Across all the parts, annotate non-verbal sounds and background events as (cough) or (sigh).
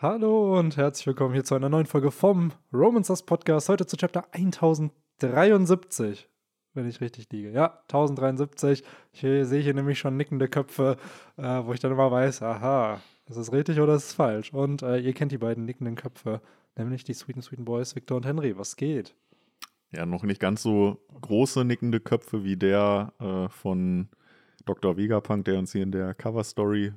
Hallo und herzlich willkommen hier zu einer neuen Folge vom Romancers Podcast. Heute zu Chapter 1073, wenn ich richtig liege. Ja, 1073. Ich sehe hier nämlich schon nickende Köpfe, äh, wo ich dann immer weiß, aha, ist es richtig oder ist es falsch? Und äh, ihr kennt die beiden nickenden Köpfe, nämlich die Sweeten Sweeten Boys, Victor und Henry. Was geht? Ja, noch nicht ganz so große nickende Köpfe wie der äh, von Dr. Vegapunk, der uns hier in der Cover Story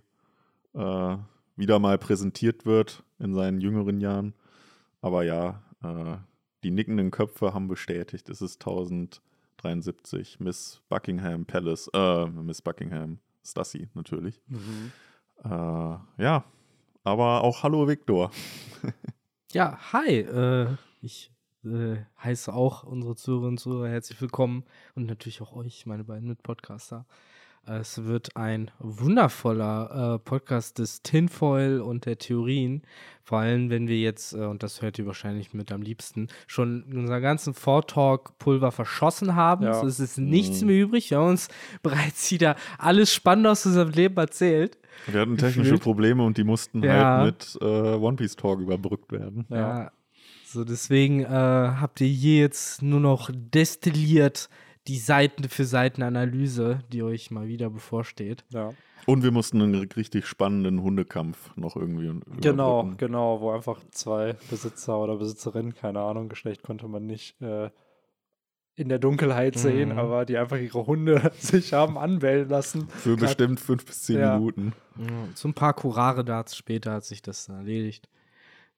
äh, wieder mal präsentiert wird in seinen jüngeren Jahren. Aber ja, äh, die nickenden Köpfe haben bestätigt, es ist 1073 Miss Buckingham Palace, äh, Miss Buckingham Stassi natürlich. Mhm. Äh, ja, aber auch Hallo Victor. (laughs) ja, hi. Äh, ich äh, heiße auch unsere Zuhörerinnen und Zuhörer herzlich willkommen und natürlich auch euch, meine beiden Mitpodcaster. Es wird ein wundervoller äh, Podcast des Tinfoil und der Theorien. Vor allem, wenn wir jetzt, äh, und das hört ihr wahrscheinlich mit am liebsten, schon unseren ganzen Vortalk-Pulver verschossen haben. Ja. So ist es nichts mhm. mehr übrig. Wir haben uns (laughs) bereits wieder alles Spannende aus unserem Leben erzählt. Wir hatten technische Gefühlt. Probleme und die mussten ja. halt mit äh, One Piece Talk überbrückt werden. Ja. ja. So, deswegen äh, habt ihr hier jetzt nur noch destilliert die Seiten für Seitenanalyse, die euch mal wieder bevorsteht. Ja. Und wir mussten einen richtig spannenden Hundekampf noch irgendwie. Genau, genau, wo einfach zwei Besitzer oder Besitzerinnen, keine Ahnung, Geschlecht konnte man nicht äh, in der Dunkelheit sehen, mhm. aber die einfach ihre Hunde (laughs) sich haben anwählen lassen. Für Grad, bestimmt fünf bis zehn ja. Minuten. Ja, so ein paar Kurare-Darts später hat sich das erledigt.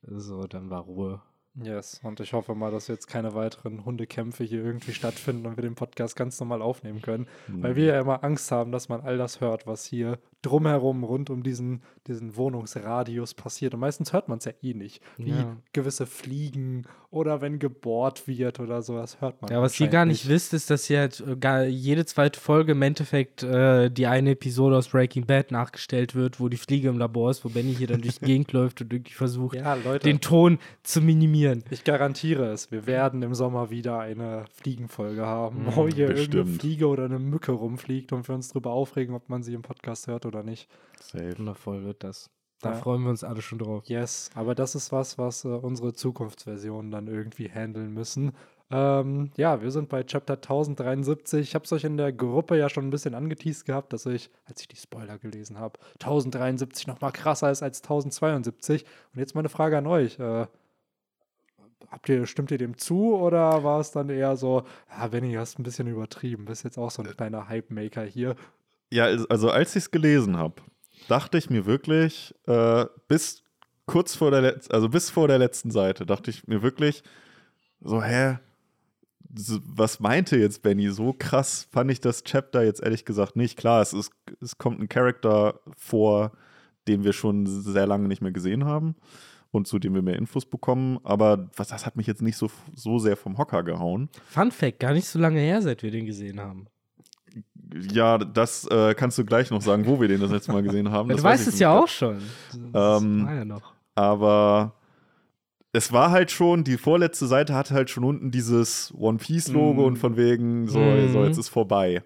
So, dann war Ruhe. Yes, und ich hoffe mal, dass jetzt keine weiteren Hundekämpfe hier irgendwie stattfinden und wir den Podcast ganz normal aufnehmen können, mhm. weil wir ja immer Angst haben, dass man all das hört, was hier drumherum rund um diesen, diesen Wohnungsradius passiert. Und meistens hört man es ja eh nicht, wie ja. gewisse Fliegen oder wenn gebohrt wird oder sowas hört man. Ja, was ihr gar nicht, wisst, ist, dass hier halt gar jede zweite Folge im Endeffekt äh, die eine Episode aus Breaking Bad nachgestellt wird, wo die Fliege im Labor ist, wo Benny hier dann durch die Gegend (laughs) läuft und irgendwie versucht, ja, den Ton zu minimieren. Ich garantiere es, wir werden im Sommer wieder eine Fliegenfolge haben, mhm, wo hier bestimmt. irgendeine Fliege oder eine Mücke rumfliegt und wir uns darüber aufregen, ob man sie im Podcast hört oder oder nicht. Safe. Wundervoll wird das. Da ja. freuen wir uns alle schon drauf. Yes, aber das ist was, was äh, unsere Zukunftsversionen dann irgendwie handeln müssen. Ähm, ja, wir sind bei Chapter 1073. Ich habe es euch in der Gruppe ja schon ein bisschen angeteased gehabt, dass ich, als ich die Spoiler gelesen habe, 1073 noch mal krasser ist als 1072. Und jetzt meine Frage an euch. Äh, habt ihr, stimmt ihr dem zu oder war es dann eher so, ja, Benny, hast ein bisschen übertrieben, bist jetzt auch so ein kleiner Hype-Maker hier. Ja, also als ich es gelesen habe, dachte ich mir wirklich, äh, bis kurz vor der letzten, also bis vor der letzten Seite, dachte ich mir wirklich, so, hä, was meinte jetzt Benny? So krass fand ich das Chapter jetzt ehrlich gesagt nicht. Klar, es, ist, es kommt ein Charakter vor, den wir schon sehr lange nicht mehr gesehen haben und zu dem wir mehr Infos bekommen. Aber was, das hat mich jetzt nicht so, so sehr vom Hocker gehauen. Fun Fact: gar nicht so lange her, seit wir den gesehen haben. Ja, das äh, kannst du gleich noch sagen, wo wir den das letzte Mal gesehen haben. du weißt es ja auch schon. Das ähm, war ja noch. Aber es war halt schon, die vorletzte Seite hatte halt schon unten dieses One Piece Logo mm. und von wegen, so, mm. so, jetzt ist vorbei.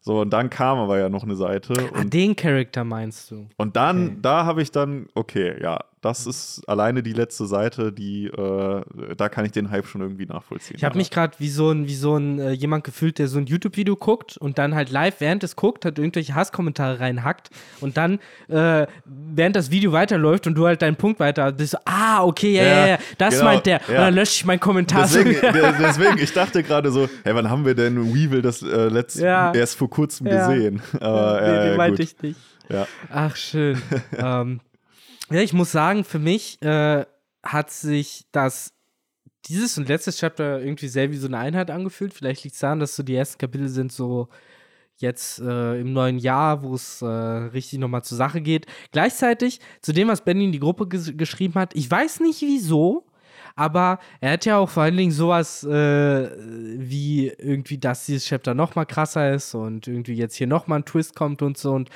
So, und dann kam aber ja noch eine Seite. Ah, den Charakter meinst du? Und dann, okay. da habe ich dann, okay, ja, das ist alleine die letzte Seite, die, äh, da kann ich den Hype schon irgendwie nachvollziehen. Ich habe mich gerade wie so ein, wie so ein äh, jemand gefühlt, der so ein YouTube-Video guckt und dann halt live, während es guckt, hat irgendwelche Hasskommentare reinhackt und dann, äh, während das Video weiterläuft und du halt deinen Punkt weiter, bist so, ah, okay, ja, ja, ja, das genau, meint der. Ja. Und dann lösche ich meinen Kommentar. Deswegen, (laughs) deswegen ich dachte gerade so, hey, wann haben wir denn Weevil das äh, letzte, ja. erst vor kurzem gesehen? (laughs) Aber, nee, den meinte ich nicht. Ja. Ach, schön. (laughs) ähm, ja, ich muss sagen, für mich äh, hat sich das dieses und letztes Chapter irgendwie sehr wie so eine Einheit angefühlt. Vielleicht liegt es daran, dass so die ersten Kapitel sind so jetzt äh, im neuen Jahr, wo es äh, richtig nochmal zur Sache geht. Gleichzeitig zu dem, was Benny in die Gruppe ges geschrieben hat, ich weiß nicht wieso, aber er hat ja auch vor allen Dingen sowas äh, wie irgendwie, dass dieses Chapter nochmal krasser ist und irgendwie jetzt hier nochmal ein Twist kommt und so und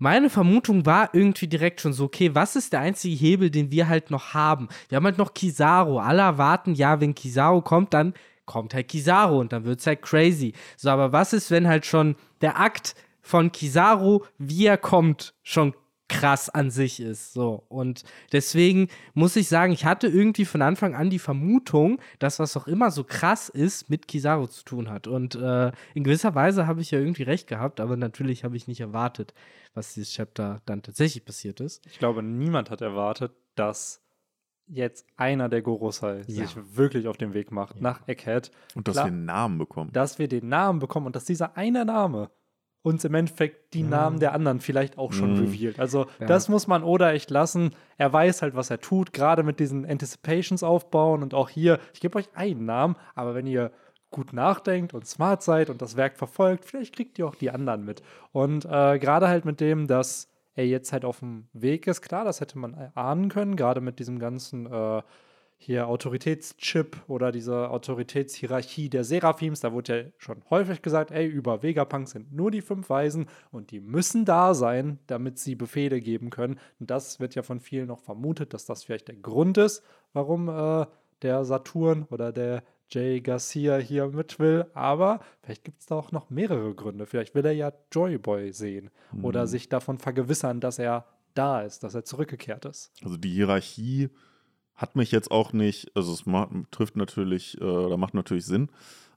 meine Vermutung war irgendwie direkt schon so, okay, was ist der einzige Hebel, den wir halt noch haben? Wir haben halt noch Kizaru. Alle erwarten, ja, wenn Kizaru kommt, dann kommt halt Kizaru und dann wird es halt crazy. So, aber was ist, wenn halt schon der Akt von Kizaru, wie er kommt, schon krass an sich ist. So. Und deswegen muss ich sagen, ich hatte irgendwie von Anfang an die Vermutung, dass was auch immer so krass ist, mit Kizaru zu tun hat. Und äh, in gewisser Weise habe ich ja irgendwie recht gehabt, aber natürlich habe ich nicht erwartet, was dieses Chapter dann tatsächlich passiert ist. Ich glaube, niemand hat erwartet, dass jetzt einer der Gorosei ja. sich wirklich auf den Weg macht ja. nach Egghead. Und dass Klar, wir einen Namen bekommen. Dass wir den Namen bekommen und dass dieser eine Name uns im Endeffekt die mhm. Namen der anderen vielleicht auch schon mhm. revealed. Also ja. das muss man Oda echt lassen. Er weiß halt, was er tut, gerade mit diesen Anticipations aufbauen und auch hier, ich gebe euch einen Namen, aber wenn ihr gut nachdenkt und smart seid und das Werk verfolgt, vielleicht kriegt ihr auch die anderen mit. Und äh, gerade halt mit dem, dass er jetzt halt auf dem Weg ist. Klar, das hätte man ahnen können, gerade mit diesem ganzen äh, hier Autoritätschip oder dieser Autoritätshierarchie der Seraphims. Da wurde ja schon häufig gesagt, ey, über Vegapunk sind nur die fünf Weisen und die müssen da sein, damit sie Befehle geben können. Und das wird ja von vielen noch vermutet, dass das vielleicht der Grund ist, warum äh, der Saturn oder der Jay Garcia hier mit will, aber vielleicht gibt es da auch noch mehrere Gründe. Vielleicht will er ja Joyboy sehen mhm. oder sich davon vergewissern, dass er da ist, dass er zurückgekehrt ist. Also die Hierarchie hat mich jetzt auch nicht, also es macht, trifft natürlich, äh, oder macht natürlich Sinn,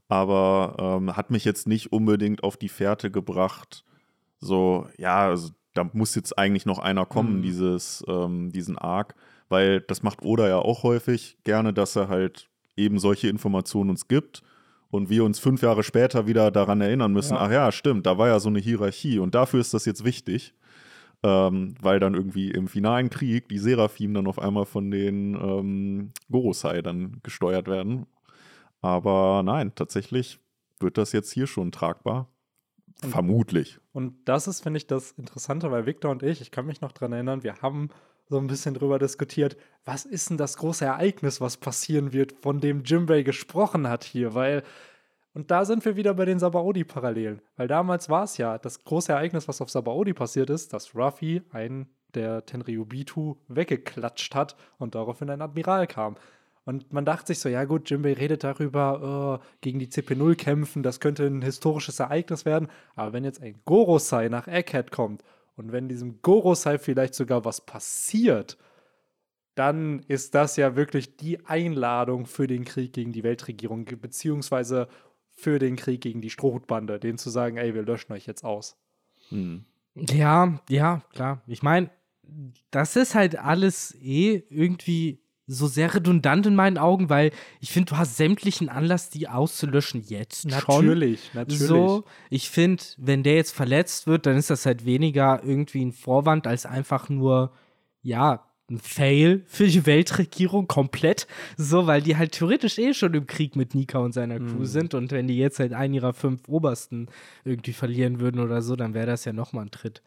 aber ähm, hat mich jetzt nicht unbedingt auf die Fährte gebracht, so, ja, also, da muss jetzt eigentlich noch einer kommen, mhm. dieses, ähm, diesen Arc, weil das macht Oda ja auch häufig gerne, dass er halt eben solche Informationen uns gibt und wir uns fünf Jahre später wieder daran erinnern müssen, ja. ach ja, stimmt, da war ja so eine Hierarchie und dafür ist das jetzt wichtig, ähm, weil dann irgendwie im finalen Krieg die Seraphim dann auf einmal von den ähm, Gorosei dann gesteuert werden. Aber nein, tatsächlich wird das jetzt hier schon tragbar. Und, Vermutlich. Und das ist, finde ich, das Interessante, weil Victor und ich, ich kann mich noch daran erinnern, wir haben so ein bisschen drüber diskutiert, was ist denn das große Ereignis, was passieren wird, von dem Jimbei gesprochen hat hier, weil und da sind wir wieder bei den Sabaody-Parallelen, weil damals war es ja das große Ereignis, was auf Sabaody passiert ist, dass Ruffy einen der Tenryubitu weggeklatscht hat und daraufhin ein Admiral kam. Und man dachte sich so, ja gut, Jimbei redet darüber, oh, gegen die CP0 kämpfen, das könnte ein historisches Ereignis werden. Aber wenn jetzt ein Gorosei nach Egghead kommt und wenn diesem Gorosei vielleicht sogar was passiert, dann ist das ja wirklich die Einladung für den Krieg gegen die Weltregierung, beziehungsweise für den Krieg gegen die Strohhutbande, denen zu sagen, ey, wir löschen euch jetzt aus. Hm. Ja, ja, klar. Ich meine, das ist halt alles eh irgendwie so sehr redundant in meinen Augen, weil ich finde, du hast sämtlichen Anlass, die auszulöschen jetzt natürlich, schon. Natürlich, So, ich finde, wenn der jetzt verletzt wird, dann ist das halt weniger irgendwie ein Vorwand als einfach nur, ja, ein Fail für die Weltregierung komplett. So, weil die halt theoretisch eh schon im Krieg mit Nika und seiner Crew mhm. sind und wenn die jetzt halt einen ihrer fünf Obersten irgendwie verlieren würden oder so, dann wäre das ja nochmal ein Tritt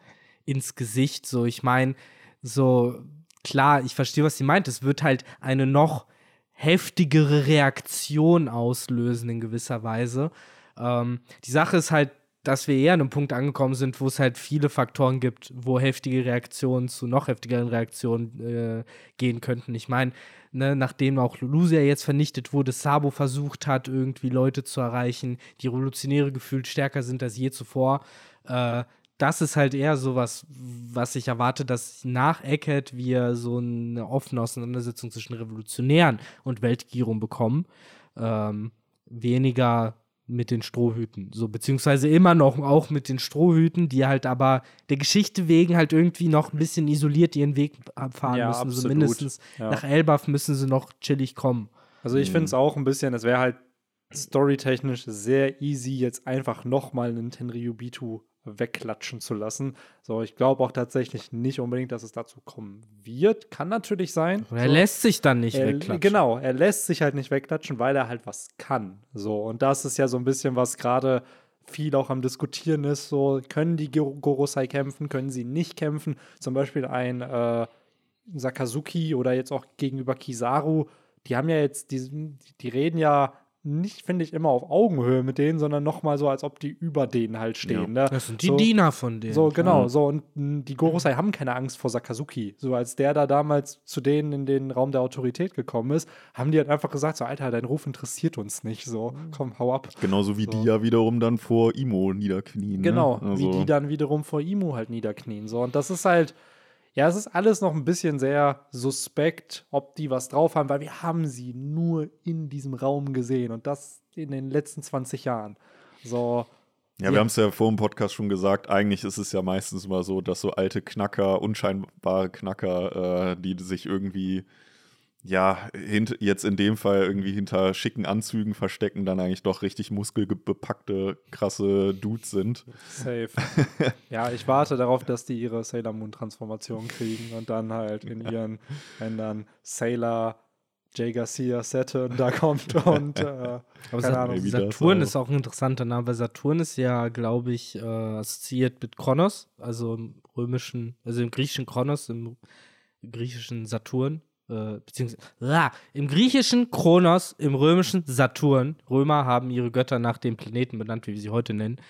ins Gesicht. So, ich meine, so klar, ich verstehe, was sie meint. Es wird halt eine noch heftigere Reaktion auslösen in gewisser Weise. Ähm, die Sache ist halt, dass wir eher an einem Punkt angekommen sind, wo es halt viele Faktoren gibt, wo heftige Reaktionen zu noch heftigeren Reaktionen äh, gehen könnten. Ich meine, ne, nachdem auch Lucia jetzt vernichtet wurde, Sabo versucht hat, irgendwie Leute zu erreichen, die Revolutionäre gefühlt stärker sind als je zuvor, äh, das ist halt eher so was, was ich erwarte, dass nach Eckhead wir so eine offene Auseinandersetzung zwischen Revolutionären und Weltregierung bekommen. Ähm, weniger mit den Strohhüten. So, beziehungsweise immer noch auch mit den Strohhüten, die halt aber der Geschichte wegen halt irgendwie noch ein bisschen isoliert ihren Weg fahren ja, müssen. So mindestens ja. nach Elbaf müssen sie noch chillig kommen. Also ich mhm. finde es auch ein bisschen, es wäre halt storytechnisch sehr easy, jetzt einfach nochmal einen Tenryubitu wegklatschen zu lassen. So, ich glaube auch tatsächlich nicht unbedingt, dass es dazu kommen wird. Kann natürlich sein. Er so. lässt sich dann nicht er, wegklatschen. Genau, er lässt sich halt nicht wegklatschen, weil er halt was kann. So, und das ist ja so ein bisschen, was gerade viel auch am Diskutieren ist. So, können die Gorosei kämpfen, können sie nicht kämpfen? Zum Beispiel ein äh, Sakazuki oder jetzt auch gegenüber Kizaru. Die haben ja jetzt, die, die reden ja nicht, finde ich, immer auf Augenhöhe mit denen, sondern nochmal so, als ob die über denen halt stehen. Ja. Ne? Das sind die so, Diener von denen. So, genau. Ja. So, und die Gorosei haben keine Angst vor Sakazuki. So, als der da damals zu denen in den Raum der Autorität gekommen ist, haben die halt einfach gesagt: So, Alter, dein Ruf interessiert uns nicht. So, komm, hau ab. Genauso wie so. die ja wiederum dann vor Imo niederknien. Ne? Genau, ne? also. wie die dann wiederum vor Imo halt niederknien. So, und das ist halt ja, es ist alles noch ein bisschen sehr suspekt, ob die was drauf haben, weil wir haben sie nur in diesem Raum gesehen und das in den letzten 20 Jahren. So. Ja, ja. wir haben es ja vor dem Podcast schon gesagt, eigentlich ist es ja meistens immer so, dass so alte Knacker, unscheinbare Knacker, äh, die sich irgendwie ja, hint, jetzt in dem Fall irgendwie hinter schicken Anzügen verstecken, dann eigentlich doch richtig muskelbepackte, krasse Dudes sind. Safe. (laughs) ja, ich warte darauf, dass die ihre Sailor Moon-Transformation kriegen und dann halt in ihren, wenn dann Sailor Jay Garcia Saturn da kommt (laughs) und äh, Aber Sa Ahnung, Saturn ist auch ein interessanter Name, weil Saturn ist ja, glaube ich, äh, assoziiert mit Kronos, also im römischen, also im griechischen Kronos, im griechischen Saturn äh, beziehungsweise ah, im griechischen Kronos, im römischen Saturn, Römer haben ihre Götter nach dem Planeten benannt, wie wir sie heute nennen,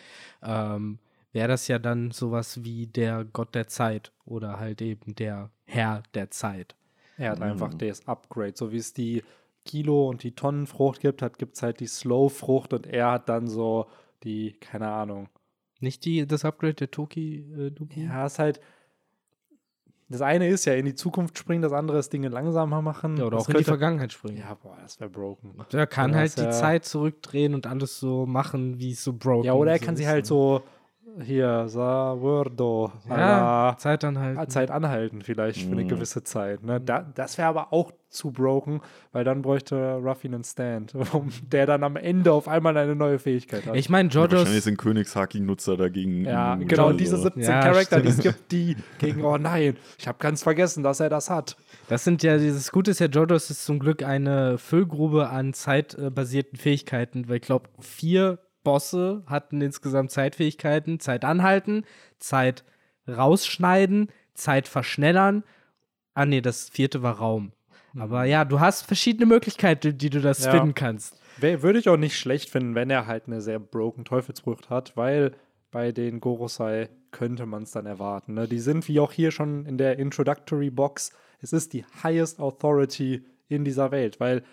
ähm, wäre das ja dann sowas wie der Gott der Zeit oder halt eben der Herr der Zeit. Er hat mhm. einfach das Upgrade, so wie es die Kilo- und die Tonnenfrucht gibt, gibt es halt die Slow-Frucht und er hat dann so die, keine Ahnung. Nicht die, das Upgrade der Toki? Äh, ja, ist halt, das eine ist ja in die Zukunft springen, das andere ist Dinge langsamer machen. Ja, oder auch in die Vergangenheit springen. Ja, boah, das wäre broken. Er kann halt die ja Zeit zurückdrehen und alles so machen, wie es so broken ist. Ja, oder er kann sie halt ne? so hier, Sawordo. Ja, Zeit anhalten. Zeit anhalten vielleicht für eine mhm. gewisse Zeit. Ne? Da, das wäre aber auch zu broken, weil dann bräuchte Ruffy einen Stand, (laughs) der dann am Ende auf einmal eine neue Fähigkeit hat. Ich meine, Jojos... Ja, wahrscheinlich sind Königshaki-Nutzer dagegen. Ja, genau, diese 17 ja, Charakter, die es gibt, die gegen, oh nein, ich habe ganz vergessen, dass er das hat. Das sind ja, dieses Gute ist ja, Jojos ist zum Glück eine Füllgrube an zeitbasierten Fähigkeiten, weil ich glaube, vier Bosse hatten insgesamt Zeitfähigkeiten, Zeit anhalten, Zeit rausschneiden, Zeit verschnellern. Ah nee, das vierte war Raum. Mhm. Aber ja, du hast verschiedene Möglichkeiten, die du das ja. finden kannst. Würde ich auch nicht schlecht finden, wenn er halt eine sehr broken Teufelsfrucht hat, weil bei den Gorosei könnte man es dann erwarten. Ne? Die sind wie auch hier schon in der Introductory Box. Es ist die highest authority in dieser Welt, weil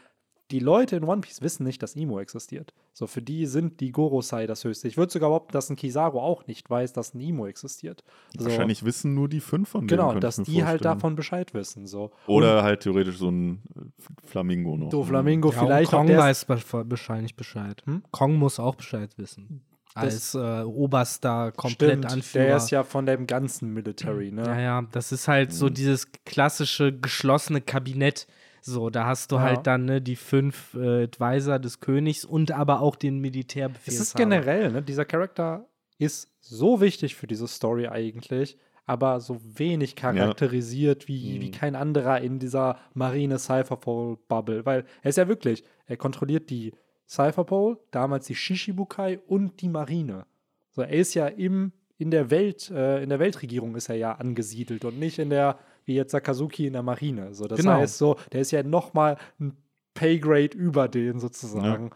die Leute in One Piece wissen nicht, dass Imo existiert. So, für die sind die Gorosei das Höchste. Ich würde sogar behaupten, dass ein Kizaru auch nicht weiß, dass ein Imo existiert. So. Wahrscheinlich wissen nur die fünf von denen. Genau, dass die vorstellen. halt davon Bescheid wissen. So. Oder Und halt theoretisch so ein äh, Flamingo noch. So, Flamingo ja, vielleicht. Kong weiß wahrscheinlich Bescheid. Hm? Kong muss auch Bescheid wissen. Als äh, Oberster komplett stimmt, Anführer. Der ist ja von dem ganzen Military, ne? Ja, ja, das ist halt mhm. so dieses klassische geschlossene Kabinett so, da hast du ja. halt dann ne, die fünf äh, Advisor des Königs und aber auch den Militärbefehl. Es ist generell, ne, dieser Charakter ist so wichtig für diese Story eigentlich, aber so wenig charakterisiert ja. wie, wie mhm. kein anderer in dieser Marine Cypherpole Bubble, weil er ist ja wirklich, er kontrolliert die Cypherpole, damals die Shishibukai und die Marine. So, er ist ja im in der Welt, äh, in der Weltregierung ist er ja angesiedelt und nicht in der wie jetzt Sakazuki in der Marine. So, das genau. heißt so, der ist ja noch mal ein Paygrade über den sozusagen.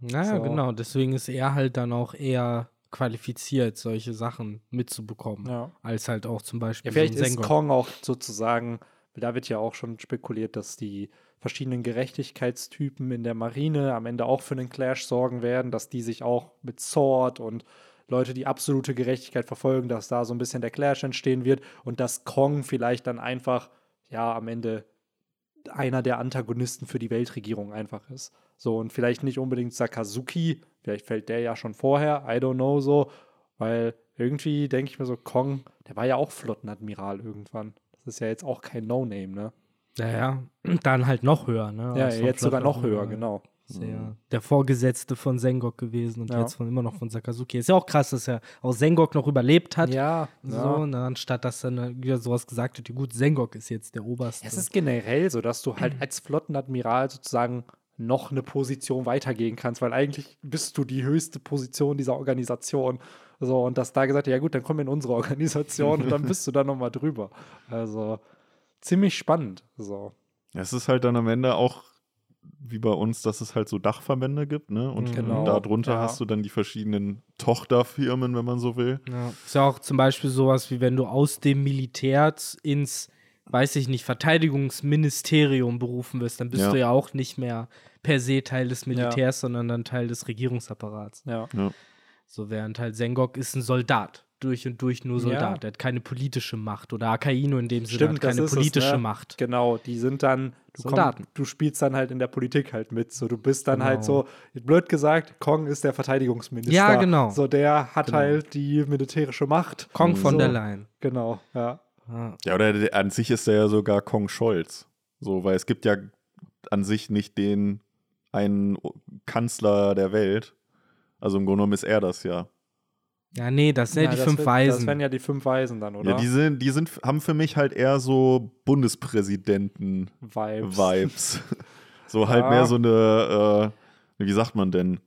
Ja. Naja, so. genau. Deswegen ist er halt dann auch eher qualifiziert, solche Sachen mitzubekommen, ja. als halt auch zum Beispiel. Ja, vielleicht so ist Kong auch sozusagen, da wird ja auch schon spekuliert, dass die verschiedenen Gerechtigkeitstypen in der Marine am Ende auch für einen Clash sorgen werden, dass die sich auch mit Sword und Leute, die absolute Gerechtigkeit verfolgen, dass da so ein bisschen der Clash entstehen wird und dass Kong vielleicht dann einfach, ja, am Ende einer der Antagonisten für die Weltregierung einfach ist. So, und vielleicht nicht unbedingt Sakazuki, vielleicht fällt der ja schon vorher, I don't know so, weil irgendwie denke ich mir so, Kong, der war ja auch Flottenadmiral irgendwann. Das ist ja jetzt auch kein No-Name, ne? Ja, ja, (clears throat) dann halt noch höher, ne? Ja, jetzt sogar noch höher, genau. Ist ja der Vorgesetzte von Sengok gewesen und ja. jetzt von, immer noch von Sakazuki. Ist ja auch krass, dass er auch Sengok noch überlebt hat. Ja. So, ja. Ne, anstatt dass dann wieder sowas gesagt wird, gut, Sengok ist jetzt der Oberste. Es ist generell so, dass du halt (clears throat) als Flottenadmiral sozusagen noch eine Position weitergehen kannst, weil eigentlich bist du die höchste Position dieser Organisation. So, und dass da gesagt, ja gut, dann komm in unsere (laughs) Organisation und dann (laughs) bist du da nochmal drüber. Also ziemlich spannend. So. Es ist halt dann am Ende auch wie bei uns, dass es halt so Dachverbände gibt, ne? Und genau, darunter ja. hast du dann die verschiedenen Tochterfirmen, wenn man so will. Ja. Ist ja auch zum Beispiel sowas, wie wenn du aus dem Militär ins, weiß ich nicht, Verteidigungsministerium berufen wirst, dann bist ja. du ja auch nicht mehr per se Teil des Militärs, sondern dann Teil des Regierungsapparats. Ja. So während halt Sengok ist ein Soldat. Durch und durch nur Soldat. Ja. Der hat keine politische Macht. Oder Akaino in dem Sinne hat keine politische es, ne? Macht. Genau, die sind dann, du, Soldaten. Komm, du spielst dann halt in der Politik halt mit. So, du bist dann halt genau. halt so, blöd gesagt, Kong ist der Verteidigungsminister. Ja, genau. So, der hat genau. halt die militärische Macht. Kong von so. der Leyen. Genau, ja. Ja, oder an sich ist er ja sogar Kong Scholz. So, weil es gibt ja an sich nicht den einen Kanzler der Welt. Also im Grunde genommen ist er das ja. Ja, nee, das sind ja, die fünf wird, Weisen. Das wären ja die fünf Weisen dann, oder? Ja, die sind, die sind, haben für mich halt eher so Bundespräsidenten-Vibes. Vibes. (laughs) so halt ja. mehr so eine, äh, wie sagt man denn?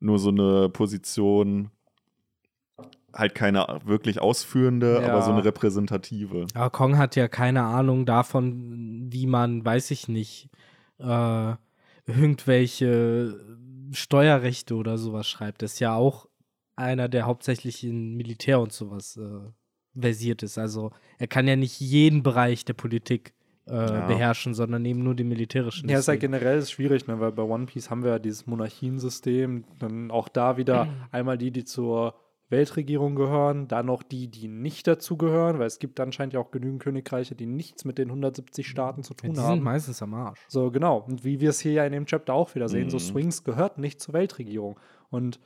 Nur so eine Position, halt keine wirklich ausführende, ja. aber so eine repräsentative. Aber Kong hat ja keine Ahnung davon, wie man, weiß ich nicht, äh, irgendwelche Steuerrechte oder sowas schreibt. Das ist ja auch einer, der hauptsächlich in Militär und sowas äh, versiert ist. Also er kann ja nicht jeden Bereich der Politik äh, ja. beherrschen, sondern eben nur den militärischen. Ja, ist halt generell ist schwierig, ne? weil bei One Piece haben wir ja dieses Monarchiensystem, dann auch da wieder einmal die, die zur Weltregierung gehören, dann noch die, die nicht dazu gehören, weil es gibt anscheinend ja auch genügend Königreiche, die nichts mit den 170 Staaten zu tun ja, die haben. Die sind meistens am Arsch. So, genau. Und wie wir es hier ja in dem Chapter auch wieder sehen, mhm. so Swings gehört nicht zur Weltregierung. Und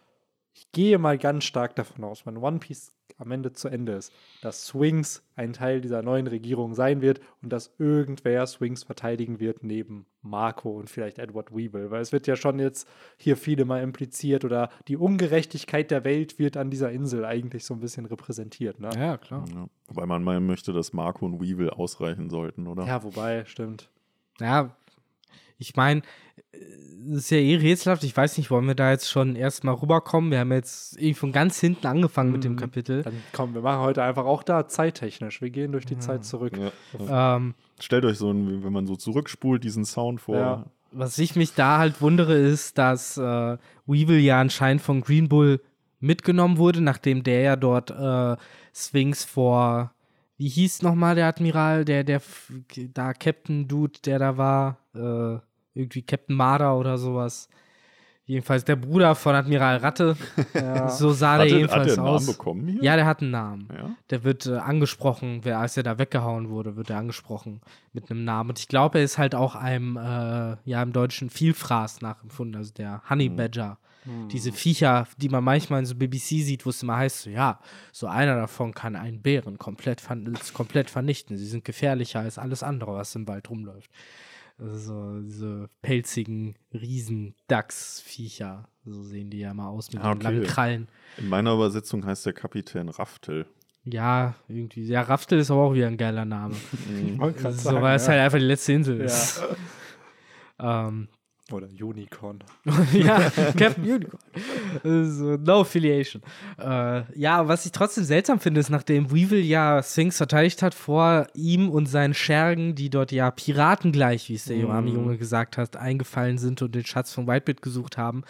ich gehe mal ganz stark davon aus, wenn One Piece am Ende zu Ende ist, dass Swings ein Teil dieser neuen Regierung sein wird und dass irgendwer Swings verteidigen wird neben Marco und vielleicht Edward Weevil. Weil es wird ja schon jetzt hier viele mal impliziert oder die Ungerechtigkeit der Welt wird an dieser Insel eigentlich so ein bisschen repräsentiert. Ne? Ja, klar. Ja, wobei man meinen möchte, dass Marco und Weevil ausreichen sollten, oder? Ja, wobei, stimmt. Ja, ich meine, es ist ja eh rätselhaft. Ich weiß nicht, wollen wir da jetzt schon erstmal rüberkommen? Wir haben jetzt irgendwie von ganz hinten angefangen mit dem mhm. Kapitel. Dann komm, wir machen heute einfach auch da zeittechnisch. Wir gehen durch die ja. Zeit zurück. Ja. Ähm, Stellt euch so, ein, wenn man so zurückspult, diesen Sound vor. Ja. Was ich mich da halt wundere, ist, dass äh, Weevil ja anscheinend von Green Bull mitgenommen wurde, nachdem der ja dort äh, Sphinx vor, wie hieß nochmal der Admiral, der, der, da Captain Dude, der da war, äh, irgendwie Captain Marder oder sowas. Jedenfalls der Bruder von Admiral Ratte. (laughs) Ja. So sah der jedenfalls hat der aus. Namen bekommen hier? Ja, der hat einen Namen. Ja? Der wird äh, angesprochen, wer, als er da weggehauen wurde, wird er angesprochen mit einem Namen. Und ich glaube, er ist halt auch einem, äh, ja, im Deutschen Vielfraß nachempfunden, also der Honey hm. Badger. Hm. Diese Viecher, die man manchmal in so BBC sieht, wo es immer heißt, so, ja, so einer davon kann einen Bären komplett, komplett vernichten. Sie sind gefährlicher als alles andere, was im Wald rumläuft. So diese pelzigen Riesendachsviecher. So sehen die ja mal aus mit ah, okay. langen Krallen. In meiner Übersetzung heißt der Kapitän Raftel. Ja, irgendwie. Ja, Raftel ist aber auch wieder ein geiler Name. (laughs) so, sagen, weil es halt einfach die letzte Insel ist. Ja. (laughs) ähm, oder Unicorn. (laughs) ja, (laughs) Captain Unicorn. So, no affiliation. Äh, ja, was ich trotzdem seltsam finde, ist, nachdem Weevil ja Sphinx verteidigt hat vor ihm und seinen Schergen, die dort ja Piraten gleich, wie es der mm. Junge gesagt hat, eingefallen sind und den Schatz von Whitebeard gesucht haben,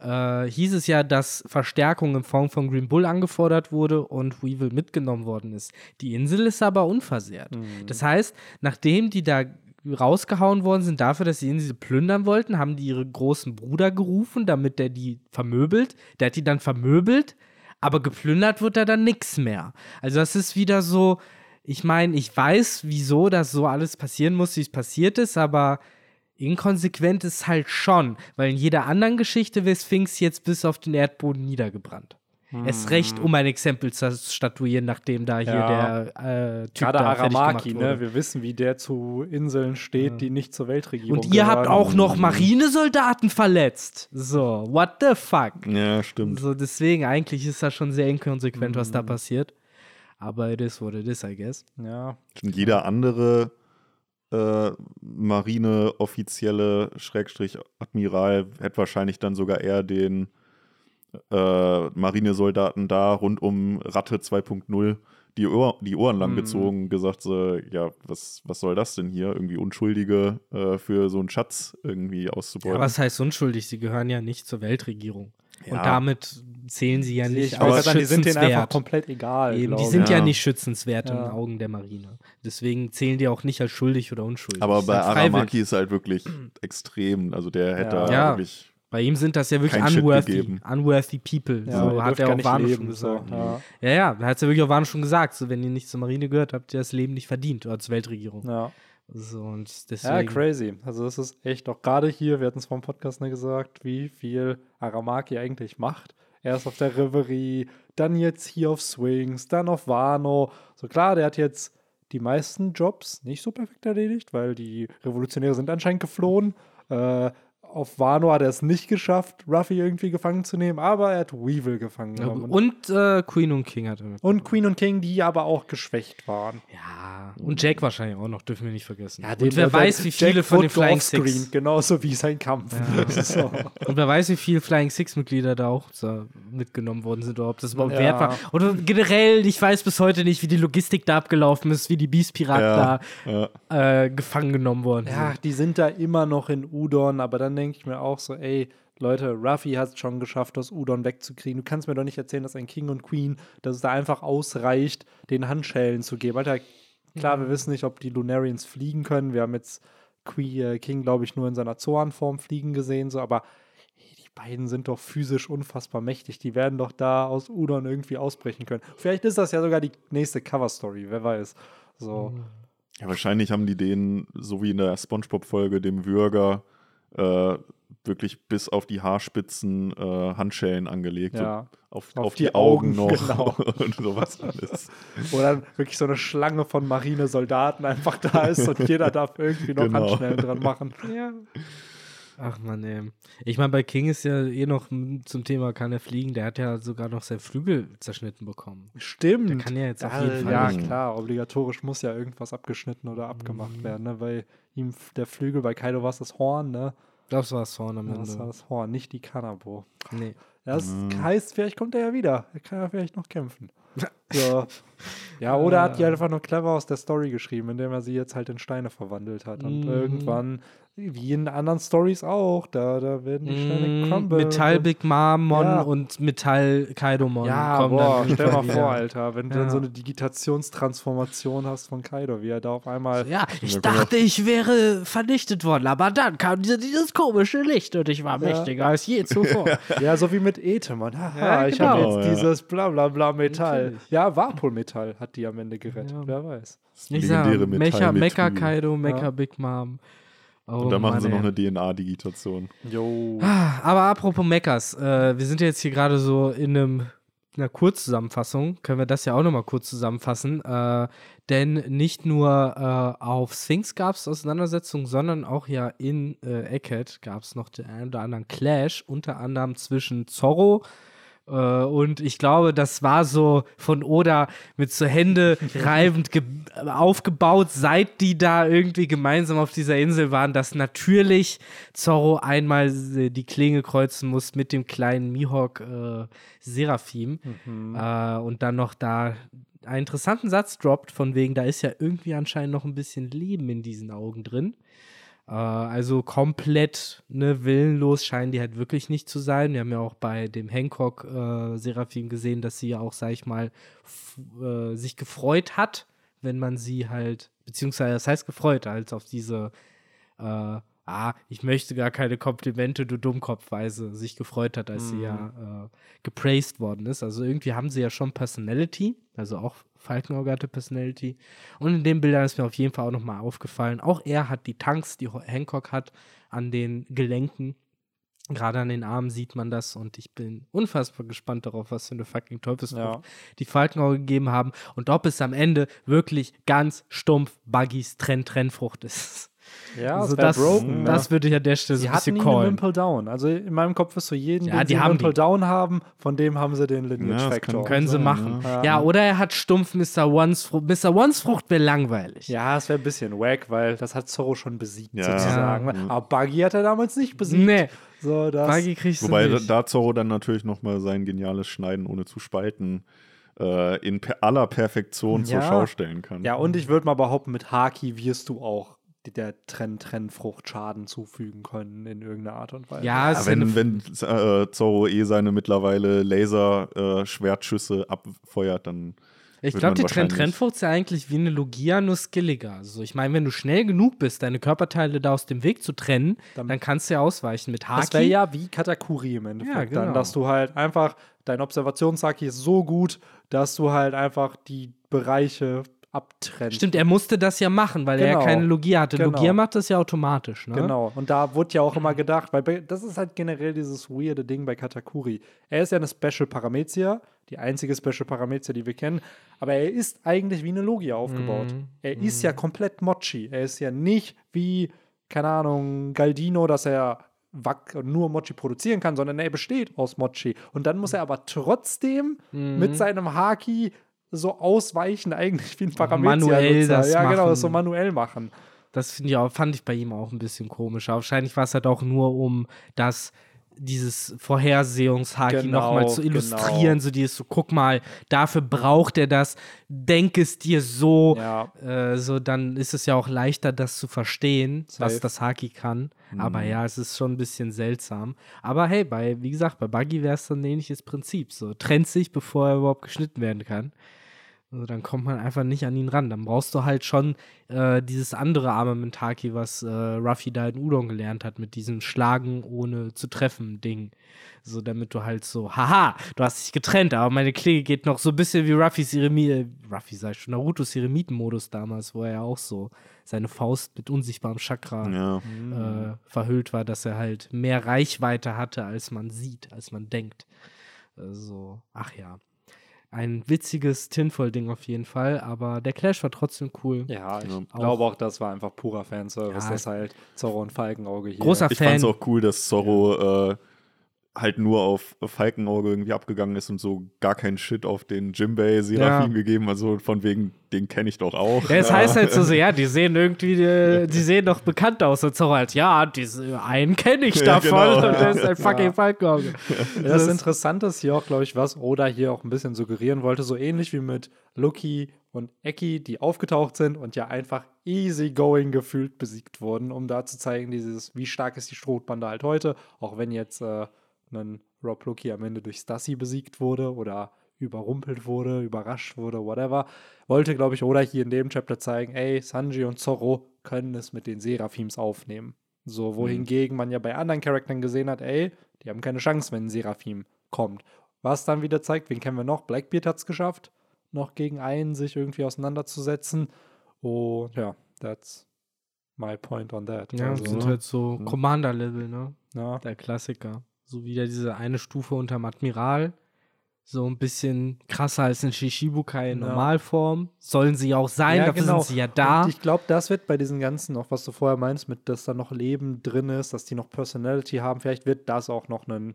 äh, hieß es ja, dass Verstärkung in Form von Green Bull angefordert wurde und Weevil mitgenommen worden ist. Die Insel ist aber unversehrt. Mm. Das heißt, nachdem die da rausgehauen worden sind dafür, dass sie ihn sie plündern wollten, haben die ihren großen Bruder gerufen, damit der die vermöbelt. Der hat die dann vermöbelt, aber geplündert wird da dann nichts mehr. Also das ist wieder so, ich meine, ich weiß, wieso das so alles passieren muss, wie es passiert ist, aber inkonsequent ist halt schon, weil in jeder anderen Geschichte wäre Sphinx jetzt bis auf den Erdboden niedergebrannt. Hm. Es recht, um ein Exempel zu statuieren, nachdem da hier ja. der äh, Typ Gerade da Aramaki, ne? Wir wissen, wie der zu Inseln steht, ja. die nicht zur Weltregierung Und ihr gehören. habt auch noch Marinesoldaten verletzt. So, what the fuck? Ja, stimmt. So, deswegen, eigentlich ist das schon sehr inkonsequent, mhm. was da hm. passiert. Aber it is what it is, I guess. Ja. Jeder andere äh, Marine-Offizielle, Schrägstrich Admiral, hätte wahrscheinlich dann sogar eher den äh, Marinesoldaten da rund um Ratte 2.0 die, Ohr, die Ohren lang mhm. gezogen, gesagt so, ja, was, was soll das denn hier? Irgendwie Unschuldige äh, für so einen Schatz irgendwie auszubeuten. Ja, was heißt unschuldig? Sie gehören ja nicht zur Weltregierung. Ja. Und damit zählen sie ja nicht als schützenswert. Die sind denen einfach komplett egal. Eben, die sind ja. ja. nicht schützenswert ja. in den Augen der Marine. Deswegen zählen die auch nicht als schuldig oder unschuldig. Aber bei Aramaki ist halt wirklich extrem. Also der hätte da wirklich Bei ihm sind das ja wirklich unworthy, unworthy people. Ja, so hat er auch Wano schon gesagt. So. Ja. ja, ja, da hat es ja wirklich auch Wano schon gesagt. So, wenn ihr nicht zur Marine gehört, habt ihr das Leben nicht verdient oder zur Weltregierung. Ja. So, und deswegen. Ja, crazy. Also es ist echt auch gerade hier, wir hatten es vom Podcast ne gesagt, wie viel Aramaki eigentlich macht. Erst auf der Reverie, dann jetzt hier auf Swings, dann auf Wano. So klar, der hat jetzt die meisten Jobs nicht so perfekt erledigt, weil die Revolutionäre sind anscheinend geflohen. Äh, auf Wano hat er es nicht geschafft, Ruffy irgendwie gefangen zu nehmen, aber er hat Weevil gefangen genommen. Und äh, Queen und King hat er. Und Queen und King, die aber auch geschwächt waren. Ja, und Jack wahrscheinlich auch noch, dürfen wir nicht vergessen. Ja, und wer weiß, wie viele Jack von den Flying Six. Genauso wie sein Kampf. Ja. (laughs) so. Und wer weiß, wie viele Flying Six-Mitglieder da auch so mitgenommen worden sind oder ob das überhaupt ja. wert war. Oder generell, ich weiß bis heute nicht, wie die Logistik da abgelaufen ist, wie die Beast-Piraten da äh, gefangen genommen worden sind. Ja, die sind da immer noch in Udon, aber dann denke ich mir auch so, ey, Leute, Ruffy hat es schon geschafft, das Udon wegzukriegen. Du kannst mir doch nicht erzählen, dass ein King und Queen, dass es da einfach ausreicht, den Handschellen zu geben. Alter, klar, wir wissen nicht, ob die Lunarians fliegen können. Wir haben jetzt Queen, äh, King, glaube ich, nur in seiner Zoan-Form fliegen gesehen, so, aber hey, die beiden sind doch physisch unfassbar mächtig. Die werden doch da aus Udon irgendwie ausbrechen können. Vielleicht ist das ja sogar die nächste Cover-Story, wer weiß. So. Mhm. Ja, wahrscheinlich haben die den, so wie in der Spongebob-Folge, dem Würger äh, wirklich bis auf die Haarspitzen äh, Handschellen angelegt. Ja. Auf, auf, auf, die, die Augen, Augen, noch genau. (laughs) und sowas alles. Wo dann wirklich so eine Schlange von Marinesoldaten einfach da ist und jeder darf irgendwie noch genau. Handschellen dran machen. Ja. Ach man, ey. Ich meine, bei King ist ja eh noch zum Thema, kann er fliegen, der hat ja sogar noch seinen Flügel zerschnitten bekommen. Stimmt. Der kann ja jetzt auf jeden Fall. Ja, nicht. klar, obligatorisch muss ja irgendwas abgeschnitten oder abgemacht mhm. werden, ne? Weil ihm der Flügel, bei Kaido war es das Horn, ne? Das war das Horn am Ende. Das war das Horn, nicht die Kanabo. Nee. Das mhm. heißt, vielleicht kommt er ja wieder. Er kann ja vielleicht noch kämpfen. (laughs) So. Ja, oder äh. hat die einfach nur clever aus der Story geschrieben, indem er sie jetzt halt in Steine verwandelt hat. Und mm. irgendwann, wie in anderen Stories auch, da, da werden die Steine mm, crumble. Metall Big Mom ja. und Metall Kaidomon. Ja, boah, stell mal vor, Alter, wenn du dann so eine Digitationstransformation hast von Kaido, wie er da auf einmal. Ja, ich dachte, ich wäre vernichtet worden, aber dann kam diese, dieses komische Licht und ich war ja. mächtiger als je zuvor. (laughs) ja, so wie mit Etemann. Haha, ja, genau. ich habe jetzt dieses Blablabla Metall. Natürlich. Ja, Warpol-Metall hat die am Ende gerettet, ja. wer weiß. Ich sag, Mecha, Mecha Kaido, Mecha ja. Big Mom. Oh, und dann machen Mann, sie noch eine DNA-Digitation. Jo. Ah, aber apropos Mechas, äh, wir sind jetzt hier gerade so in einem einer Kurzzusammenfassung können wir das ja auch nochmal kurz zusammenfassen. Äh, denn nicht nur äh, auf Sphinx gab es Auseinandersetzungen, sondern auch ja in äh, Eckhead gab es noch den einen oder anderen Clash, unter anderem zwischen Zorro, äh, und ich glaube, das war so von Oda mit so Hände (laughs) reibend aufgebaut, seit die da irgendwie gemeinsam auf dieser Insel waren, dass natürlich Zorro einmal die Klinge kreuzen muss mit dem kleinen Mihawk äh, Seraphim mhm. äh, und dann noch da einen interessanten Satz droppt, von wegen, da ist ja irgendwie anscheinend noch ein bisschen Leben in diesen Augen drin. Äh, also komplett ne, willenlos scheinen die halt wirklich nicht zu sein. Wir haben ja auch bei dem Hancock äh, Seraphim gesehen, dass sie ja auch, sag ich mal, äh, sich gefreut hat, wenn man sie halt, beziehungsweise das heißt gefreut, als auf diese äh, ah, ich möchte gar keine Komplimente, du Dummkopfweise, sich gefreut hat, als mm. sie ja mhm. äh, gepraised worden ist. Also irgendwie haben sie ja schon Personality, also auch Falkenauge hatte Personality. Und in den Bildern ist mir auf jeden Fall auch nochmal aufgefallen, auch er hat die Tanks, die Hancock hat, an den Gelenken. Gerade an den Armen sieht man das und ich bin unfassbar gespannt darauf, was für eine fucking Teufelsfrucht ja. die Falkenauge gegeben haben und ob es am Ende wirklich ganz stumpf Buggys Trenn-Trennfrucht ist. Ja, also das, broken, das würde ich an der Stelle so ein bisschen callen. Wimple Down. Also in meinem Kopf ist so jeden, ja, den die sie haben Wimple die. Down haben, von dem haben sie den Lineage ja, Factor. Können sie machen. Ja. ja. oder er hat stumpf Mr. Ones Frucht. Mr. Ones Frucht wäre langweilig. Ja, es wäre ein bisschen wack, weil das hat Zorro schon besiegt sozusagen. Aber Buggy hat er damals nicht besiegt. Nee. So, das Buggy kriegst Wobei du nicht. da Zorro dann natürlich nochmal sein geniales Schneiden ohne zu spalten äh, in aller Perfektion zur Schau stellen kann. Ja, und ich würde mal behaupten, mit Haki wirst du auch der Trenn-Trennfrucht Schaden zufügen können in irgendeiner Art und Weise. Ja, ja wenn, wenn äh, Zorro eh seine mittlerweile Laser-Schwertschüsse äh, abfeuert, dann Ich glaube, die Trend-Trendfurcht ist ja eigentlich wie eine Logia, nur skilliger. Also ich meine, wenn du schnell genug bist, deine Körperteile da aus dem Weg zu trennen, dann, dann kannst du ja ausweichen mit Haki. Das wäre ja wie Katakuri im Endeffekt. Ja, genau. Dann, dass du halt einfach, dein Observationshaki ist so gut, dass du halt einfach die Bereiche abtrennt. Stimmt, er musste das ja machen, weil genau. er ja keine Logia hatte. Genau. Logia macht das ja automatisch, ne? Genau. Und da wurde ja auch immer gedacht, weil das ist halt generell dieses weirde Ding bei Katakuri. Er ist ja eine Special Paramezia, die einzige Special Paramezia, die wir kennen, aber er ist eigentlich wie eine Logia aufgebaut. Mm. Er mm. ist ja komplett Mochi. Er ist ja nicht wie, keine Ahnung, Galdino, dass er nur Mochi produzieren kann, sondern er besteht aus Mochi. Und dann muss er aber trotzdem mm. mit seinem Haki so ausweichen, eigentlich wie ein Parameter. Manuell das Ja, genau, das so manuell machen. Das ich auch, fand ich bei ihm auch ein bisschen komisch. Wahrscheinlich war es halt auch nur, um das dieses Vorhersehungshaki genau, nochmal zu illustrieren, genau. so dieses so, guck mal, dafür braucht er das, denk es dir so, ja. äh, so dann ist es ja auch leichter, das zu verstehen, Safe. was das Haki kann. Mhm. Aber ja, es ist schon ein bisschen seltsam. Aber hey, bei, wie gesagt, bei Buggy wäre es dann ein ähnliches Prinzip. So, trennt sich, bevor er überhaupt geschnitten werden kann. Also dann kommt man einfach nicht an ihn ran. Dann brauchst du halt schon äh, dieses andere Armamentaki, was äh, Ruffy da in Udon gelernt hat, mit diesem Schlagen ohne zu treffen Ding. So, damit du halt so, haha, du hast dich getrennt, aber meine Klinge geht noch so ein bisschen wie Ruffys Eremit, äh, Ruffy sag ich schon, Narutos Eremitenmodus damals, wo er ja auch so seine Faust mit unsichtbarem Chakra ja. äh, verhüllt war, dass er halt mehr Reichweite hatte, als man sieht, als man denkt. So, ach ja ein witziges Tinfoil-Ding auf jeden Fall, aber der Clash war trotzdem cool. Ja, ich ja. glaube auch, das war einfach purer Fanservice, ja. dass halt Zorro und Falkenauge hier. Großer ich Fan. Ich fand es auch cool, dass Zorro ja. äh, halt nur auf Falkenauge irgendwie abgegangen ist und so gar keinen Shit auf den Jimbei Seraphim ja. gegeben. Also von wegen, den kenne ich doch auch. Ja, es ja. heißt halt so, so, ja, die (laughs) sehen irgendwie, die, äh, die sehen doch bekannt aus. Und so halt, ja, diese einen kenne ich (laughs) davon. Ja, genau. Und der ist ein (laughs) fucking ja. Falkenauge. Das, das Interessante ist hier auch, glaube ich, was Oda hier auch ein bisschen suggerieren wollte, so ähnlich wie mit Lucky und Eki, die aufgetaucht sind und ja einfach easy going gefühlt besiegt wurden, um da zu zeigen, dieses, wie stark ist die Strohbande halt heute, auch wenn jetzt äh, ein Rob Loki am Ende durch Stassi besiegt wurde oder überrumpelt wurde, überrascht wurde, whatever, wollte, glaube ich, Oda hier in dem Chapter zeigen, ey, Sanji und Zorro können es mit den Seraphims aufnehmen. So, wohingegen mhm. man ja bei anderen Charakteren gesehen hat, ey, die haben keine Chance, wenn ein Seraphim kommt. Was dann wieder zeigt, wen kennen wir noch? Blackbeard hat es geschafft, noch gegen einen sich irgendwie auseinanderzusetzen. Und ja, that's my point on that. Ja, also, sind ne? halt so ja. Commander-Level, ne? Ja. Der Klassiker so wieder diese eine Stufe unterm Admiral. So ein bisschen krasser als ein Shishibukai in ja. Normalform. Sollen sie auch sein, ja, dafür genau. sind sie ja da. Und ich glaube, das wird bei diesen ganzen, auch was du vorher meinst, mit dass da noch Leben drin ist, dass die noch Personality haben, vielleicht wird das auch noch ein,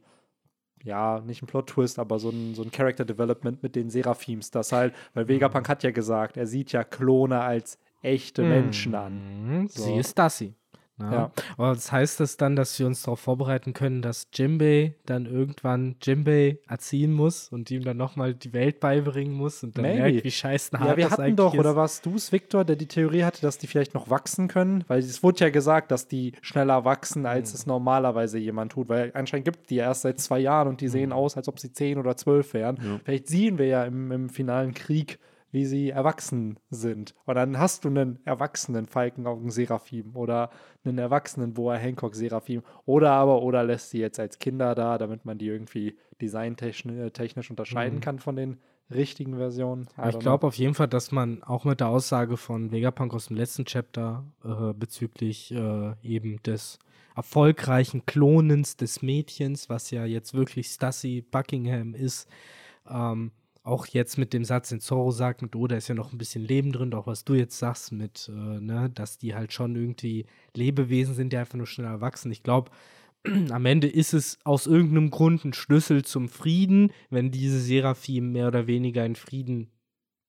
ja, nicht ein Plot-Twist, aber so ein, so ein Character-Development mit den Seraphims. Das halt, weil Vegapunk hat ja gesagt, er sieht ja Klone als echte mhm. Menschen an. So. Sie ist das sie. Ja. ja. Aber das heißt das dann, dass wir uns darauf vorbereiten können, dass Jimbei dann irgendwann Jimbei erziehen muss und ihm dann nochmal die Welt beibringen muss und dann Maybe. merkt, wie scheiße hart Ja, wir hatten doch, ist. oder warst du es, Victor, der die Theorie hatte, dass die vielleicht noch wachsen können? Weil es wurde ja gesagt, dass die schneller wachsen, als hm. es normalerweise jemand tut. Weil anscheinend gibt es die erst seit zwei Jahren und die hm. sehen aus, als ob sie zehn oder zwölf wären. Ja. Vielleicht sehen wir ja im, im finalen Krieg wie sie erwachsen sind. Und dann hast du einen erwachsenen Falkenaugen-Seraphim oder einen erwachsenen Boa Hancock-Seraphim oder aber oder lässt sie jetzt als Kinder da, damit man die irgendwie designtechnisch unterscheiden mhm. kann von den richtigen Versionen. Ich glaube auf jeden Fall, dass man auch mit der Aussage von Vegapunk aus dem letzten Chapter äh, bezüglich äh, eben des erfolgreichen Klonens des Mädchens, was ja jetzt wirklich Stassi Buckingham ist, ähm, auch jetzt mit dem Satz, den Zorro sagt, mit oh, da ist ja noch ein bisschen Leben drin, auch was du jetzt sagst, mit, äh, ne, dass die halt schon irgendwie Lebewesen sind, die einfach nur schneller erwachsen. Ich glaube, (clears throat) am Ende ist es aus irgendeinem Grund ein Schlüssel zum Frieden, wenn diese Seraphim mehr oder weniger in Frieden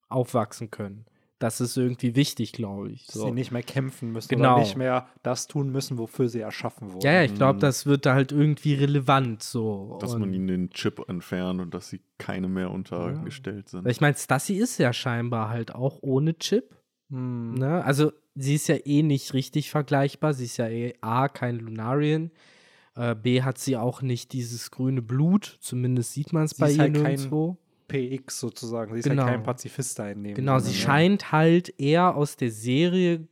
aufwachsen können das ist irgendwie wichtig, glaube ich. So. Dass sie nicht mehr kämpfen müssen genau. oder nicht mehr das tun müssen, wofür sie erschaffen wurden. Ja, ja ich glaube, mhm. das wird da halt irgendwie relevant so. Dass und man ihnen den Chip entfernt und dass sie keine mehr untergestellt ja. sind. Ich meine, Stassi ist ja scheinbar halt auch ohne Chip. Hm. Ne? Also sie ist ja eh nicht richtig vergleichbar. Sie ist ja eh A, kein Lunarian. Äh, B hat sie auch nicht dieses grüne Blut. Zumindest sieht man es bei ihr halt nirgendwo. PX sozusagen. Sie ist genau. ja kein Pazifist in dem Genau, Sinne, sie ne? scheint halt eher aus der Serie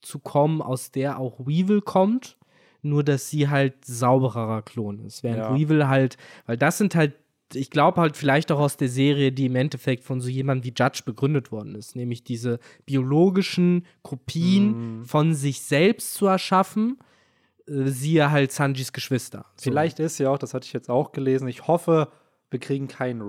zu kommen, aus der auch Weevil kommt, nur dass sie halt saubererer Klon ist. Während ja. Weevil halt, weil das sind halt ich glaube halt vielleicht auch aus der Serie, die im Endeffekt von so jemandem wie Judge begründet worden ist, nämlich diese biologischen Kopien mm. von sich selbst zu erschaffen, äh, siehe halt Sanjis Geschwister. So. Vielleicht ist ja auch, das hatte ich jetzt auch gelesen, ich hoffe, wir kriegen keinen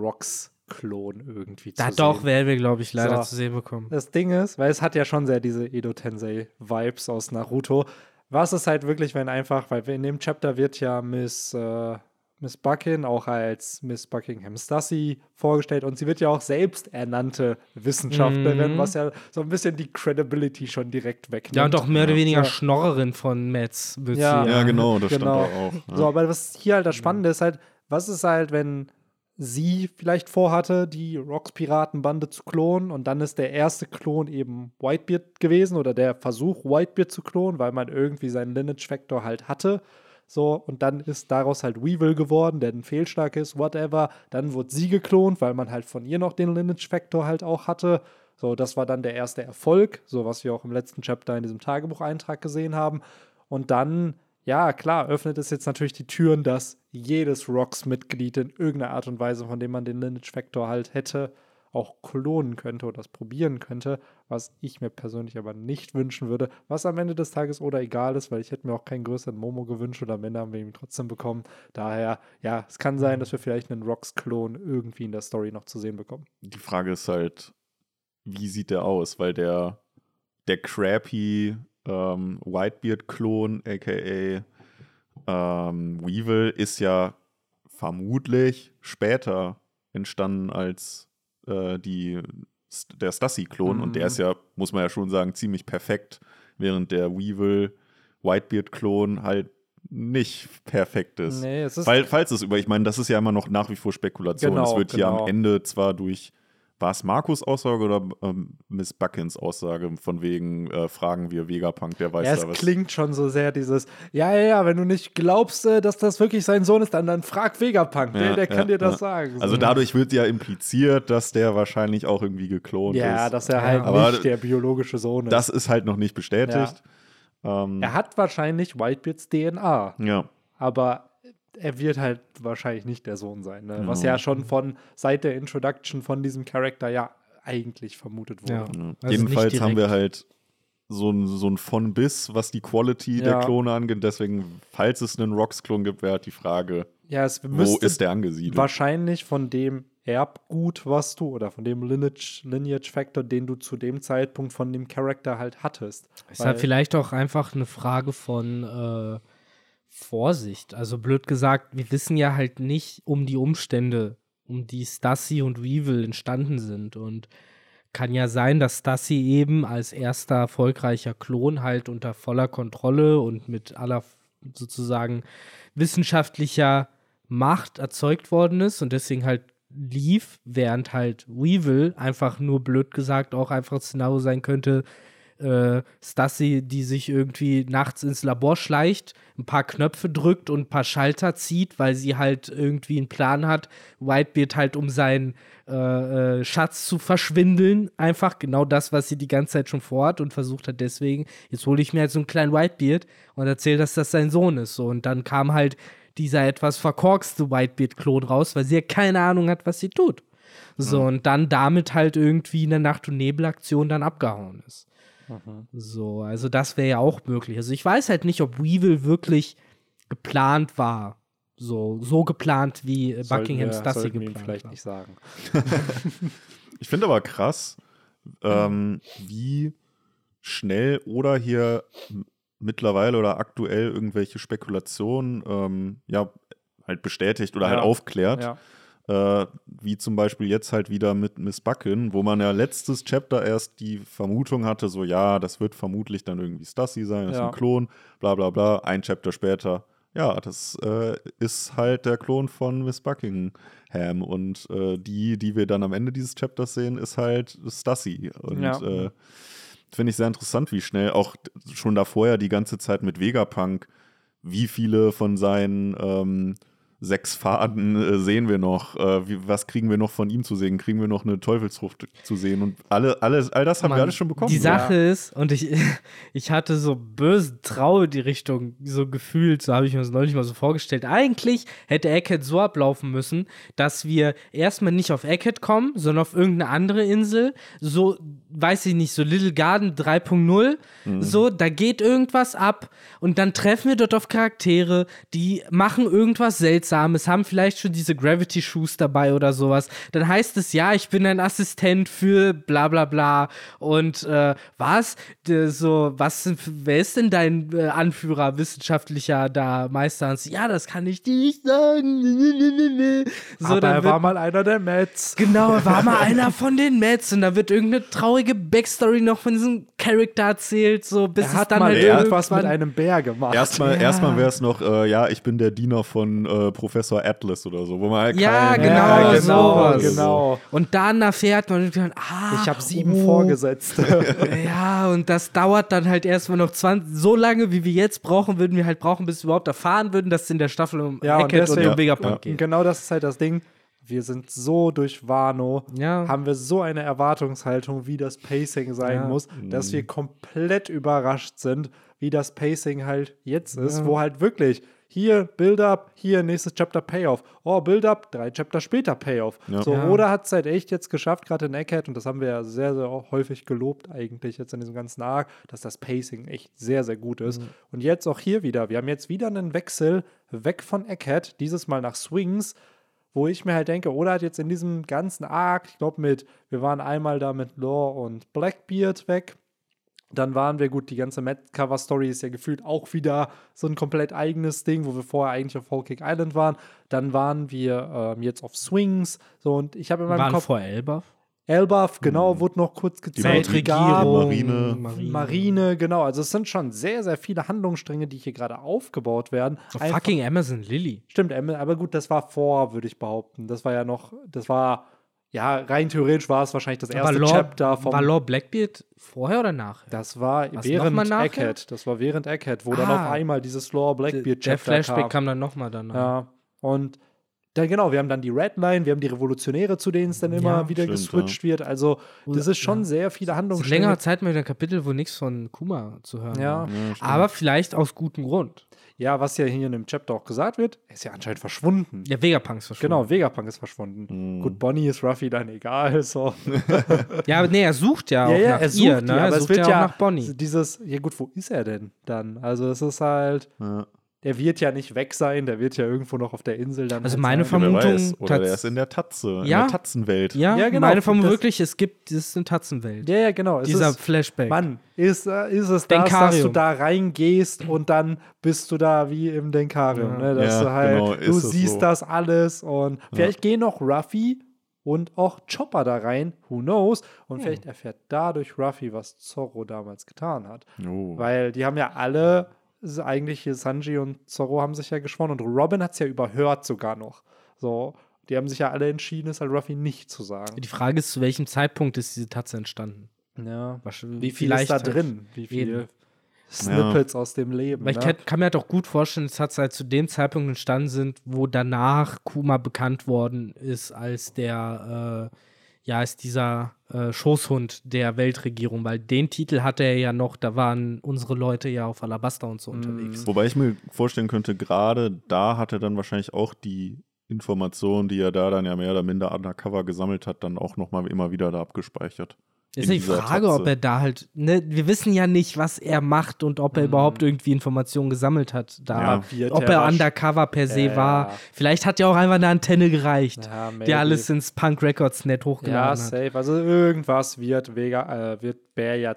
Rocks-Klon irgendwie da zu doch, werden wir, glaube ich, leider so. zu sehen bekommen. Das Ding ist, weil es hat ja schon sehr diese Edo Tensei-Vibes aus Naruto. Was ist halt wirklich, wenn einfach, weil in dem Chapter wird ja Miss äh, Miss Buckin auch als Miss Buckingham Stussy vorgestellt und sie wird ja auch selbst ernannte Wissenschaftlerin, mhm. was ja so ein bisschen die Credibility schon direkt wegnimmt. Ja, und auch mehr oder weniger ja. Schnorrerin von Metz. Ja, ja, genau, das genau. stand da auch. Ja. So, aber was hier halt das Spannende ist halt, was ist halt, wenn sie vielleicht vorhatte, die Rocks-Piratenbande zu klonen und dann ist der erste Klon eben Whitebeard gewesen oder der Versuch, Whitebeard zu klonen, weil man irgendwie seinen Lineage-Vektor halt hatte so, und dann ist daraus halt Weevil geworden, der ein Fehlschlag ist, whatever. Dann wurde sie geklont, weil man halt von ihr noch den Lineage-Factor halt auch hatte. So, das war dann der erste Erfolg, so was wir auch im letzten Chapter in diesem Tagebucheintrag gesehen haben. Und dann, ja, klar, öffnet es jetzt natürlich die Türen, dass jedes Rocks-Mitglied in irgendeiner Art und Weise, von dem man den Lineage-Factor halt hätte, auch klonen könnte oder das probieren könnte, was ich mir persönlich aber nicht wünschen würde, was am Ende des Tages oder egal ist, weil ich hätte mir auch keinen größeren Momo gewünscht oder am Ende haben wir ihn trotzdem bekommen. Daher, ja, es kann sein, dass wir vielleicht einen Rocks-Klon irgendwie in der Story noch zu sehen bekommen. Die Frage ist halt, wie sieht der aus? Weil der, der crappy ähm, Whitebeard-Klon, aka ähm, Weevil, ist ja vermutlich später entstanden als äh, die, der Stassi-Klon mhm. und der mhm. ist ja, muss man ja schon sagen, ziemlich perfekt, während der Weevil Whitebeard-Klon halt nicht perfekt ist. Nee, es ist Weil, falls es über, ich meine, das ist ja immer noch nach wie vor Spekulation. Genau, es wird genau. hier am. Ende zwar durch war es Markus Aussage oder ähm, Miss Buckins Aussage von wegen äh, fragen wir Vegapunk, der weiß ja, da was. Es klingt schon so sehr dieses, ja, ja, ja, wenn du nicht glaubst, äh, dass das wirklich sein Sohn ist, dann, dann frag Vegapunk, ja, der, der ja, kann dir das sagen. So. Also dadurch wird ja impliziert, dass der wahrscheinlich auch irgendwie geklont ist. Ja, dass er halt Aber nicht der biologische Sohn ist. Das ist halt noch nicht bestätigt. Ähm, er hat wahrscheinlich Whitebeards DNA. Ja. Aber er wird halt wahrscheinlich nicht der Sohn sein. Ne? Was ja schon von seit der Introduction von diesem Charakter ja eigentlich vermutet wurde. Ja. Also Jedenfalls haben wir halt so ein, so ein von bis, was die Quality ja. der Klone angeht. Deswegen, falls es einen Rocks-Klon gibt, wäre halt die Frage, ja, wo ist der angesiedelt? Wahrscheinlich von dem Erbgut, was du, oder von dem Lineage, Lineage Factor, den du zu dem Zeitpunkt von dem Charakter halt hattest. Ist halt vielleicht auch einfach eine Frage von äh, Vorsicht. Also blöd gesagt, wir wissen ja halt nicht um die Umstände, um die Stassi und Weevil entstanden sind. Und kann ja sein, dass Stassi eben als erster erfolgreicher Klon halt unter voller Kontrolle und mit aller sozusagen wissenschaftlicher Macht erzeugt worden ist und deswegen halt lief, während halt Weevil einfach nur blöd gesagt auch einfach Szenario sein könnte, äh, Stassi, die sich irgendwie nachts ins Labor schleicht, ein paar Knöpfe drückt und ein paar Schalter zieht, weil sie halt irgendwie einen Plan hat, Whitebeard halt um seinen äh, äh, Schatz zu verschwindeln. Einfach genau das, was sie die ganze Zeit schon vorhat und versucht hat. Deswegen, jetzt hole ich mir halt so einen kleinen Whitebeard und erzähle, dass das sein Sohn ist. So, und dann kam halt dieser etwas verkorkste Whitebeard-Klon raus, weil sie ja keine Ahnung hat, was sie tut. So, mhm. und dann damit halt irgendwie in der Nacht- und Nebelaktion dann abgehauen ist. Mhm. So, also das wäre ja auch möglich. Also ich weiß halt nicht, ob Weevil wirklich geplant war. So, so geplant wie äh, Buckingham Stussy geplant ihm vielleicht war. nicht sagen. (laughs) ich finde aber krass, ähm, wie schnell oder hier mittlerweile oder aktuell irgendwelche Spekulationen ähm, ja halt bestätigt oder halt ja. halt aufklärt. Ja äh, wie zum Beispiel jetzt halt wieder mit Miss Buckin, wo man ja letztes Chapter erst die Vermutung hatte, so ja, das wird vermutlich dann irgendwie Stassi sein, das ja. ist ein Klon, bla bla bla. Ein Chapter später, ja, das äh, ist halt der Klon von Miss Buckingham. Und äh, die, die wir dann am Ende dieses Chapters sehen, ist halt Stassi. Und ja. Äh, finde ich sehr interessant, wie schnell auch schon davor ja die ganze Zeit mit Vegapunk, wie viele von seinen ähm, sechs Faden äh, sehen wir noch, äh, wie, was kriegen wir noch von ihm zu sehen, kriegen wir noch eine Teufelsfrucht zu sehen und alle, alles, all das haben Mann, wir alles schon bekommen. Die Sache ja. ist, und ich, (laughs) ich hatte so böse Trau in die Richtung so gefühlt, so habe ich mir das neulich mal so vorgestellt. Eigentlich hätte Eckhead so ablaufen müssen, dass wir erstmal nicht auf Eckhead kommen, sondern auf irgendeine andere Insel, so, weiß ich nicht, so Little Garden 3.0, mhm. so, da geht irgendwas ab und dann treffen wir dort auf Charaktere, die machen irgendwas seltsames Seltsames, haben vielleicht schon diese Gravity Shoes dabei oder sowas, dann heißt es, ja, ich bin ein Assistent für bla bla bla. Und äh, was? De, so, was, wer ist denn dein äh, Anführer, wissenschaftlicher da, Meister? Ja, das kann ich dir nicht sagen. (laughs) So, Aber er wird, war mal einer der Mets. Genau, er war mal (laughs) einer von den Mets und da wird irgendeine traurige Backstory noch von diesem Charakter erzählt, so bis er hat es dann mal halt irgendwas mit einem Bär gemacht. Erstmal, ja. erstmal wäre es noch, äh, ja, ich bin der Diener von äh, Professor Atlas oder so, wo man halt Ja, genau, ja, genau, sowas. genau. Und dann erfährt man, ah, ich habe sieben oh. Vorgesetzte. (laughs) ja, und das dauert dann halt erstmal noch 20, so lange, wie wir jetzt brauchen, würden wir halt brauchen, bis wir überhaupt erfahren würden, dass es in der Staffel um ja, Eckett und, und um Vegapunk ja. geht. Genau das ist halt das Ding. Wir sind so durch Wano, ja. haben wir so eine Erwartungshaltung, wie das Pacing sein ja. muss, dass wir komplett überrascht sind, wie das Pacing halt jetzt ist, wo halt wirklich hier Build-up, hier nächstes Chapter Payoff. Oh, Build-up, drei Chapter später Payoff. Ja. So, ja. Oda hat es halt echt jetzt geschafft, gerade in Egghead, und das haben wir ja sehr, sehr häufig gelobt eigentlich jetzt in diesem ganzen Arc, dass das Pacing echt sehr, sehr gut ist. Mhm. Und jetzt auch hier wieder, wir haben jetzt wieder einen Wechsel weg von Egghead, dieses Mal nach Swings, wo ich mir halt denke, Oda hat jetzt in diesem ganzen Arc, ich glaube mit, wir waren einmal da mit Lore und Blackbeard weg, dann waren wir gut, die ganze Mat-Cover-Story ist ja gefühlt auch wieder so ein komplett eigenes Ding, wo wir vorher eigentlich auf Whole Cake Island waren. Dann waren wir ähm, jetzt auf Swings. So, und ich habe in meinem waren Kopf. vor Elbaf? Elbaf, genau, mhm. wurde noch kurz gezeigt. Die Regierung, Marine. Marine. Marine, genau. Also es sind schon sehr, sehr viele Handlungsstränge, die hier gerade aufgebaut werden. Oh, fucking Amazon Lily. Stimmt, aber gut, das war vor, würde ich behaupten. Das war ja noch, das war ja, rein theoretisch war es wahrscheinlich das erste Lore, Chapter vom. War Lore Blackbeard vorher oder nachher? Das war War's während Egghead. Das war während Egghead, wo ah, dann auf einmal dieses Lore Blackbeard Chapter Der Flashback kam, kam dann nochmal danach. Ja. Und dann genau, wir haben dann die Redline, wir haben die Revolutionäre, zu denen es dann immer ja, wieder stimmt, geswitcht ja. wird. Also, das ist schon ja. sehr viele Handlungsstränge. Längere Zeit mal wieder ein Kapitel, wo nichts von Kuma zu hören ja. Aber vielleicht aus gutem Grund. Ja, was ja hier in dem Chapter auch gesagt wird, er ist ja anscheinend verschwunden. Ja, Vegapunk ist verschwunden. Genau, Vegapunk ist verschwunden. Mhm. Gut, Bonnie ist Ruffy dann egal. So. (laughs) ja, aber nee, er sucht ja auch nach er sucht ihr, ne? Ja, aber er sucht es wird ja, nach Bonnie. Dieses, ja gut, wo ist er denn dann? Also es ist halt. Ja der wird ja nicht weg sein, der wird ja irgendwo noch auf der Insel dann. Also halt meine sein. Vermutung. Weiß, oder der ist in der Tatze, in der Tatzenwelt. Ja, ja genau. Meine Vermutung wirklich, es gibt, es ist eine Tatzenwelt. Ja, ja, genau. Dieser ist, Flashback. Mann, ist, äh, ist es das, dass du da reingehst und dann bist du da wie im Denkarium. Ja. Ne? Dass ja, du halt, genau, du siehst so. das alles und vielleicht gehen noch Ruffy und auch Chopper da rein, who knows? Und hm. vielleicht erfährt dadurch Ruffy, was Zorro damals getan hat. Oh. Weil die haben ja alle eigentlich hier Sanji und Zorro haben sich ja geschworen und Robin hat es ja überhört sogar noch. So, die haben sich ja alle entschieden, es halt Ruffy nicht zu sagen. Die Frage ist, zu welchem Zeitpunkt ist diese Tatze entstanden? Ja, wie viel ist da drin? Wie viel Snippets ja. aus dem Leben? Weil ich ne? kann, mir halt auch gut vorstellen, dass Tatze halt zu dem Zeitpunkt entstanden sind, wo danach Kuma bekannt worden ist als der äh, ja, ist dieser äh, Schoßhund der Weltregierung, weil den Titel hatte er ja noch, da waren unsere Leute ja auf Alabaster und so mhm. unterwegs. Wobei ich mir vorstellen könnte, gerade da hat er dann wahrscheinlich auch die Informationen, die er da dann ja mehr oder minder undercover gesammelt hat, dann auch nochmal immer wieder da abgespeichert. Ist die Frage, Tatze. ob er da halt, ne, wir wissen ja nicht, was er macht und ob er mhm. überhaupt irgendwie Informationen gesammelt hat. Da, ja, ob er undercover per se äh, war. Vielleicht hat ja auch einfach eine Antenne gereicht, ja, die alles ins Punk Records Net hochgeladen hat. Ja, safe. Also irgendwas wird Vega, äh, wird Bär ja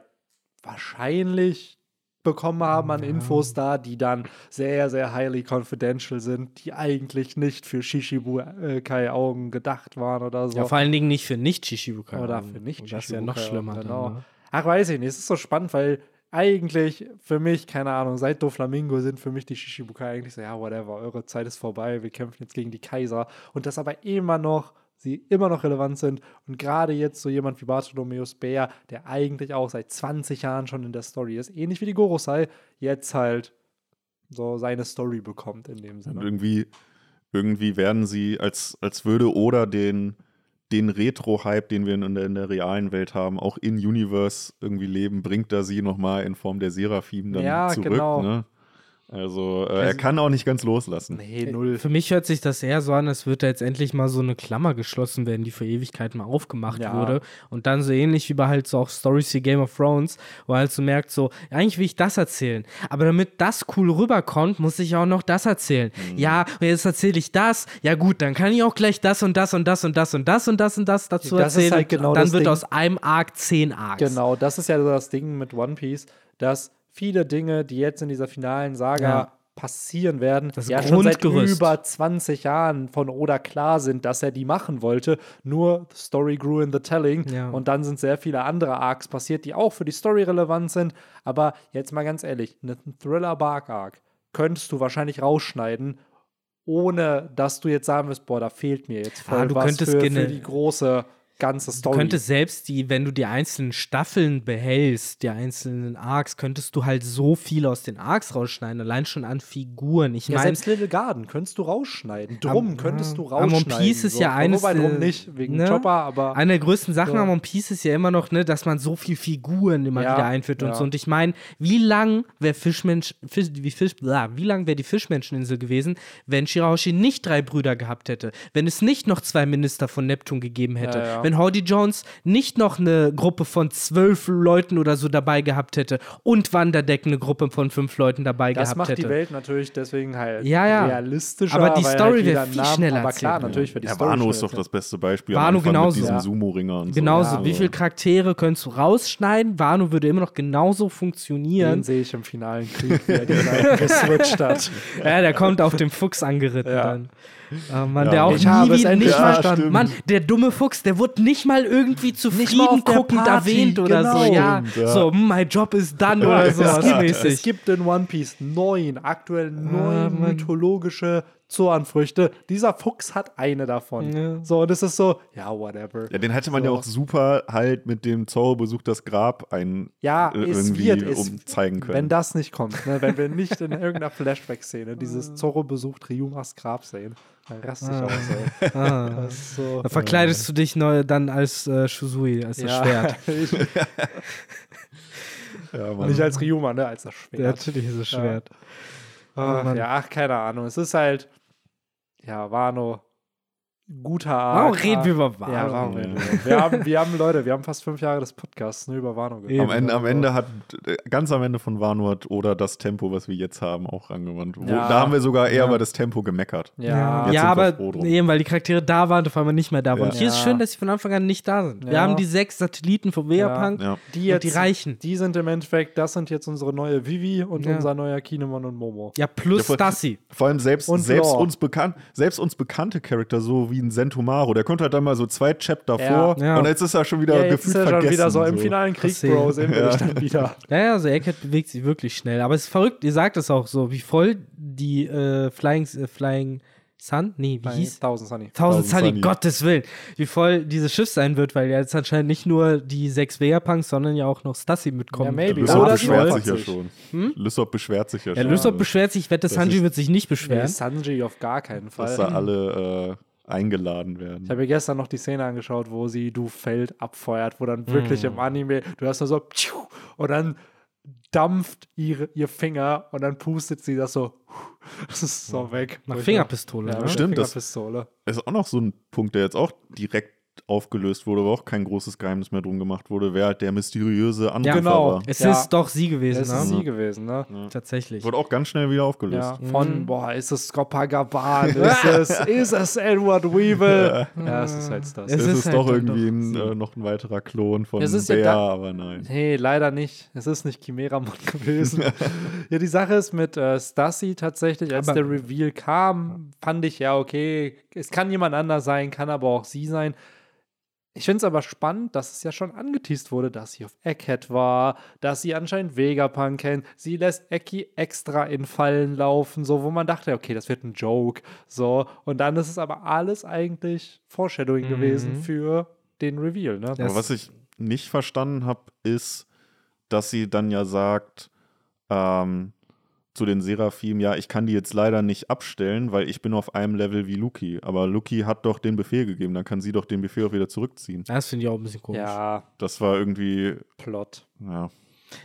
wahrscheinlich bekommen haben an Infos da, die dann sehr, sehr highly confidential sind, die eigentlich nicht für Shishibukai-Augen gedacht waren oder so. Ja, vor allen Dingen nicht für Nicht-Shishibukai-Augen. Oder für nicht shishibukai Das ist ja noch schlimmer. Genau. Dann, ne? Ach, weiß ich nicht. Es ist so spannend, weil eigentlich für mich, keine Ahnung, seit Doflamingo sind für mich die Shishibukai eigentlich so, ja, whatever, eure Zeit ist vorbei, wir kämpfen jetzt gegen die Kaiser. Und das aber immer noch sie immer noch relevant sind. Und gerade jetzt so jemand wie Bartholomeus Bär, der eigentlich auch seit 20 Jahren schon in der Story ist, ähnlich wie die Gorosei, jetzt halt so seine Story bekommt in dem Sinne. Und irgendwie irgendwie werden sie, als, als würde oder den, den Retro-Hype, den wir in der, in der realen Welt haben, auch in Universe irgendwie leben, bringt er sie nochmal in Form der Seraphim dann ja, zurück. Genau. Ne? Also, äh, er also kann auch nicht ganz loslassen. Nee, null. Für mich hört sich das eher so an, als würde da jetzt endlich mal so eine Klammer geschlossen werden, die für Ewigkeit mal aufgemacht ja. wurde. Und dann so ähnlich wie bei halt so auch Stories wie Game of Thrones, wo halt so merkt, so, eigentlich will ich das erzählen. Aber damit das cool rüberkommt, muss ich auch noch das erzählen. Mhm. Ja, und jetzt erzähle ich das. Ja, gut, dann kann ich auch gleich das und das und das und das und das und das und das dazu das erzählen. Halt genau dann wird Ding. aus einem Arc zehn Arcs. Genau, das ist ja das Ding mit One Piece, dass viele Dinge, die jetzt in dieser finalen Saga ja. passieren werden, das ja schon seit über 20 Jahren von Oda klar sind, dass er die machen wollte. Nur the Story grew in the telling. Ja. Und dann sind sehr viele andere Arcs passiert, die auch für die Story relevant sind. Aber jetzt mal ganz ehrlich, einen Thriller-Bark-Arc könntest du wahrscheinlich rausschneiden ohne dass du jetzt sagen wirst, boah, da fehlt mir jetzt voll ah, du was für, für, die große ganze Story. Du könntest selbst die, wenn du die einzelnen Staffeln behältst, die einzelnen Arcs, könntest du halt so viel aus den Arcs rausschneiden, allein schon an Figuren. Ich ja, meine, selbst Little Garden könntest du rausschneiden. Drum am, könntest du rausschneiden. One Piece ist so. ja eines Wobei drum nicht, wegen ne? Chopper, aber. Eine der größten Sachen so. am One Piece ist ja immer noch, ne, dass man so viel Figuren immer ja, wieder einführt ja. und so. Und ich meine, wie lang wäre Fischmensch, Fisch, wie, Fisch, wie lang wäre die Fischmenscheninsel gewesen, wenn Shirahoshi nicht drei Brüder gehabt hätte? Wenn es nicht noch zwei Minister von Neptun gegeben hätte? Wenn wenn Howdy Jones nicht noch eine Gruppe von zwölf Leuten oder so dabei gehabt hätte und Wanderdeck eine Gruppe von fünf Leuten dabei das gehabt hätte. Das macht die Welt natürlich deswegen halt ja, ja. realistischer. Aber die Story halt wäre viel schneller Aber klar, natürlich wäre die ja, Story Wano ist doch das beste Beispiel. Wano genauso. Mit diesem ja. Sumo-Ringer und genauso. so. Genauso. Wie viele Charaktere könntest du rausschneiden? Wano würde immer noch genauso funktionieren. Den sehe ich im finalen Krieg, wie er die geswitcht (laughs) hat. Ja, der kommt auf dem Fuchs angeritten dann. Oh Mann, ja, der auch ich nie wieder nicht ja, verstanden. Mann, der dumme Fuchs, der wurde nicht mal irgendwie zufrieden guckend erwähnt oder genau. so. Ja, ja. so, my job is done oder so. Es gibt, es gibt in One Piece neun, aktuell neun ah, mythologische Zoanfrüchte. Dieser Fuchs hat eine davon. Ja. So, und es ist so, ja, whatever. Ja, den hätte man so. ja auch super halt mit dem Zorro-Besuch das Grab ein ja, äh, irgendwie wird, umzeigen können. Wenn das nicht kommt, ne? wenn wir nicht in irgendeiner Flashback-Szene dieses (laughs) Zorro besucht Ryumas Grab sehen, dann raste ich ah. aus, ey. Ah. (laughs) So, dann verkleidest du dich neu dann als äh, Shusui, als das Schwert. (laughs) ja, nicht als Ryuma, ne, als das Schwert. Ja, natürlich ist das Schwert. Ach, oh, ja, ach, keine Ahnung. Es ist halt, ja, Wano guter Art. Warum reden wir über Wano? Ja, warum reden wir? Wir haben, wir haben, Leute, wir haben fast fünf Jahre des Podcasts nur über Wano geredet. Am Ende, am Ende hat, ganz am Ende von Wano hat oder das Tempo, was wir jetzt haben, auch angewandt. Ja. Da haben wir sogar eher ja. über das Tempo gemeckert. Ja, ja aber eben, weil die Charaktere da waren, auf einmal nicht mehr da waren. Und hier ist schön, dass sie von Anfang an nicht da sind. Wir haben die sechs Satelliten von Vegapunk, die jetzt, die reichen. Die sind im Endeffekt, das sind jetzt unsere neue Vivi und unser neuer Kinemon und Momo. Ja, plus ja, Stassi. Vor allem selbst, selbst, uns bekannt, selbst uns bekannte Charakter, so wie ein Sentomaro, der konnte halt dann mal so zwei Chapter ja. vor ja. und jetzt ist er schon wieder ja, jetzt gefühlt ist er schon wieder so, im finalen Krieg, Bro, sehen (laughs) wir ja. dann wieder. Ja, ja, also Egghead bewegt sich wirklich schnell, aber es ist verrückt, ihr sagt es auch so, wie voll die äh, Flying, äh, Flying Sun? Nee, wie Nein, hieß? Thousand Sunny. Thousand Sunny, Sunny, Gottes Willen. Wie voll dieses Schiff sein wird, weil jetzt anscheinend nicht nur die sechs Vegapunks, sondern ja auch noch Stassi mitkommen. Ja, maybe. Lysop beschwert sich ja schon. Hm? Lysop beschwert sich ja, ja schon. Lysop beschwert sich, ich wette, Sanji wird sich nicht beschweren. Nee, Sanji auf gar keinen Fall. Dass da alle äh, eingeladen werden. Ich habe mir gestern noch die Szene angeschaut, wo sie Du Feld abfeuert, wo dann wirklich mm. im Anime, du hast nur so und dann dampft ihre, ihr Finger und dann pustet sie das so. Das ist so weg. Nach Fingerpistole. Ja, ne? Stimmt, das ist auch noch so ein Punkt, der jetzt auch direkt aufgelöst wurde, wo auch kein großes Geheimnis mehr drum gemacht wurde, wer halt der mysteriöse Anrufer ja, genau. war. Es ja. ist doch sie gewesen, es ne? ist sie gewesen, ne? Ja. Tatsächlich. Wurde auch ganz schnell wieder aufgelöst. Ja, von, mhm. boah, ist es Copacabana, (laughs) ist es, ist es Edward Weevil? ja, es ist halt das. Es, es ist, halt doch irgendwie ein, äh, noch ein weiterer Klon von es ist Bär, ja aber nein. Nee, leider nicht. Es ist nicht Chimeramon (laughs) gewesen. (laughs) ja, die Sache ist mit äh, Stassi tatsächlich, als aber der Reveal kam, fand ich ja, okay, es kann jemand anders sein, kann aber auch sie sein. Ich finde es aber spannend, dass es ja schon angeteased wurde, dass sie auf Egghead war, dass sie anscheinend Vegapunk kennt. Sie lässt Eki extra in Fallen laufen, so wo man dachte, okay, das wird ein Joke. So, und dann ist es aber alles eigentlich Foreshadowing mhm. gewesen für den Reveal. Ne? Aber was ich nicht verstanden habe, ist, dass sie dann ja sagt, ähm, zu den Seraphim, ja, ich kann die jetzt leider nicht abstellen, weil ich bin auf einem Level wie Luki. Aber Luki hat doch den Befehl gegeben, dann kann sie doch den Befehl auch wieder zurückziehen. Das finde ich auch ein bisschen komisch. Ja. Das war irgendwie. Plot. Ja.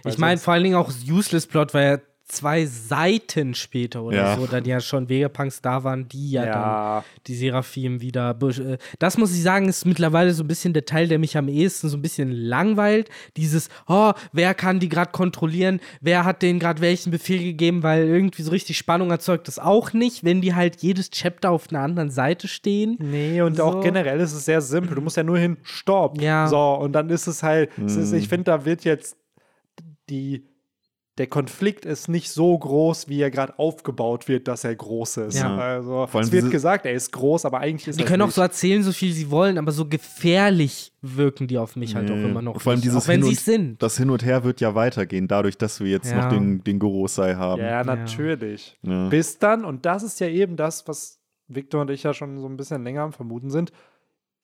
Ich meine vor allen Dingen auch Useless Plot, weil er zwei Seiten später oder ja. so, dann ja schon Vegapunks da waren, die ja, ja. dann die Seraphim wieder. Äh, das muss ich sagen, ist mittlerweile so ein bisschen der Teil, der mich am ehesten so ein bisschen langweilt. Dieses, oh, wer kann die gerade kontrollieren? Wer hat denen gerade welchen Befehl gegeben? Weil irgendwie so richtig Spannung erzeugt das auch nicht, wenn die halt jedes Chapter auf einer anderen Seite stehen. Nee, und so. auch generell ist es sehr simpel. Du musst ja nur hin, stopp. Ja. So, und dann ist es halt, mhm. es ist, ich finde, da wird jetzt die der Konflikt ist nicht so groß, wie er gerade aufgebaut wird, dass er groß ist. Ja. Also es wird gesagt, er ist groß, aber eigentlich ist er. Die können auch so erzählen, so viel sie wollen, aber so gefährlich wirken die auf mich halt auch immer noch. Vor allem nicht, dieses auch wenn sie sind. Das Hin und Her wird ja weitergehen, dadurch, dass wir jetzt ja. noch den, den Gorosei haben. Ja, natürlich. Ja. Bis dann, und das ist ja eben das, was Victor und ich ja schon so ein bisschen länger am Vermuten sind,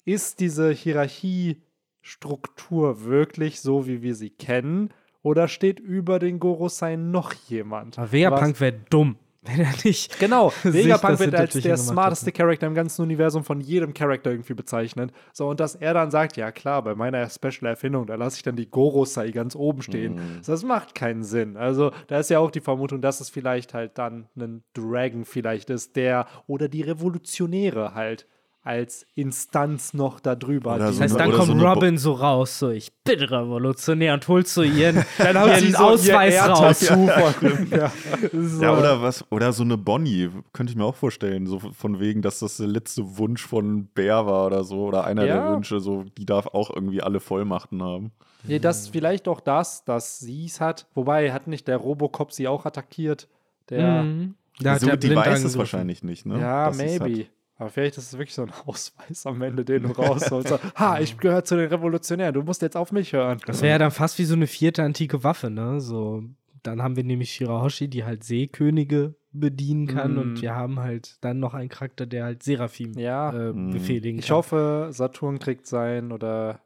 ist diese Hierarchiestruktur wirklich so, wie wir sie kennen? Oder steht über den Gorosei noch jemand? Aber Vegapunk wäre dumm, (laughs) wenn er nicht. Genau, (laughs) Vegapunk wird als der smarteste Charakter im ganzen Universum von jedem Charakter irgendwie bezeichnet. So, und dass er dann sagt, ja klar, bei meiner Special-Erfindung, da lasse ich dann die Gorosei ganz oben stehen. Mhm. Das macht keinen Sinn. Also, da ist ja auch die Vermutung, dass es vielleicht halt dann ein Dragon vielleicht ist, der oder die Revolutionäre halt als Instanz noch darüber. das heißt, dann kommt so Robin so raus, so ich bin revolutionär und holt so ihren, (laughs) dann ihren sie so Ausweis ihr raus. (laughs) ja. So. ja, oder was, oder so eine Bonnie, könnte ich mir auch vorstellen, so von wegen, dass das der letzte Wunsch von Bär war oder so, oder einer ja. der Wünsche, so, die darf auch irgendwie alle Vollmachten haben. Ja, das vielleicht auch das, dass sie es hat, wobei hat nicht der Robocop sie auch attackiert, der mhm. Da so, die weiß es wahrscheinlich nicht, ne? Ja, maybe. Aber vielleicht ist es wirklich so ein (laughs) Ausweis am Ende, den du (laughs) rausholst. So, ha, ich gehöre zu den Revolutionären, du musst jetzt auf mich hören. Das wäre ja dann fast wie so eine vierte antike Waffe, ne? So, dann haben wir nämlich Shirahoshi, die halt Seekönige bedienen kann mm. und wir haben halt dann noch einen Charakter, der halt Seraphim ja. äh, mm. befehligen kann. Ich hoffe, Saturn kriegt sein oder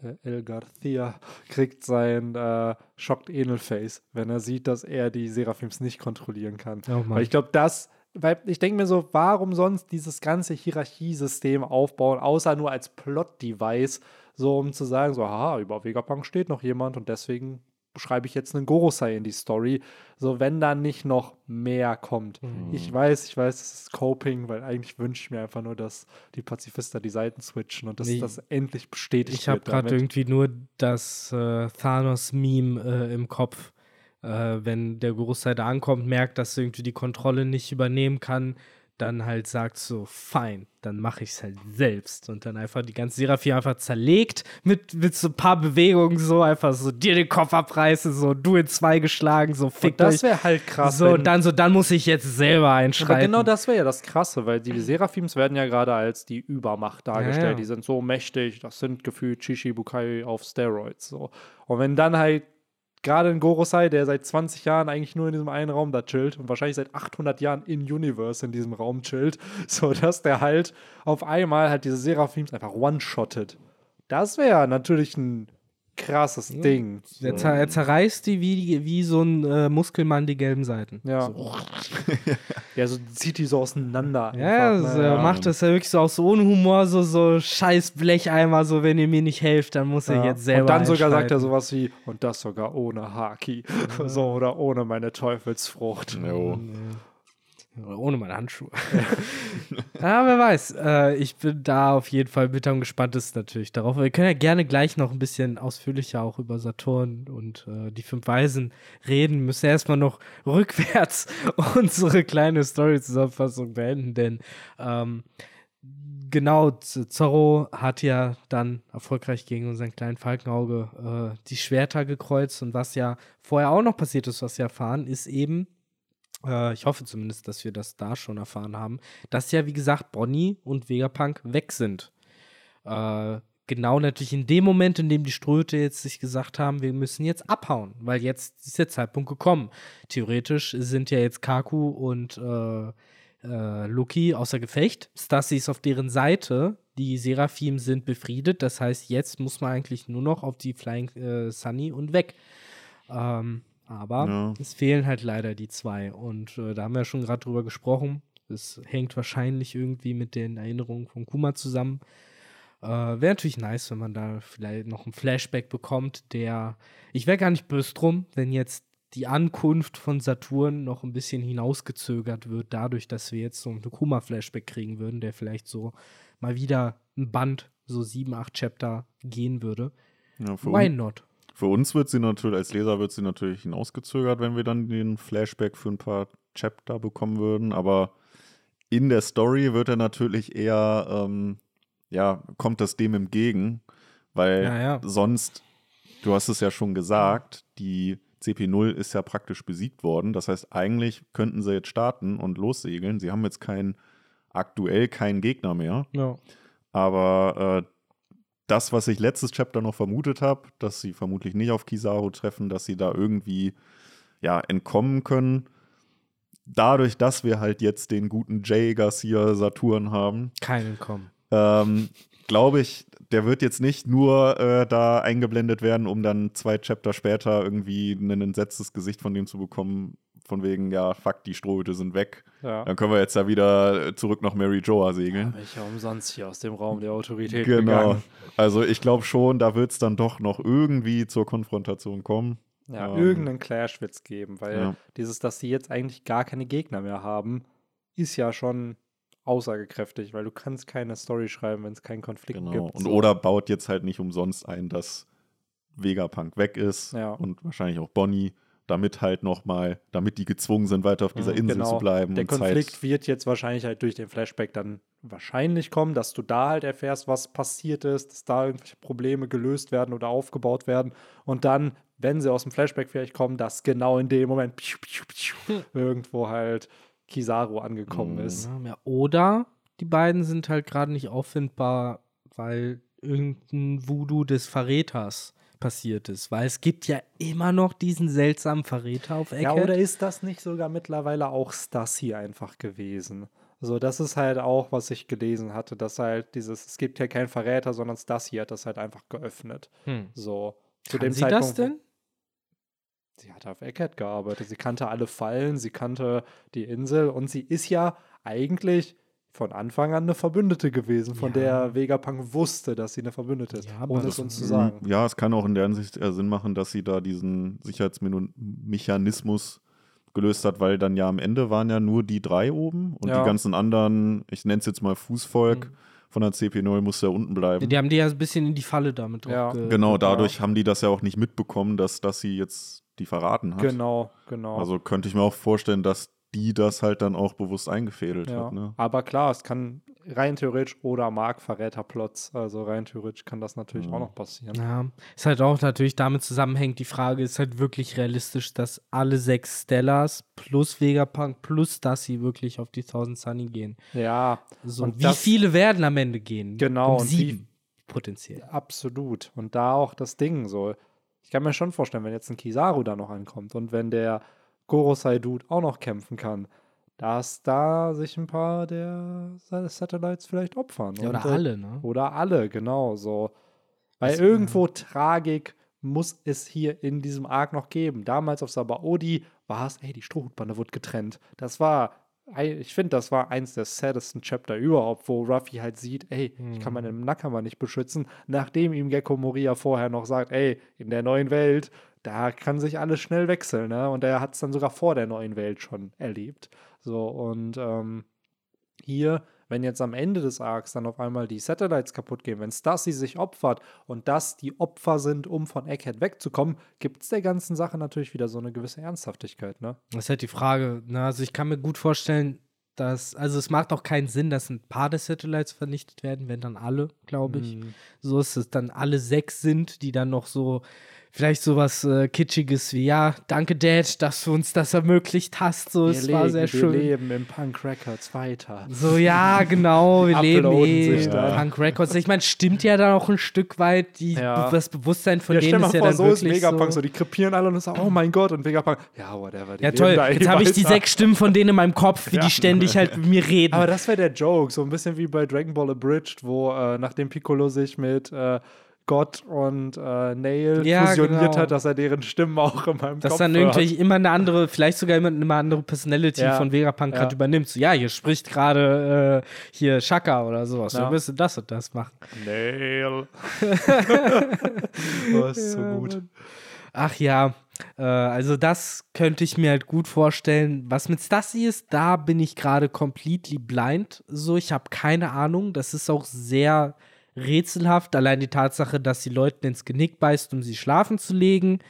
äh, El Garcia (laughs) kriegt sein äh, Shocked Enel Face, wenn er sieht, dass er die Seraphims nicht kontrollieren kann. Oh Weil ich glaube, das weil ich denke mir so, warum sonst dieses ganze Hierarchiesystem aufbauen, außer nur als Plot-Device, so um zu sagen, so, haha, über Vegapunk steht noch jemand und deswegen schreibe ich jetzt einen Gorosei in die Story. So, wenn da nicht noch mehr kommt. Mhm. Ich weiß, ich weiß, es ist Coping, weil eigentlich wünsche ich mir einfach nur, dass die Pazifisten die Seiten switchen und dass nee. das endlich bestätigt ich wird. Ich habe gerade irgendwie nur das äh, Thanos-Meme äh, im Kopf äh, wenn der Großteil da ankommt, merkt, dass er irgendwie die Kontrolle nicht übernehmen kann, dann halt sagt so, fein, dann mache ich es halt selbst. Und dann einfach die ganze Seraphim einfach zerlegt mit, mit so ein paar Bewegungen, so einfach so dir den Kopf abreißen, so du in zwei geschlagen, so fick und Das wäre halt krass. So, dann so, dann muss ich jetzt selber einschreiten. Aber genau das wäre ja das Krasse, weil die Seraphims werden ja gerade als die Übermacht dargestellt. Ja, ja. Die sind so mächtig, das sind gefühlt Shishibukai auf Steroids. So. Und wenn dann halt gerade ein Gorosei, der seit 20 Jahren eigentlich nur in diesem einen Raum da chillt und wahrscheinlich seit 800 Jahren in Universe in diesem Raum chillt, (laughs) sodass der halt auf einmal halt diese Seraphims einfach one-shottet. Das wäre natürlich ein krasses ja. Ding. Er, zer er, zerreißt die wie, wie so ein äh, Muskelmann die gelben Seiten. Ja. So. (laughs) ja, so zieht die so auseinander. Ja, einfach, so, er macht das ja wirklich so auch so ohne Humor, so, so scheiß Blecheimer, so wenn ihr mir nicht helft, dann muss ja. ich jetzt selber. Und dann sogar sagt er sowas wie, und das sogar ohne Haki. Ja. (laughs) so, oder ohne meine Teufelsfrucht. Jo. Ohne meine Handschuhe. (laughs) ja, wer weiß. Äh, ich bin da auf jeden Fall mit am gespanntesten natürlich darauf. Wir können ja gerne gleich noch ein bisschen ausführlicher auch über Saturn und äh, die fünf Weisen reden. Müssen erstmal noch (laughs) rückwärts unsere kleine Story-Zusammenfassung beenden, denn ähm, genau, Zorro hat ja dann erfolgreich gegen unseren kleinen Falkenauge äh, die Schwerter gekreuzt und was ja vorher auch noch passiert ist, was wir erfahren, ist eben, äh, ich hoffe zumindest, dass wir das da schon erfahren haben, dass ja, wie gesagt, Bonnie und Vegapunk weg sind. Äh, genau natürlich in dem Moment, in dem die Ströte jetzt sich gesagt haben, wir müssen jetzt abhauen, weil jetzt ist der Zeitpunkt gekommen. Theoretisch sind ja jetzt Kaku und äh, äh, Loki außer Gefecht. Stassi ist auf deren Seite. Die Seraphim sind befriedet. Das heißt, jetzt muss man eigentlich nur noch auf die Flying äh, Sunny und weg. Ähm, Aber ja. es fehlen halt leider die zwei. Und äh, da haben wir ja schon gerade drüber gesprochen. Es hängt wahrscheinlich irgendwie mit den Erinnerungen von Kuma zusammen. Äh, wäre natürlich nice, wenn man da vielleicht noch einen Flashback bekommt, der. Ich wäre gar nicht böse drum, wenn jetzt die Ankunft von Saturn noch ein bisschen hinausgezögert wird, dadurch, dass wir jetzt so einen Kuma-Flashback kriegen würden, der vielleicht so mal wieder ein Band, so sieben, acht Chapter gehen würde. Ja, Why not? Für uns wird sie natürlich, als Leser wird sie natürlich hinausgezögert, wenn wir dann den Flashback für ein paar Chapter bekommen würden, aber in der Story wird er natürlich eher, ähm, ja, kommt das dem entgegen, weil ja, ja. sonst, du hast es ja schon gesagt, die CP0 ist ja praktisch besiegt worden. Das heißt, eigentlich könnten sie jetzt starten und lossegeln. Sie haben jetzt kein, aktuell keinen Gegner mehr. Ja. Aber äh, das, was ich letztes Chapter noch vermutet habe, dass sie vermutlich nicht auf Kizaru treffen, dass sie da irgendwie ja, entkommen können. Dadurch, dass wir halt jetzt den guten Jay Garcia Saturn haben. Kein Entkommen. Ähm, glaube ich, der wird jetzt nicht nur äh, da eingeblendet werden, um dann zwei Chapter später irgendwie ein entsetztes Gesicht von dem zu bekommen, von wegen, ja, fuck, die Strohhüte sind weg. Ja. Dann können wir jetzt ja wieder zurück nach Mary Joa segeln. Ja, ich ja umsonst hier aus dem Raum der Autorität Genau. Gegangen. Also ich glaube schon, da wird es dann doch noch irgendwie zur Konfrontation kommen. Ja, ähm, irgendeinen Clash wird es geben, weil ja. dieses, dass sie jetzt eigentlich gar keine Gegner mehr haben, ist ja schon aussagekräftig, weil du kannst keine Story schreiben, wenn es keinen Konflikt genau. gibt. Und so. Oda baut jetzt halt nicht umsonst ein, dass Vegapunk weg ist ja. und wahrscheinlich auch Bonnie, damit halt nochmal, damit die gezwungen sind, weiter auf dieser mhm, Insel genau. zu bleiben. Der Konflikt Zeit wird jetzt wahrscheinlich halt durch den Flashback dann wahrscheinlich kommen, dass du da halt erfährst, was passiert ist, dass da irgendwelche Probleme gelöst werden oder aufgebaut werden und dann, wenn sie aus dem Flashback vielleicht kommen, dass genau in dem Moment piu, piu, piu, irgendwo halt Kizaru angekommen mhm. ist. Ja, oder die beiden sind halt gerade nicht auffindbar, weil irgendein Voodoo des Verräters passiert ist. Weil es gibt ja immer noch diesen seltsamen Verräter auf Eckhead. Ja, oder ist das nicht sogar mittlerweile auch Stassi einfach gewesen? Also das ist halt auch, was ich gelesen hatte, dass halt dieses, es gibt ja keinen Verräter, sondern Stassi hat das halt einfach geöffnet. Hm. So. Zu Kann dem sie Zeitpunkt, das denn? sie hat auf Eckhead gearbeitet. Sie kannte alle Fallen, sie kannte die Insel und sie ist ja eigentlich von Anfang an eine Verbündete gewesen, von ja. der Vegapunk wusste, dass sie eine Verbündete ist, ja, ohne es uns zu sagen. Ja, es kann auch in der Hinsicht eher Sinn machen, dass sie da diesen Sicherheitsmechanismus gelöst hat, weil dann ja am Ende waren ja nur die drei oben und ja. die ganzen anderen, ich nenne es jetzt mal Fußvolk, mhm von der CP0 musste ja unten bleiben. Die haben die ja ein bisschen in die Falle damit ja. Genau, dadurch haben die das ja auch nicht mitbekommen, dass, dass sie jetzt die verraten hat. Genau, genau. Also könnte ich mir auch vorstellen, dass die das halt dann auch bewusst eingefädelt ja. hat. Ne? Aber klar, es kann rein theoretisch oder Mark Verräterplots, also rein theoretisch kann das natürlich ja. auch noch passieren. Ja, ist halt auch natürlich damit zusammenhängt, die Frage ist halt wirklich realistisch, dass alle sechs Stellars plus Vegapunk plus dass sie wirklich auf die 1000 Sunny gehen. Ja. So, und wie das, viele werden am Ende gehen? Genau. Um sieben, wie, potenziell. Absolut. Und da auch das Ding so, ich kann mir schon vorstellen, wenn jetzt ein Kizaru da noch ankommt und wenn der Gorosei-Dude auch noch kämpfen kann, dass da sich ein paar der Satellites vielleicht opfern. Ja, oder und, äh, alle, ne? Oder alle, genau so. Weil das, irgendwo Tragik muss es hier in diesem Arc noch geben. Damals auf Sabaody war es, ey, die Strohhutbande wird getrennt. Das war ich finde, das war eins der saddesten Chapter überhaupt, wo Ruffy halt sieht, ey, mhm. ich kann mhm. meinen Nakama nicht beschützen, nachdem ihm Gecko Moria vorher noch sagt, ey, in der neuen Welt, da kann sich alles schnell wechseln, ne? Und er hat es dann sogar vor der neuen Welt schon erlebt. So, und ähm, hier wenn jetzt am Ende des Arcs dann auf einmal die Satellites kaputt gehen, wenn Stassi sich opfert und das die Opfer sind, um von Egghead wegzukommen, gibt es der ganzen Sache natürlich wieder so eine gewisse Ernsthaftigkeit, ne? Das ist halt die Frage, ne? Also ich kann mir gut vorstellen, dass, also es macht auch keinen Sinn, dass ein paar der Satellites vernichtet werden, wenn dann alle, glaube ich. Mhm. So ist es dann alle sechs sind, die dann noch so vielleicht sowas äh, Kitschiges wie, ja, danke Dad, dass du uns das ermöglicht hast. So, wir es legen, war sehr schön. Wir leben im Punk Records weiter. So, ja, genau, wir leben eh im Punk Records. Ich meine, stimmt ja dann auch ein Stück weit, die, ja. das Bewusstsein von ja, denen ist ja vor, dann so wirklich ist Vegapunk so, so, die krepieren alle und sagen, oh mein Gott, und Vegapunk, ja, whatever. ja, toll, jetzt habe ich die sechs Stimmen von denen in meinem Kopf, wie ja. die ständig halt mit mir reden. Aber das wäre der Joke, so ein bisschen wie bei Dragon Ball Abridged, wo äh, nachdem Piccolo sich mit äh, Gott und äh, Nail ja, fusioniert genau. hat, dass er deren Stimmen auch in meinem dass Kopf dann irgendwie immer eine andere, vielleicht sogar immer eine andere Personality ja. von Vegapunk ja. gerade übernimmt. So, ja, hier spricht gerade äh, hier Shaka oder sowas. Ja. Du wirst das und das machen. Nail. (laughs) oh, ist so gut. Ach ja, äh, also das könnte ich mir halt gut vorstellen. Was mit Stassi ist, da bin ich gerade completely blind. So, ich habe keine Ahnung. Das ist auch sehr rätselhaft. Allein die Tatsache, dass sie Leuten ins Genick beißt, um sie schlafen zu legen,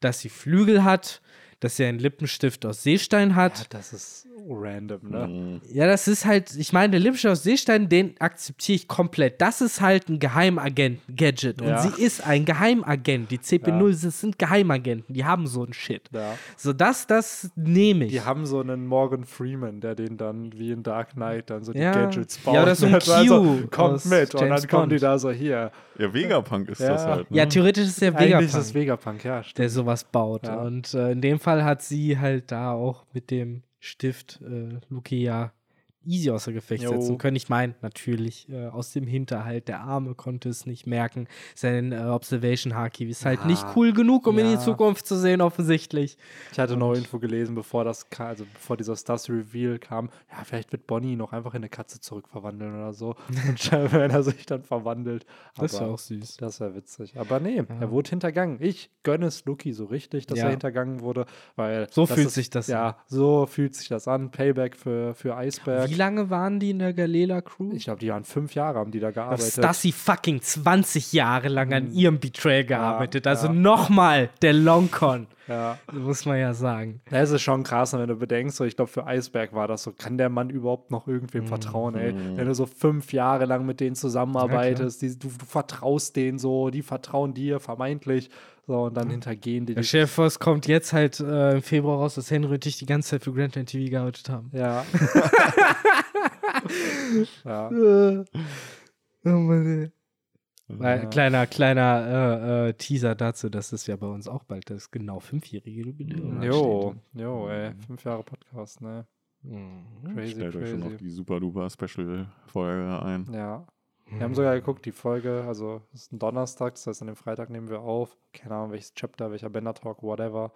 dass sie Flügel hat, dass sie einen Lippenstift aus Seestein hat. Ja, das ist random, ne? Mhm. Ja, das ist halt, ich meine, der Lippenstift aus Seestein, den akzeptiere ich komplett. Das ist halt ein Geheimagent-Gadget. Und ja. sie ist ein Geheimagent. Die CP0 ja. sind Geheimagenten. Die haben so einen Shit. Ja. So, das, das nehme ich. Die haben so einen Morgan Freeman, der den dann wie in Dark Knight dann so die Gadgets baut. Ja, oder so ein (laughs) Q. Also, kommt mit. und dann kommen die da so hier. Ja, Vegapunk ist das halt. Ne? Ja, theoretisch ist der Vegapunk. Eigentlich ist das Vegapunk, ja. Stimmt. Der sowas baut. Und äh, in dem Fall hat sie halt da auch mit dem Stift äh, Lukia easy außer Gefecht jo. setzen können. Ich meine, natürlich äh, aus dem Hinterhalt, der Arme konnte es nicht merken. Sein äh, Observation Haki ist halt ja. nicht cool genug, um ja. in die Zukunft zu sehen, offensichtlich. Ich hatte noch Info gelesen, bevor das also bevor dieser Stars Reveal kam, ja, vielleicht wird Bonnie noch einfach in eine Katze zurückverwandeln oder so. (laughs) Und wenn er sich dann verwandelt. Aber das wäre auch süß. Das wäre witzig. Aber nee, ja. er wurde hintergangen. Ich gönne es Luki so richtig, dass er hintergangen wurde, weil. So fühlt ist, sich das Ja, an. so fühlt sich das an. Payback für, für Eisberg. Wie lange waren die in der Galela Crew? Ich glaube, die waren fünf Jahre, haben die da gearbeitet. Stassi fucking 20 Jahre lang an hm. ihrem Betrayal gearbeitet. Ja, also ja. nochmal der Longcon. Ja. Muss man ja sagen. Ja, es ist schon krass, wenn du bedenkst, so, ich glaube, für Eisberg war das so, kann der Mann überhaupt noch irgendwem mhm. vertrauen, ey? Wenn du so fünf Jahre lang mit denen zusammenarbeitest, die, du, du vertraust denen so, die vertrauen dir vermeintlich. So, und dann hintergehen die. Der Chef, was kommt jetzt halt äh, im Februar raus, dass Henry und ich die ganze Zeit für Grand Line TV gearbeitet haben. Ja. (laughs) ja. oh Mann, ey. Weil, kleiner, kleiner äh, äh, Teaser dazu, dass es ja bei uns auch bald das genau fünfjährige Jubiläum Jo, jo, ey, fünf Jahre Podcast, ne? Mhm. Crazy, Stellt crazy. euch schon noch die super duper Special-Folge ein. Ja, wir haben sogar geguckt, die Folge, also es ist ein Donnerstag, das heißt an dem Freitag nehmen wir auf, keine Ahnung, welches Chapter, welcher Bender Talk, whatever,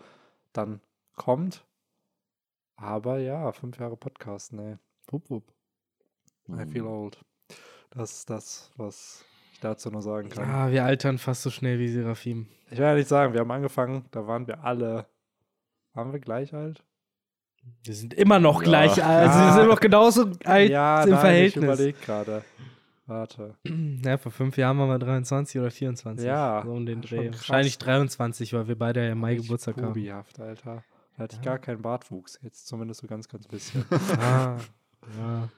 dann kommt. Aber ja, fünf Jahre Podcast, ne. Wupp, wupp. I feel mhm. old. Das ist das, was ich dazu nur sagen kann. Ja, wir altern fast so schnell wie Serafim. Ich will ja nicht sagen, wir haben angefangen, da waren wir alle, waren wir gleich alt? Wir sind immer noch ja. gleich alt, also wir sind noch genauso alt ja, im nein, Verhältnis. ich überlege gerade. Warte. (clears throat) Ja, vor fünf Jahren waren wir 23 oder 24. Ja. So um den Dreh. Wahrscheinlich 23, weil wir beide ja im Mai Geburtstag haben. Bubihaft, Alter. Da hatte ich gar keinen Bartwuchs. Jetzt zumindest so ganz, ganz bisschen. (laughs) ah, ja.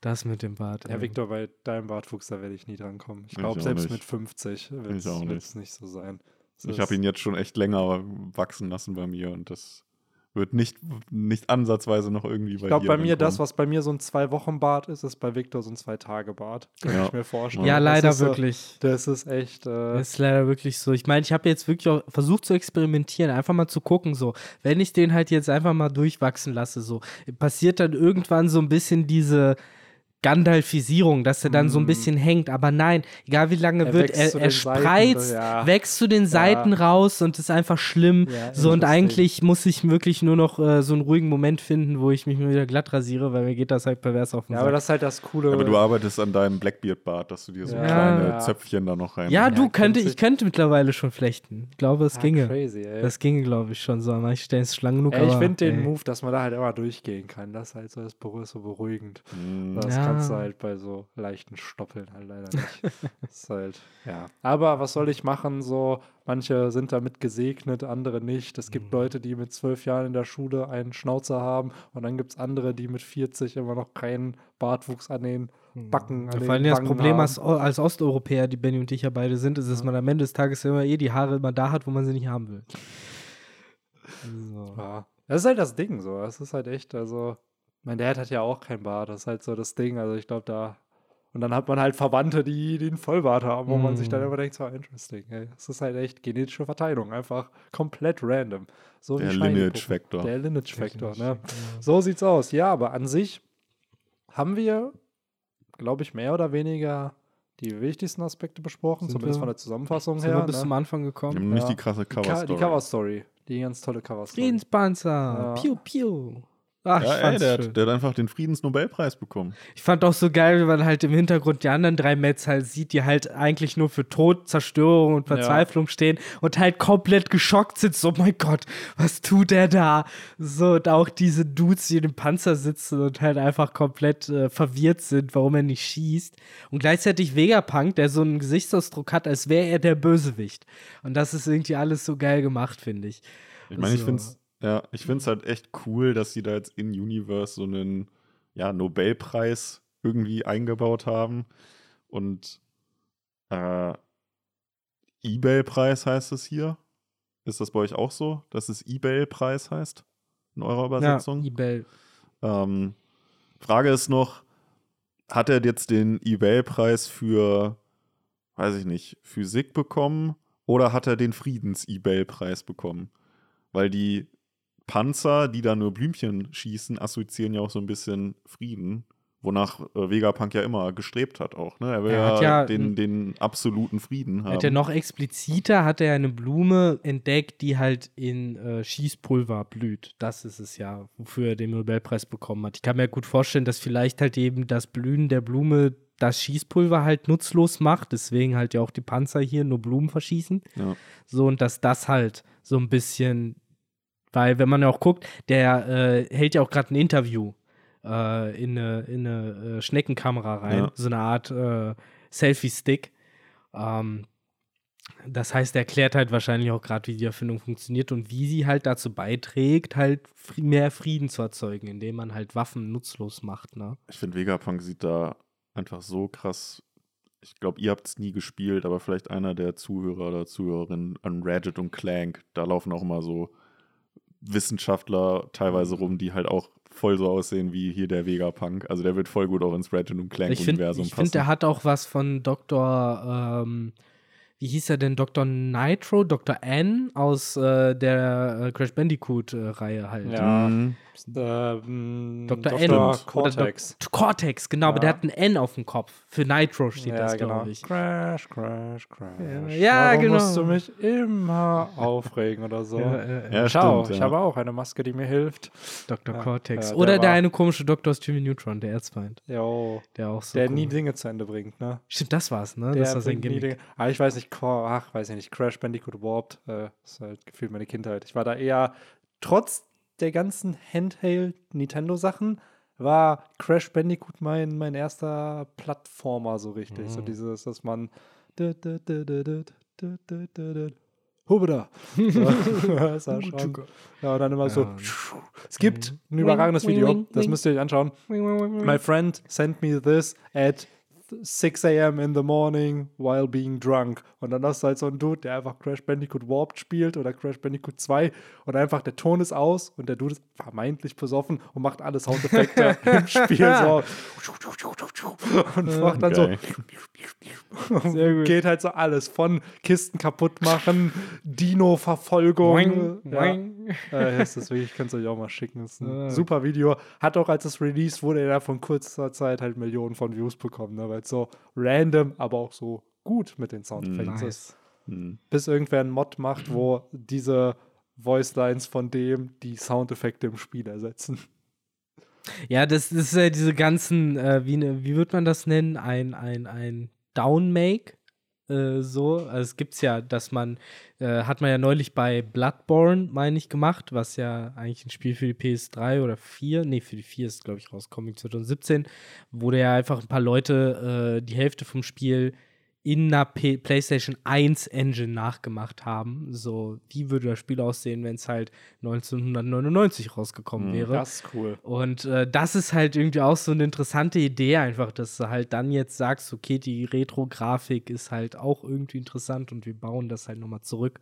Das mit dem Bart. Ja, Victor, bei deinem Bartwuchs, da werde ich nie dran kommen. Ich glaube, selbst nicht. mit 50 wird es nicht so sein. Das ich habe ihn jetzt schon echt länger wachsen lassen bei mir und das wird nicht, nicht ansatzweise noch irgendwie bei Ich glaube, bei mir, das, was bei mir so ein Zwei-Wochen-Bart ist, ist bei Victor so ein Zwei-Tage-Bart. (laughs) Kann ja. ich mir vorstellen. Ja, leider wirklich. So, das ist echt. Äh das ist leider wirklich so. Ich meine, ich habe jetzt wirklich auch versucht zu experimentieren, einfach mal zu gucken, so. Wenn ich den halt jetzt einfach mal durchwachsen lasse, so, passiert dann irgendwann so ein bisschen diese Gandalfisierung, dass er dann mm. so ein mhm. bisschen hängt. Aber nein, egal wie lange er wird, er, er spreizt, ja. wächst zu den Seiten ja. raus und ist einfach schlimm. Ja, so und eigentlich muss ich wirklich nur noch äh, so einen ruhigen Moment finden, wo ich mich mal wieder glatt rasiere, weil mir geht das halt pervers auf den Ja, Sack. aber das ist halt das Coole. Aber du arbeitest an deinem Blackbeard-Bart, dass du dir so kleine Zöpfchen da noch rein. Ja, du könnte, ich könnte mittlerweile schon flechten. Ich glaube, es ginge. Crazy, ey. Das ginge, glaube ich, schon so. Aber ich stelle es lang genug. Ey, ich finde den Move, dass man da halt immer durchgehen kann. Das ist halt so, das ist so beruhigend. Mm. Das ja kannst du halt bei so leichten Stoppeln halt leider (laughs) nicht. ist halt, ja. Aber was soll ich machen? So, manche sind damit gesegnet, andere nicht. Es gibt mhm. Leute, die mit zwölf Jahren in der Schule einen Schnauzer haben und dann gibt es andere, die mit 40 immer noch keinen Bartwuchs an den mhm. Backen. Ja, vor allem das Problem als, als, Osteuropäer, die Benny und ich ja beide sind, ist, dass ja. man am Ende des Tages immer eh die Haare immer da hat, wo man sie nicht haben will. (laughs) So. Ja. Das ist halt das Ding so. Das ist halt echt, also mein Dad hat ja auch kein Bart, das ist halt so das Ding. Also ich glaube, da. Und dann hat man halt Verwandte, die, den Vollbart haben, wo mm. man sich dann mm. immer denkt, so interesting. Ey. Das ist halt echt genetische Verteilung, einfach komplett random. So der Lineage-Factor. Der Lineage-Factor, ne? So sieht's aus. Ja, aber an sich haben wir, glaube ich, mehr oder weniger die wichtigsten Aspekte besprochen, Sind zumindest wir- von der Zusammenfassung Sind her. wir bis ne? zum Anfang Wir gekommen? haben nicht Ja. die krasse die, Ka Cover-Story. die Cover-Story. Die ganz tolle Cover-Story. Friedenspanzer. Ja. Piu, piu. Ach, ich Ja, ey, der, hat, der hat einfach den Friedensnobelpreis bekommen. Ich fand auch so geil, wenn man halt im Hintergrund die anderen drei Mets halt sieht, die halt eigentlich nur für Tod, Zerstörung und Verzweiflung stehen und halt komplett geschockt sind. So, mein Gott, was tut der da? So, und auch diese Dudes, die in dem Panzer sitzen und halt einfach komplett äh, verwirrt sind, warum er nicht schießt. Und gleichzeitig Vegapunk, der so einen Gesichtsausdruck hat, als wäre er der Bösewicht. Und das ist irgendwie alles so geil gemacht, finde ich. Ich meine, ich So. finde es ja, ich find's halt echt cool, dass sie da jetzt in Universe so einen ja, Nobelpreis irgendwie eingebaut haben. Und äh, Ebay-Preis heißt es hier. Ist das bei euch auch so, dass es Ebay-Preis heißt? In eurer Übersetzung? Ja, eBay. Ähm, Frage ist noch, hat er jetzt den eBay-Preis für, weiß ich nicht, Physik bekommen oder hat er den Friedens-eBay-Preis bekommen? Weil die Panzer, die da nur Blümchen schießen, assoziieren ja auch so ein bisschen Frieden, wonach äh, Vegapunk ja immer gestrebt hat auch. Ne? Er will Er ja, hat ja den, den absoluten Frieden haben. Hat er noch expliziter, hat er eine Blume entdeckt, die halt in äh, Schießpulver blüht. Das ist es ja, wofür er den Nobelpreis bekommen hat. Ich kann mir gut vorstellen, dass vielleicht halt eben das Blühen der Blume das Schießpulver halt nutzlos macht. Deswegen halt ja auch die Panzer hier nur Blumen verschießen. Ja. So, und dass das halt so ein bisschen, weil wenn man ja auch guckt, der äh, hält ja auch gerade ein Interview äh, in eine, in eine äh, Schneckenkamera rein, Ja. so eine Art äh, Selfie-Stick. Ähm, das heißt, er erklärt halt wahrscheinlich auch gerade, wie die Erfindung funktioniert und wie sie halt dazu beiträgt, halt mehr Frieden zu erzeugen, indem man halt Waffen nutzlos macht. Ne? Ich finde, Vegapunk sieht da einfach so krass. Ich glaube, ihr habt es nie gespielt, aber vielleicht einer der Zuhörer oder Zuhörerinnen an Ratchet und Clank, da laufen auch immer so Wissenschaftler teilweise rum, die halt auch voll so aussehen wie hier der Vegapunk. Also der wird voll gut auch ins Ratchet und Clank Ich finde, Universum ich passen. find, der hat auch was von Dr. Ähm, wie hieß er denn? Dr. Nitro, Dr. N aus äh, der äh, Crash Bandicoot-Reihe halt. Ja. Mhm. Ähm, Dr. Dr. N. Oder Cortex. Dok- Cortex, genau, aber Ja. der hat ein N auf dem Kopf. Für Nitro steht ja, das, genau. glaube ich. Crash, crash, crash. Ja, Warum genau. musst du mich immer aufregen oder so? (laughs) Ja, äh, Ja, Schau, stimmt, ich habe auch eine Maske, die mir hilft. Dr. Cortex. der Oder der, war- eine komische Doktor aus Jimmy Neutron, der Erzfeind. Jo, Der auch so. der cool. nie Dinge zu Ende bringt, ne? Stimmt, das war's, ne? Der das war sein Gimmick. Aber ich weiß nicht, ach, weiß ich nicht, Crash Bandicoot Warped, äh, ist halt gefühlt meine Kindheit. Ich war da eher, trotz der ganzen Handheld-Nintendo-Sachen, war Crash Bandicoot mein, mein erster Plattformer so richtig. So Mhm. dieses, dass man Hubeda. So, (laughs) das war schon. Ja, und dann immer so. Es gibt ein Wing, überragendes Video, das müsst ihr euch anschauen. Mhm. My friend sent me this at 6 a.m. in the morning while being drunk. Und dann hast du halt so einen Dude, der einfach Crash Bandicoot Warped spielt oder Crash Bandicoot 2 und einfach der Ton ist aus und der Dude ist vermeintlich besoffen und macht alle Soundeffekte (laughs) im Spiel so. (laughs) Und macht dann Geil. so. Geht halt so alles von Kisten kaputt machen, (laughs) Dino-Verfolgung. Ja. Äh, das ist wirklich, ich kann es euch auch mal schicken. Das ist ein Ah. super Video. Hat auch, als es released wurde, innerhalb von kurzer Zeit halt Millionen von Views bekommen, ne? weil es so random, aber auch so gut mit den Soundeffekts ist. Nice. Mhm. Bis irgendwer einen Mod macht, wo diese Voicelines von dem die Soundeffekte im Spiel ersetzen. Ja, das, ist ja diese ganzen, äh, wie, ne, wie wird man das nennen? Ein, ein, ein Downmake. Äh, so. Also es gibt's ja, dass man, äh, hat man ja neulich bei Bloodborne, meine ich, gemacht, was ja eigentlich ein Spiel für die PS3 oder 4, nee, für die 4 ist, glaube ich, rausgekommen, 2017, wo der ja einfach ein paar Leute äh, die Hälfte vom Spiel in einer P PlayStation 1 Engine nachgemacht haben. So, wie würde das Spiel aussehen, wenn es halt 1999 rausgekommen Mhm. wäre? Das ist cool. Und äh, das ist halt irgendwie auch so eine interessante Idee, einfach, dass du halt dann jetzt sagst, okay, die Retro-Grafik ist halt auch irgendwie interessant und wir bauen das halt nochmal zurück.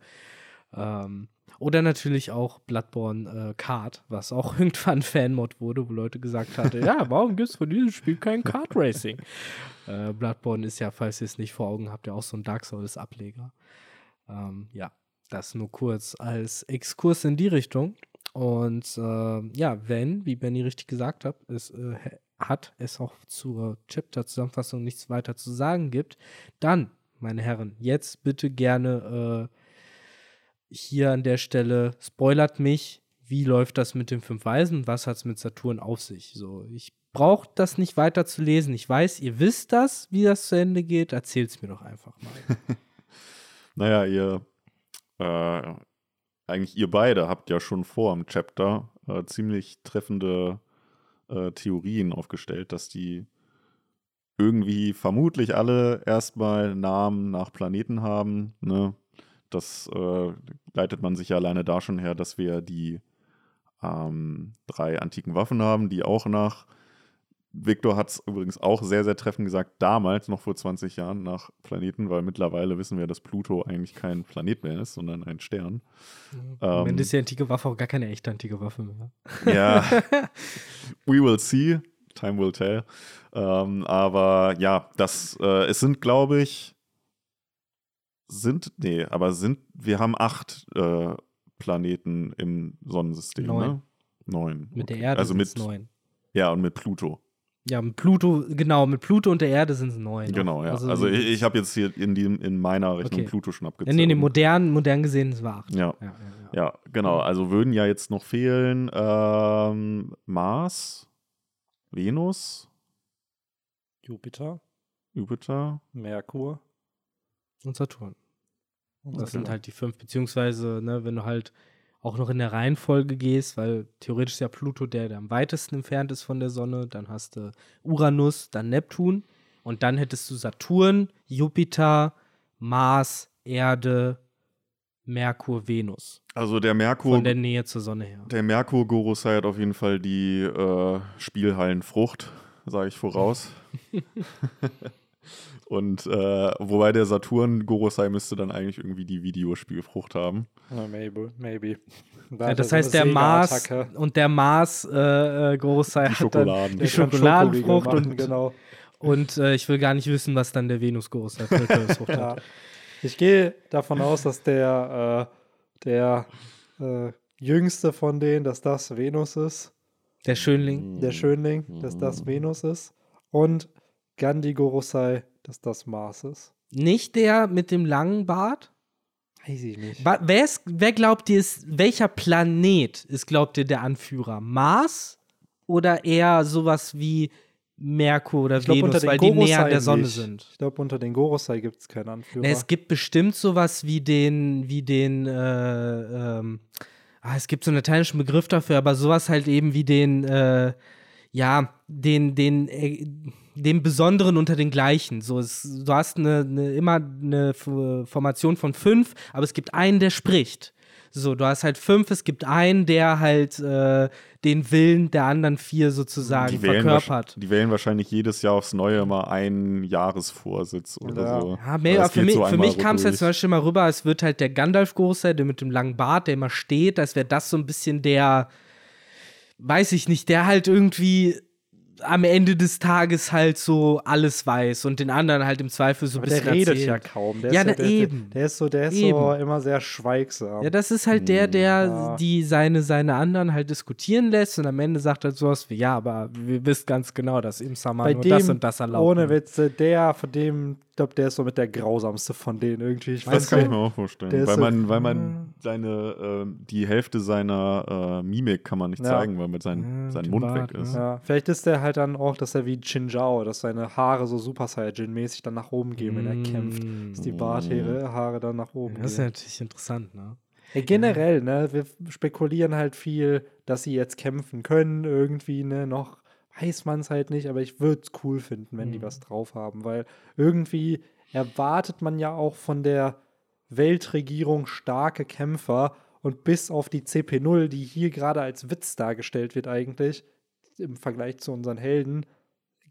Ähm, oder natürlich auch Bloodborne äh, Kart, was auch (laughs) irgendwann Fanmod wurde, wo Leute gesagt hatten, ja, warum gibt es von diesem Spiel kein Kart Racing? äh, Bloodborne ist ja, falls ihr es nicht vor Augen habt, ja auch so ein Dark Souls Ableger. Ähm, ja, das nur kurz als Exkurs in die Richtung. Und äh, ja, wenn, wie Benny richtig gesagt hat, es äh, hat, es auch zur Chapter-Zusammenfassung nichts weiter zu sagen gibt, dann, meine Herren, jetzt bitte gerne äh, hier an der Stelle spoilert mich, wie läuft das mit den fünf Weisen, was hat es mit Saturn auf sich. So, ich brauche das nicht weiter zu lesen. Ich weiß, ihr wisst das, wie das zu Ende geht. Erzählt es mir doch einfach mal. (laughs) naja, ihr äh, eigentlich ihr beide habt ja schon vor im Chapter äh, ziemlich treffende äh, Theorien aufgestellt, dass die irgendwie vermutlich alle erstmal Namen nach Planeten haben. Ne? Das äh, leitet man sich ja alleine da schon her, dass wir die ähm, drei antiken Waffen haben, die auch nach Victor hat es übrigens auch sehr, sehr treffend gesagt, damals, noch vor 20 Jahren, nach Planeten, weil mittlerweile wissen wir, dass Pluto eigentlich kein Planet mehr ist, sondern ein Stern. Ja. Ähm, ist die antike Waffe auch gar keine echte antike Waffe mehr. Ja, (laughs) we will see, time will tell. Ähm, aber ja, das, äh, es sind, glaube ich, sind, nee, aber sind, wir haben acht äh, Planeten im Sonnensystem, neun. ne? Neun. Mit okay. der Erde also mit neun. Ja, und mit Pluto. Ja, mit Pluto, genau, mit Pluto und der Erde sind es neun. Genau, ja. Also, also ich, ich habe jetzt hier in, die, in meiner Rechnung okay. Pluto schon abgezählt. Nee, nee, modern, modern gesehen es war acht. Ja. Ja, ja, ja. ja, genau. Also würden ja jetzt noch fehlen ähm, Mars, Venus, Jupiter, Jupiter, Merkur und Saturn. Und das sind halt die fünf, beziehungsweise, ne, wenn du halt auch noch in der Reihenfolge gehst, weil theoretisch ist ja Pluto der, der am weitesten entfernt ist von der Sonne. Dann hast du Uranus, dann Neptun. Und dann hättest du Saturn, Jupiter, Mars, Erde, Merkur, Venus. Also der Merkur. Von der Nähe zur Sonne her. Der Merkur Gorosei hat auf jeden Fall die äh, Spielhallenfrucht, sage ich voraus. (laughs) Und äh, wobei der Saturn Gorosei müsste dann eigentlich irgendwie die Videospielfrucht haben. Uh, maybe, maybe. Da ja, das heißt, der Mars und der Mars äh, äh Gorosei hat dann die Schokoladenfrucht und, genau. und äh, ich will gar nicht wissen, was dann der Venus Gorosei Frucht ja. hat. Ich gehe davon aus, dass der, äh, der äh, jüngste von denen, dass das Venus ist. Der Schönling. Der Schönling, dass das Venus ist. Und Gandhi Gorosei dass das Mars ist? Nicht der mit dem langen Bart? Weiß ich nicht. Wer, ist, wer glaubt ihr ist, welcher Planet ist, glaubt ihr, der Anführer? Mars oder eher sowas wie Merkur oder glaub, Venus, weil die näher an der Sonne nicht. sind? Ich glaube, unter den Gorosei gibt es keinen Anführer. Na, es gibt bestimmt sowas wie den, wie den, äh, ähm, ah, es gibt so einen lateinischen Begriff dafür, aber sowas halt eben wie den, äh, ja, den, den, äh, dem Besonderen unter den gleichen. So, es, du hast eine, eine, immer eine Formation von fünf, aber es gibt einen, der spricht. So, du hast halt fünf, es gibt einen, der halt äh, den Willen der anderen vier sozusagen die verkörpert. Die wählen wahrscheinlich jedes Jahr aufs Neue immer einen Jahresvorsitz oder ja. so. Ja, mehr, für, mich, so für mich kam es jetzt zum Beispiel mal rüber, es wird halt der Gandalf groß sein, der mit dem langen Bart, der immer steht, als wäre das so ein bisschen der, weiß ich nicht, der halt irgendwie am Ende des Tages halt so alles weiß und den anderen halt im Zweifel so ein bisschen Der redet erzählt. ja kaum. Der ja, ist na, der, eben. Der, ist so, der ist eben. so immer sehr schweigsam. Ja, das ist halt der, hm, der ja. die seine, seine anderen halt diskutieren lässt und am Ende sagt halt sowas wie, ja, aber wir wissen ganz genau, dass im Saman nur dem, das und das erlaubt. Ohne Witze, der, von dem glaube, der ist so mit der grausamste von denen irgendwie. Ich das kann ich mir auch vorstellen. Weil man, so, weil man seine, äh, die Hälfte seiner äh, Mimik kann man nicht ja. zeigen, weil mit sein, ja, sein Mund Bart, weg ist. Ja. Vielleicht ist der halt dann auch, dass er wie Chinjao, dass seine Haare so Super Saiyajin-mäßig dann nach oben gehen, wenn er kämpft. Dass die Barthaare dann nach oben gehen. Das ist natürlich interessant, ne? Ja, generell, ne, wir spekulieren halt viel, dass sie jetzt kämpfen können, irgendwie, ne, noch weiß man es halt nicht, aber ich würde es cool finden, wenn mhm. die was drauf haben, weil irgendwie erwartet man ja auch von der Weltregierung starke Kämpfer und bis auf die CP0, die hier gerade als Witz dargestellt wird eigentlich, im Vergleich zu unseren Helden,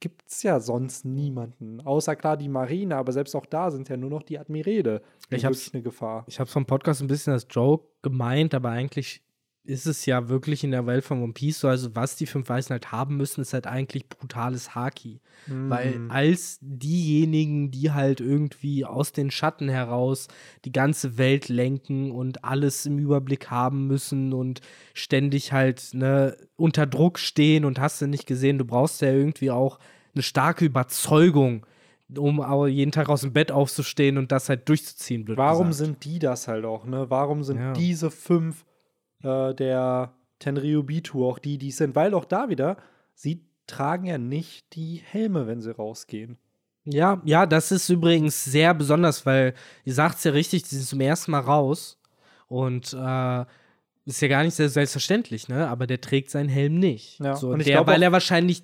gibt es ja sonst niemanden. Außer klar die Marine, aber selbst auch da sind ja nur noch die Admirale. Ich habe eine Gefahr. Ich habe vom Podcast ein bisschen als Joke gemeint, aber eigentlich ist es ja wirklich in der Welt von One Piece so, also was die fünf Weißen halt haben müssen, ist halt eigentlich brutales Haki. Mhm. Weil als diejenigen, die halt irgendwie aus den Schatten heraus die ganze Welt lenken und alles im Überblick haben müssen und ständig halt ne, unter Druck stehen und hast du nicht gesehen, du brauchst ja irgendwie auch eine starke Überzeugung, um aber jeden Tag aus dem Bett aufzustehen und das halt durchzuziehen. Warum gesagt. sind die das halt auch, ne? Warum sind ja. diese fünf äh, der Tenryubitu auch die, die sind, weil auch da wieder, sie tragen ja nicht die Helme, wenn sie rausgehen. Ja, ja, das ist übrigens sehr besonders, weil ihr sagt es ja richtig, die sind zum ersten Mal raus und äh, ist ja gar nicht sehr selbstverständlich, ne? Aber der trägt seinen Helm nicht. Ja. So, und der, weil er wahrscheinlich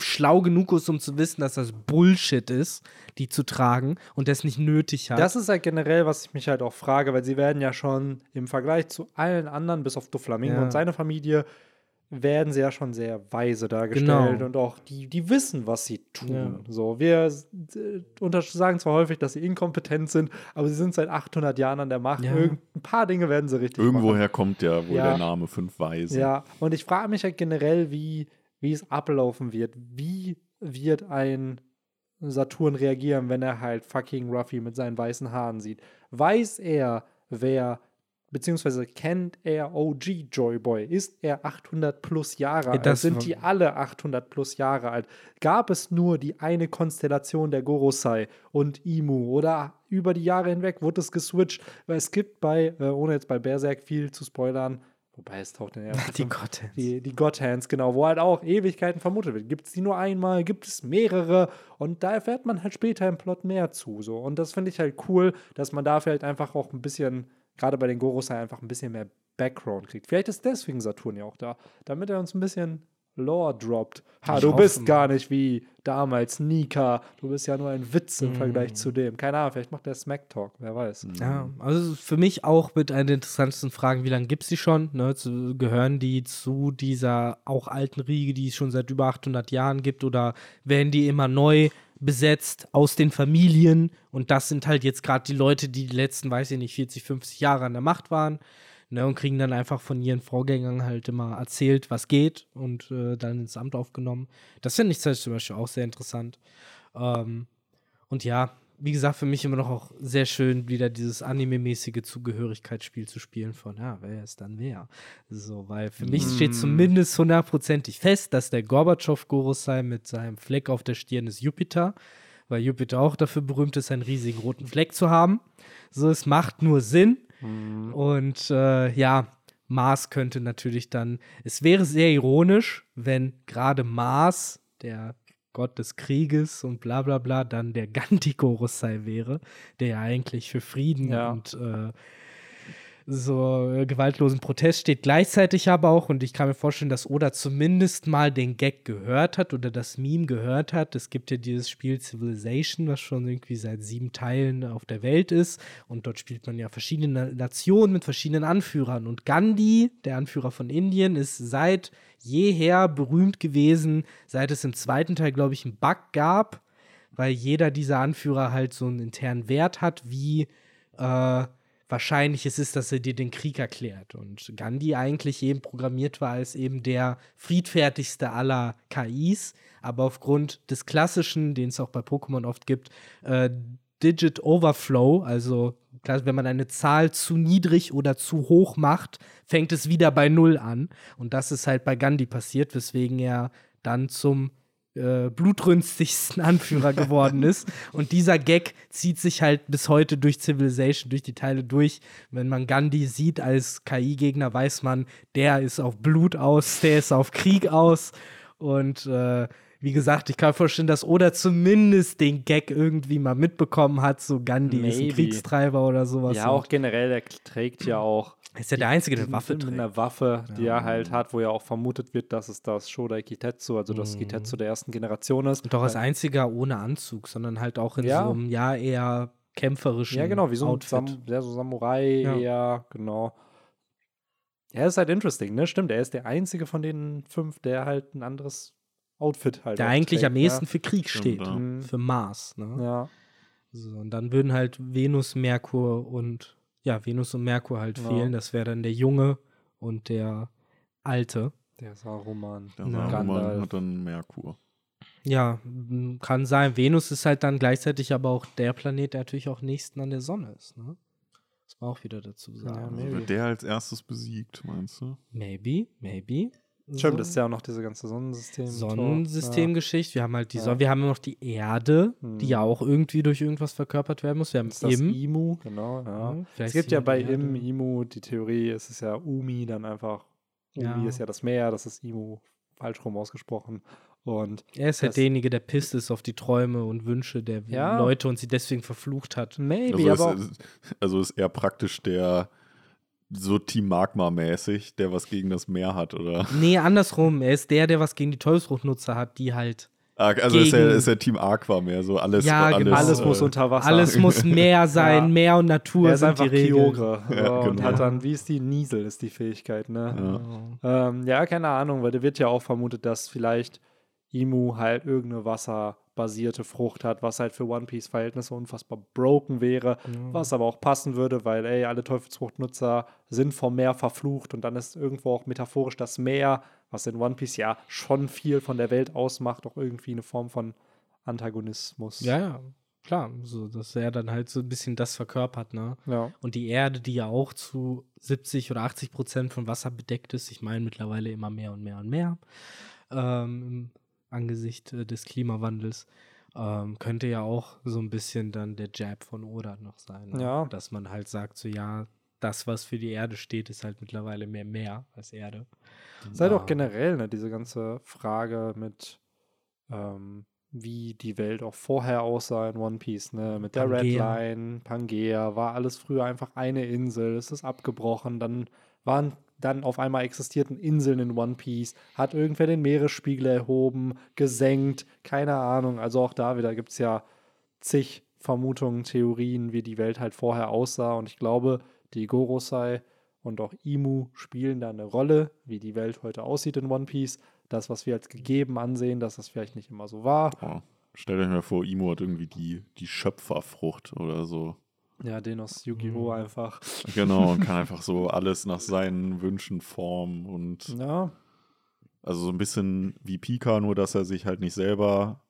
schlau genug ist, um zu wissen, dass das Bullshit ist, die zu tragen und das nicht nötig hat. Das ist halt generell, was ich mich halt auch frage, weil sie werden ja schon im Vergleich zu allen anderen, bis auf Doflamingo ja. und seine Familie, werden sie ja schon sehr weise dargestellt genau. und auch die, die wissen, was sie tun. Ja. So, wir sagen zwar häufig, dass sie inkompetent sind, aber sie sind seit 800 Jahren an der Macht. Ja. ein paar Dinge werden sie richtig Irgendwoher machen. kommt ja wohl ja. der Name Fünf Weise. Ja, und ich frage mich halt generell, wie wie es ablaufen wird. Wie wird ein Saturn reagieren, wenn er halt fucking Ruffy mit seinen weißen Haaren sieht? Weiß er, wer, beziehungsweise kennt er OG Joyboy? Ist er 800 plus Jahre alt? Das sind die alle 800 plus Jahre alt? Gab es nur die eine Konstellation der Gorosei und Imu oder über die Jahre hinweg wurde es geswitcht? Weil es gibt bei, äh, ohne jetzt bei Berserk viel zu spoilern, Wobei es taucht in der ersten Die Godhands. Die, die Godhands, genau, wo halt auch Ewigkeiten vermutet wird. Gibt es die nur einmal, gibt es mehrere und da erfährt man halt später im Plot mehr zu. So. Und das finde ich halt cool, dass man dafür halt einfach auch ein bisschen, gerade bei den Gorosei, einfach ein bisschen mehr Background kriegt. Vielleicht ist deswegen Saturn ja auch da, damit er uns ein bisschen Lore droppt. Ha, du bist gar nicht wie damals Nika. Du bist ja nur ein Witz im mm. Vergleich zu dem. Keine Ahnung, vielleicht macht der Smack Talk, wer weiß. Ja, also für mich auch mit einer der interessantesten Fragen, wie lange gibt es die schon? Ne? Zu, gehören die zu dieser auch alten Riege, die es schon seit über 800 Jahren gibt? Oder werden die immer neu besetzt aus den Familien? Und das sind halt jetzt gerade die Leute, die die letzten, weiß ich nicht, 40, 50 Jahre an der Macht waren ne, und kriegen dann einfach von ihren Vorgängern halt immer erzählt, was geht und äh, dann ins Amt aufgenommen. Das finde ich zum Beispiel auch sehr interessant. Ähm, und ja, wie gesagt, für mich immer noch auch sehr schön, wieder dieses anime-mäßige Zugehörigkeitsspiel zu spielen von, ja, wer ist dann wer? So, weil für mich steht mm. zumindest hundertprozentig fest, dass der Gorbatschow-Gorosei mit seinem Fleck auf der Stirn ist Jupiter, weil Jupiter auch dafür berühmt ist, einen riesigen roten Fleck zu haben. So, es macht nur Sinn. Mhm. Und äh, ja, Mars könnte natürlich dann, es wäre sehr ironisch, wenn gerade Mars, der Gott des Krieges und bla bla bla, dann der (laughs) Gandhi-Gorosei wäre, der ja eigentlich für Frieden ja. und äh, so äh, gewaltlosen Protest steht. Gleichzeitig aber auch, und ich kann mir vorstellen, dass Oda zumindest mal den Gag gehört hat oder das Meme gehört hat. Es gibt ja dieses Spiel Civilization, was schon irgendwie seit sieben Teilen auf der Welt ist. Und dort spielt man ja verschiedene Nationen mit verschiedenen Anführern. Und Gandhi, der Anführer von Indien, ist seit jeher berühmt gewesen, seit es im zweiten Teil, glaube ich, einen Bug gab, weil jeder dieser Anführer halt so einen internen Wert hat, wie äh, wahrscheinlich es ist, dass er dir den Krieg erklärt. Und Gandhi eigentlich eben programmiert war als eben der friedfertigste aller KIs, aber aufgrund des klassischen, den es auch bei Pokémon oft gibt, äh, Digit Overflow, also wenn man eine Zahl zu niedrig oder zu hoch macht, fängt es wieder bei Null an. Und das ist halt bei Gandhi passiert, weswegen er dann zum äh, blutrünstigsten (laughs) Anführer geworden ist. Und dieser Gag zieht sich halt bis heute durch Civilization, durch die Teile durch. Wenn man Gandhi sieht als KI-Gegner, weiß man, der ist auf Blut aus, der ist auf Krieg aus. Und äh, wie gesagt, ich kann mir vorstellen, dass Oda zumindest den Gag irgendwie mal mitbekommen hat, so Gandhi Maybe. ist ein Kriegstreiber oder sowas. Ja, auch generell, der trägt ja auch ist ja der Einzige, der eine Waffe trägt. Mit einer Waffe, die ja. er halt hat, wo ja auch vermutet wird, dass es das Shodai Kitetsu, also das mhm. Kitetsu der ersten Generation ist. Und doch als einziger ohne Anzug, sondern halt auch in ja. so einem, ja, eher kämpferischen Ja, genau, wie so ein Sam sehr so Samurai, ja. eher, genau. Er ist halt interesting, ne? Stimmt, er ist der Einzige von den fünf, der halt ein anderes Outfit halt Der eigentlich trägt, am ehesten ja. für Krieg steht, Stimmt, für Mars, ne? Ja. So, und dann würden halt Venus, Merkur und ja, Venus und Merkur halt ja. fehlen. Das wäre dann der Junge und der Alte. Der Saruman. Der Saruman hat dann Merkur. Ja, kann sein. Venus ist halt dann gleichzeitig aber auch der Planet, der natürlich auch nächsten an der Sonne ist. Ne? Das war auch wieder dazu sagen. Ja, also wird der als erstes besiegt, meinst du? Maybe, maybe. Stimmt, das ist ja auch noch diese ganze Sonnensystem. Sonnensystemgeschichte. Wir haben halt die Sonne, wir haben noch die Erde, hm. die ja auch irgendwie durch irgendwas verkörpert werden muss. Wir haben ist das Im. Imu, genau, ja. ja es gibt ja bei Im, Imu die Theorie, es ist ja Umi dann einfach. Umi ja. ist ja das Meer, das ist Imu falsch rum ausgesprochen. Und er ist halt derjenige, der pisst ist auf die Träume und Wünsche der ja. Leute und sie deswegen verflucht hat. Maybe, also aber ist, also ist er praktisch der so Team Magma-mäßig, der was gegen das Meer hat, oder? Nee, andersrum. Er ist der, der was gegen die Teufelsfruchtnutzer hat, die halt. Also ist er, ist er Team Aqua mehr, so alles. Ja, alles, genau. alles muss unter Wasser. Alles muss Meer (laughs) sein, ja. Meer und Natur er ist sind einfach die Kyogre. Ja, genau. Und hat dann, wie ist die Niesel, ist die Fähigkeit, ne? Ja. Ähm, ja, keine Ahnung, weil da wird ja auch vermutet, dass vielleicht Imu halt irgendeine wasserbasierte Frucht hat, was halt für One Piece Verhältnisse unfassbar broken wäre, mhm. was aber auch passen würde, weil ey, alle Teufelsfruchtnutzer sind vom Meer verflucht und dann ist irgendwo auch metaphorisch das Meer, was in One Piece ja schon viel von der Welt ausmacht, auch irgendwie eine Form von Antagonismus. Ja, ja. Klar, so, dass er dann halt so ein bisschen das verkörpert, ne? Ja. Und die Erde, die ja auch zu 70 oder 80 Prozent von Wasser bedeckt ist, ich meine mittlerweile immer mehr und mehr und mehr, ähm, angesichts äh, des Klimawandels. Ähm, könnte ja auch so ein bisschen dann der Jab von Oda noch sein. Ne? Ja. Dass man halt sagt, so ja, das, was für die Erde steht, ist halt mittlerweile mehr Meer als Erde. Sei doch generell, ne, diese ganze Frage mit, ähm, wie die Welt auch vorher aussah in One Piece, ne? Mit der Pangea. Red Line, Pangea, war alles früher einfach eine Insel, es ist abgebrochen, dann waren dann auf einmal existierten Inseln in One Piece, hat irgendwer den Meeresspiegel erhoben, gesenkt, keine Ahnung. Also auch da wieder gibt es ja zig Vermutungen, Theorien, wie die Welt halt vorher aussah. Und ich glaube, die Gorosei und auch Imu spielen da eine Rolle, wie die Welt heute aussieht in One Piece. Das, was wir als gegeben ansehen, dass das vielleicht nicht immer so war. Oh, stellt euch mal vor, Imu hat irgendwie die, die Schöpferfrucht oder so. Ja, den aus Yu-Gi-Oh! Mhm. einfach. Genau, und kann (laughs) einfach so alles nach seinen Wünschen formen und. Ja. Also so ein bisschen wie Pika, nur dass er sich halt nicht selber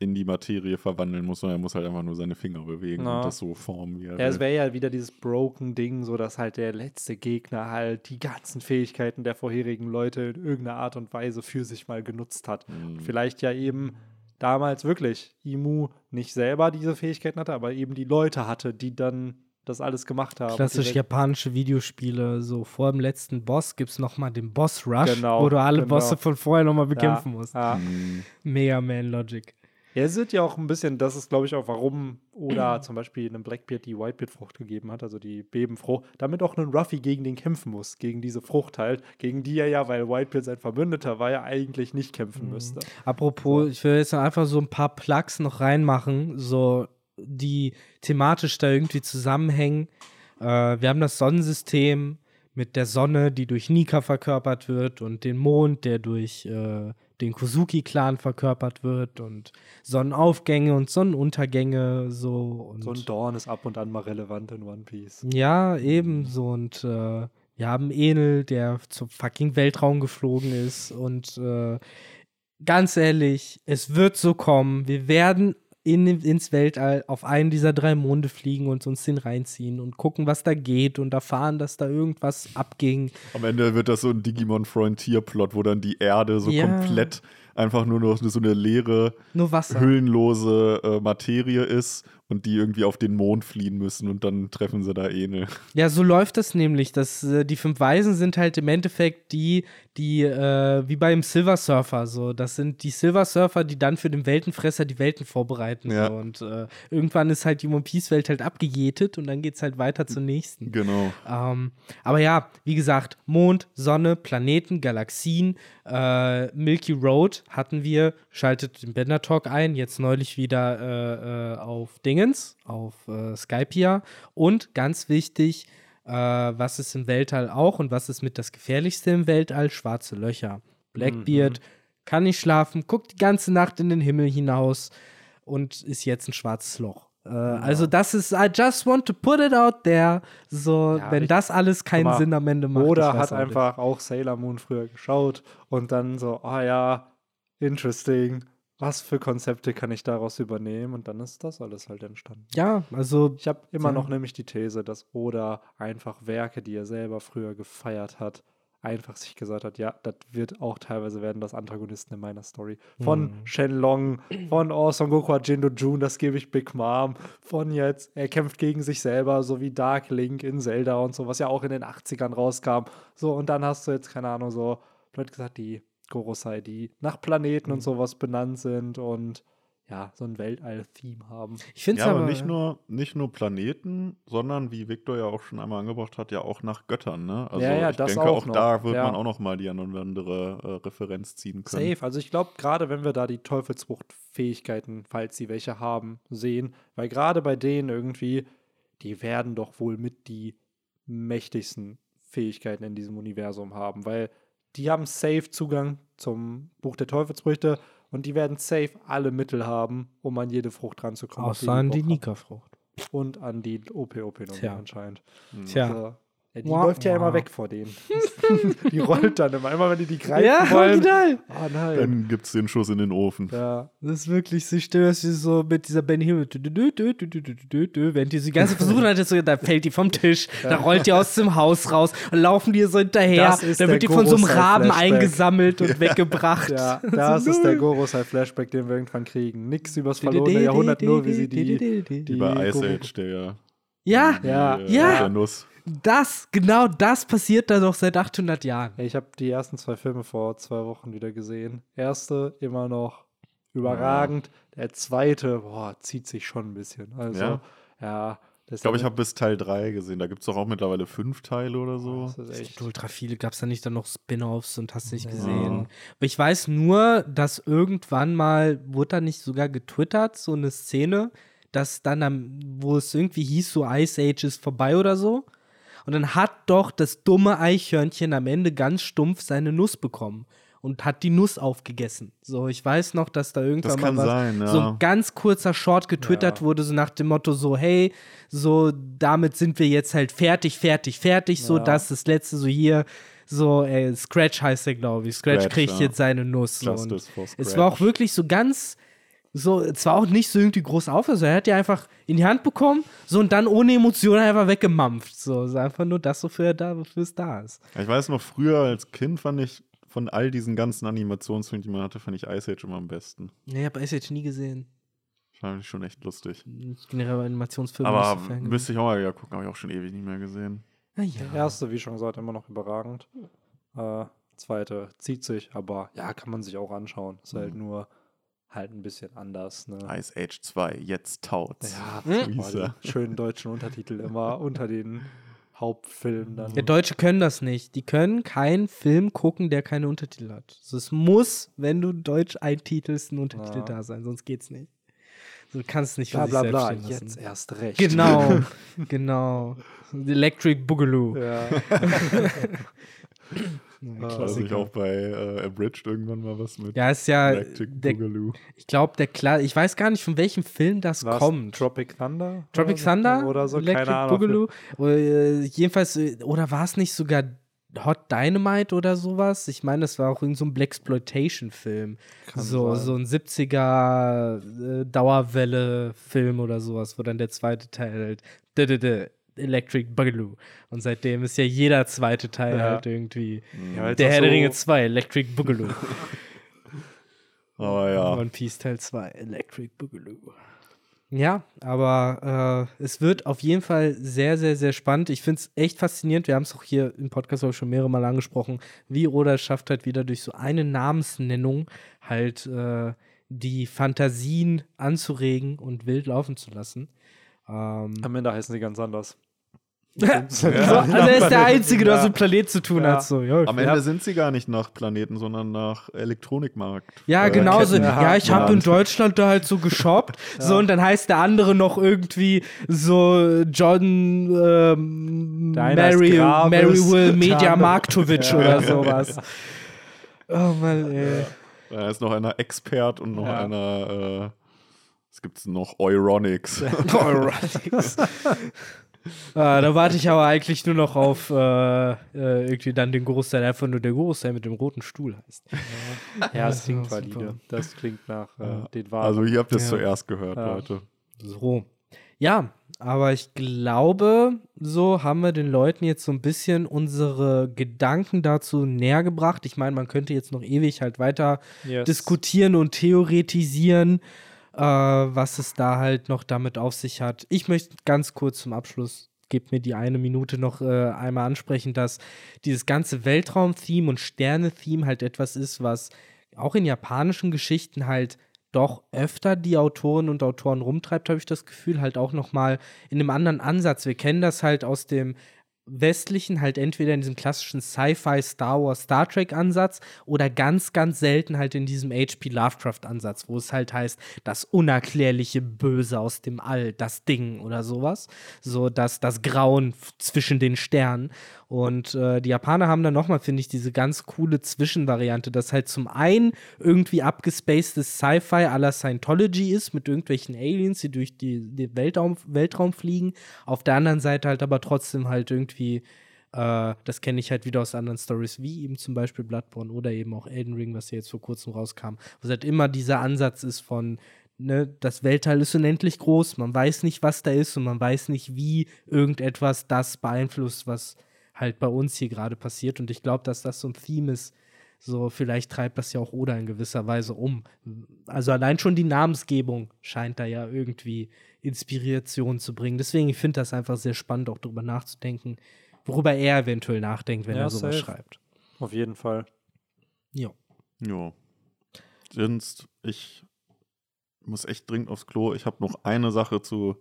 in die Materie verwandeln muss, sondern er muss halt einfach nur seine Finger bewegen ja. und das so formen, wie er Ja, es wäre ja wieder dieses Broken-Ding, so dass halt der letzte Gegner halt die ganzen Fähigkeiten der vorherigen Leute in irgendeiner Art und Weise für sich mal genutzt hat. Mhm. Vielleicht ja eben damals wirklich Imu nicht selber diese Fähigkeiten hatte, aber eben die Leute hatte, die dann das alles gemacht haben. Klassisch japanische Videospiele, so vor dem letzten Boss gibt es nochmal den Boss Rush, genau, wo du alle genau. Bosse von vorher nochmal bekämpfen ja, musst. Ja. Mhm. Mega Man Logic. Ja, es wird ja auch ein bisschen, das ist glaube ich auch, warum Oda (clears throat) zum Beispiel einem Blackbeard die Whitebeard-Frucht gegeben hat, also die Bebenfrucht, damit auch ein Ruffy gegen den kämpfen muss, gegen diese Frucht halt, gegen die er ja, weil Whitebeard sein Verbündeter war, ja eigentlich nicht kämpfen mhm. müsste. Apropos, so. ich will jetzt einfach so ein paar Plugs noch reinmachen, so die thematisch da irgendwie zusammenhängen. Äh, wir haben das Sonnensystem mit der Sonne, die durch Nika verkörpert wird und den Mond, der durch äh, den Kozuki-Clan verkörpert wird und Sonnenaufgänge und Sonnenuntergänge so. Und so ein Dorn ist ab und an mal relevant in One Piece. Ja, ebenso. Und äh, wir haben Enel, der zum fucking Weltraum geflogen ist. Und äh, ganz ehrlich, es wird so kommen. Wir werden in, ins Weltall auf einen dieser drei Monde fliegen und uns den reinziehen und gucken, was da geht und erfahren, dass da irgendwas abging. Am Ende wird das so ein Digimon Frontier-Plot, wo dann die Erde so ja. komplett einfach nur noch so eine leere, hüllenlose äh, Materie ist und die irgendwie auf den Mond fliehen müssen und dann treffen sie da Enel. (laughs) Ja, so läuft das nämlich. Das, äh, die fünf Weisen sind halt im Endeffekt die, die, äh, wie beim Silver Surfer, so. Das sind die Silver Surfer, die dann für den Weltenfresser die Welten vorbereiten. Ja. So. Und äh, irgendwann ist halt die One Piece-Welt halt abgejätet und dann geht es halt weiter zur nächsten. Genau. Ähm, aber ja, wie gesagt, Mond, Sonne, Planeten, Galaxien, äh, Milky Road hatten wir, schaltet den Bender Talk ein, jetzt neulich wieder äh, äh, auf Dingens, auf äh, Skypia. Und ganz wichtig, äh, was ist im Weltall auch und was ist mit das Gefährlichste im Weltall? Schwarze Löcher. Blackbeard mhm. kann nicht schlafen, guckt die ganze Nacht in den Himmel hinaus und ist jetzt ein schwarzes Loch. Äh, ja. Also das ist, I just want to put it out there. So, ja, wenn ich, das alles keinen mal, Sinn am Ende macht. Oder hat einfach nicht. auch Sailor Moon früher geschaut und dann so, ah oh ja, interesting. Was für Konzepte kann ich daraus übernehmen? Und dann ist das alles halt entstanden. Ja, also. Ich habe immer ja. noch nämlich die These, dass Oda einfach Werke, die er selber früher gefeiert hat, einfach sich gesagt hat, ja, das wird auch teilweise werden das Antagonisten in meiner Story. Von mhm. Shenlong, von Oh Son Goku Jindo June, das gebe ich Big Mom, von jetzt, er kämpft gegen sich selber, so wie Dark Link in Zelda und so, was ja auch in den 80ern rauskam. So, und dann hast du jetzt, keine Ahnung, so, blöd gesagt, die Gorosei, die nach Planeten mhm. und sowas benannt sind und ja, so ein Weltall-Theme haben. Ich finde ja, aber, nicht nur, nicht nur Planeten, sondern wie Victor ja auch schon einmal angebracht hat, ja auch nach Göttern. Ne? Also ja, ja, ich das denke, auch, auch da wird ja. man auch noch mal die eine oder andere äh, Referenz ziehen können. Safe. Also ich glaube, gerade wenn wir da die Teufelsfrucht-Fähigkeiten, falls sie welche haben, sehen, weil gerade bei denen irgendwie, die werden doch wohl mit die mächtigsten Fähigkeiten in diesem Universum haben, weil die haben safe Zugang zum Buch der Teufelsfrüchte und die werden safe alle Mittel haben, um an jede Frucht ranzukommen. Außer an die Nika-Frucht. Und an die OP-OP anscheinend. Tja. Also, ja, die wow. läuft ja wow. immer weg vor denen. (laughs) die rollt dann immer. Immer wenn die die greifen ja, (laughs) wollen. Genau. Oh nein. Dann gibt es den Schuss in den Ofen. Ja. Das ist wirklich so still, dass sie so mit dieser Benny Himmel, während die sie die ganze versuchen hat, so, da fällt die vom Tisch, ja. da rollt die aus dem Haus raus und laufen die so hinterher. Da wird die von so einem Raben eingesammelt und weggebracht. Ja, (laughs) das ist der Gorosei-Flashback, den wir irgendwann kriegen. Nix übers verlorene Jahrhundert, nur wie sie die. die Über Ice Age, der ja, ja, ja. Nuss das, genau das passiert da doch seit 800 Jahren. Ich habe die ersten zwei Filme vor zwei Wochen wieder gesehen. Erste immer noch überragend. Ja. Der zweite, boah, zieht sich schon ein bisschen. Also, ja. ja ich glaube, ich habe bis Teil 3 gesehen. Da gibt es doch auch mittlerweile fünf Teile oder so. Das ist echt ultra viele. Gab es da nicht dann noch Spin-offs und hast nicht ja. gesehen? Aber ich weiß nur, dass irgendwann mal, wurde da nicht sogar getwittert, so eine Szene, dass dann, wo es irgendwie hieß, so Ice Age ist vorbei oder so. Und dann hat doch das dumme Eichhörnchen am Ende ganz stumpf seine Nuss bekommen und hat die Nuss aufgegessen. So, ich weiß noch, dass da irgendwann mal was, sein, ja. so ein ganz kurzer Short getwittert ja. wurde, so nach dem Motto so, hey, so damit sind wir jetzt halt fertig, fertig, fertig, so ja. das ist das letzte, so hier, so, ey, Scratch heißt er, glaube ich. Scratch, Scratch kriegt jetzt seine Nuss. So. Es war auch wirklich so ganz so, es war auch nicht so irgendwie groß auf, also er hat die einfach in die Hand bekommen, so und dann ohne Emotionen einfach weggemampft. So, ist einfach nur das, wofür, da, wofür es da ist. Ich weiß noch, früher als Kind fand ich von all diesen ganzen Animationsfilmen, die man hatte, fand ich Ice Age immer am besten. Nee, ich habe Ice Age nie gesehen. Fand ich schon echt lustig. Ich generell Animationsfilme. Aber so müsste ich auch mal wieder gucken, habe ich auch schon ewig nicht mehr gesehen. Ah, ja. Der erste, wie schon gesagt, immer noch überragend. Äh, zweite zieht sich, aber ja, kann man sich auch anschauen. Ist halt mhm. halt nur halt ein bisschen anders. Ne? Ice Age 2, jetzt taut's. Ja, (laughs) hm? schönen deutschen Untertitel immer (laughs) unter den Hauptfilmen dann. Ja, Deutsche können das nicht. Die können keinen Film gucken, der keine Untertitel hat. Also es muss, wenn du Deutsch eintitelst, ein Untertitel ja. da sein, sonst geht's nicht. Du kannst nicht bla bla bla, jetzt erst recht. Genau, (laughs) genau. Electric Boogaloo. Ja. Ja, also ich auch bei äh, Abridged irgendwann mal was mit. Ja, ist ja. Der, ich glaube, der klar, ich weiß gar nicht, von welchem Film das War's kommt. Tropic Thunder? Tropic oder Thunder? Oder so, Electric keine Ahnung. Boogaloo? Oder, äh, jedenfalls, äh, oder war es nicht sogar Hot Dynamite oder sowas? Ich meine, das war auch irgendein so ein Blaxploitation-Film. So, so ein 70er äh, Dauerwelle-Film oder sowas, wo dann der zweite Teil halt. Electric Boogaloo. Und seitdem ist ja jeder zweite Teil ja. halt irgendwie ja, der Herr so der Ringe 2, Electric Boogaloo. (laughs) aber ja. One Piece Teil 2, Electric Boogaloo. Ja, aber äh, es wird auf jeden Fall sehr, sehr, sehr spannend. Ich finde es echt faszinierend. Wir haben es auch hier im Podcast auch schon mehrere Mal angesprochen, wie Oda es schafft halt wieder durch so eine Namensnennung halt äh, die Fantasien anzuregen und wild laufen zu lassen. Ähm, Am Ende heißen sie ganz anders. (laughs) Ja. so, also er ist der Einzige, der ja. was mit Planet zu tun ja. hat. So. Ja, Am Ende sind sie gar nicht nach Planeten, sondern nach Elektronikmarkt. Ja, äh, genau so. Ja, ich habe in Deutschland da halt so geshoppt. (laughs) So, und dann heißt der andere noch irgendwie so John ähm, Mary, Mary Will (laughs) Media Marktovic oder sowas. Oh Mann, ey. Da ist noch einer Expert und noch einer äh, Es gibt noch Euronics. Euronics. Ah, da warte ich aber eigentlich nur noch auf äh, äh, irgendwie dann den Großteil, einfach nur der Großteil mit dem roten Stuhl heißt. Ja, ja das klingt valide. Das klingt nach äh, den Wahren. Also, ihr habt es ja. zuerst gehört, Leute. So. Ja, aber ich glaube, so haben wir den Leuten jetzt so ein bisschen unsere Gedanken dazu näher gebracht. Ich meine, man könnte jetzt noch ewig halt weiter yes. diskutieren und theoretisieren, äh, was es da halt noch damit auf sich hat. Ich möchte ganz kurz zum Abschluss gebt mir die eine Minute noch äh, einmal ansprechen, dass dieses ganze Weltraum-Theme und Sterne-Theme halt etwas ist, was auch in japanischen Geschichten halt doch öfter die Autoren und Autoren rumtreibt, habe ich das Gefühl, halt auch noch mal in einem anderen Ansatz. Wir kennen das halt aus dem westlichen halt entweder in diesem klassischen Sci-Fi, Star Wars, Star Trek Ansatz oder ganz, ganz selten halt in diesem H.P. Lovecraft Ansatz, wo es halt heißt, das unerklärliche Böse aus dem All, das Ding oder sowas. So dass das Grauen zwischen den Sternen. Und äh, die Japaner haben dann nochmal, finde ich, diese ganz coole Zwischenvariante, dass halt zum einen irgendwie abgespacedes Sci-Fi à la Scientology ist, mit irgendwelchen Aliens, die durch den Weltraum, Weltraum fliegen. Auf der anderen Seite halt aber trotzdem halt irgendwie äh, das kenne ich halt wieder aus anderen Stories, wie eben zum Beispiel Bloodborne oder eben auch Elden Ring, was hier jetzt vor kurzem rauskam, wo es halt immer dieser Ansatz ist von, ne, das Weltteil ist unendlich groß, man weiß nicht, was da ist und man weiß nicht, wie irgendetwas das beeinflusst, was halt bei uns hier gerade passiert. Und ich glaube, dass das so ein Theme ist, so vielleicht treibt das ja auch Oda in gewisser Weise um. Also allein schon die Namensgebung scheint da ja irgendwie Inspiration zu bringen. Deswegen, ich finde das einfach sehr spannend, auch darüber nachzudenken, worüber er eventuell nachdenkt, wenn ja, er sowas safe. schreibt. Auf jeden Fall. Ja. Ja. Sonst, ich muss echt dringend aufs Klo. Ich habe noch eine Sache zu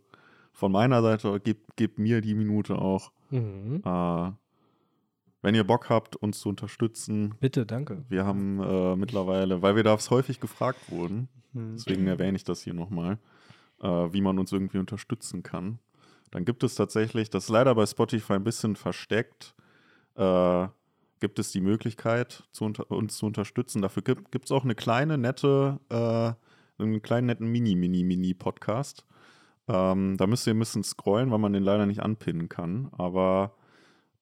von meiner Seite. Gebt, gebt mir die Minute auch. Mhm. Äh, wenn ihr Bock habt, uns zu unterstützen. Bitte, danke. Wir haben äh, mittlerweile, weil wir da häufig gefragt wurden, mhm. deswegen erwähne ich das hier nochmal, äh, wie man uns irgendwie unterstützen kann. Dann gibt es tatsächlich, das ist leider bei Spotify ein bisschen versteckt, äh, gibt es die Möglichkeit, zu uns zu unterstützen. Dafür gibt es auch eine kleine, nette, äh, einen kleinen, netten Mini-Mini-Mini-Podcast. Ähm, da müsst ihr ein bisschen scrollen, weil man den leider nicht anpinnen kann. Aber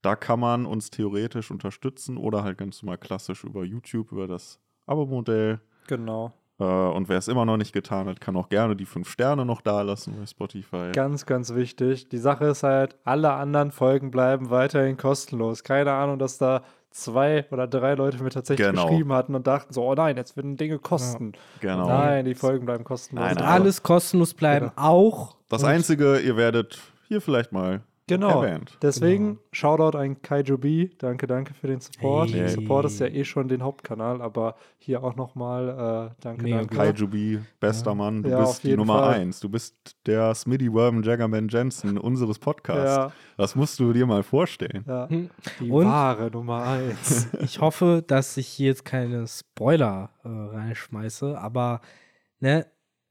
da kann man uns theoretisch unterstützen oder halt ganz normal klassisch über YouTube, über das Abo-Modell. Genau. Äh, und wer es immer noch nicht getan hat, kann auch gerne die fünf Sterne noch da lassen bei Spotify. Ganz, ganz wichtig. Die Sache ist halt, alle anderen Folgen bleiben weiterhin kostenlos. Keine Ahnung, dass da zwei oder drei Leute mir tatsächlich genau. geschrieben hatten und dachten so, oh nein, jetzt werden Dinge kosten. Ja, genau. Nein, die Folgen bleiben kostenlos. Nein, alles kostenlos bleiben genau. auch. Das Einzige, ihr werdet hier vielleicht mal genau. erwähnt. Deswegen genau. Shoutout an Kaiju B. Danke, danke für den Support. Hey. Support ist ja eh schon den Hauptkanal, aber hier auch nochmal äh, danke, Mega danke. Kaiju B, bester ja. Mann. Du ja, bist die Nummer Fall. eins. Du bist der Smitty Worm Jaggerman Jensen unseres Podcasts. Ja. Das musst du dir mal vorstellen. Ja. Hm. Die Und wahre Nummer eins. (laughs) ich hoffe, dass ich hier jetzt keine Spoiler äh, reinschmeiße, aber ne,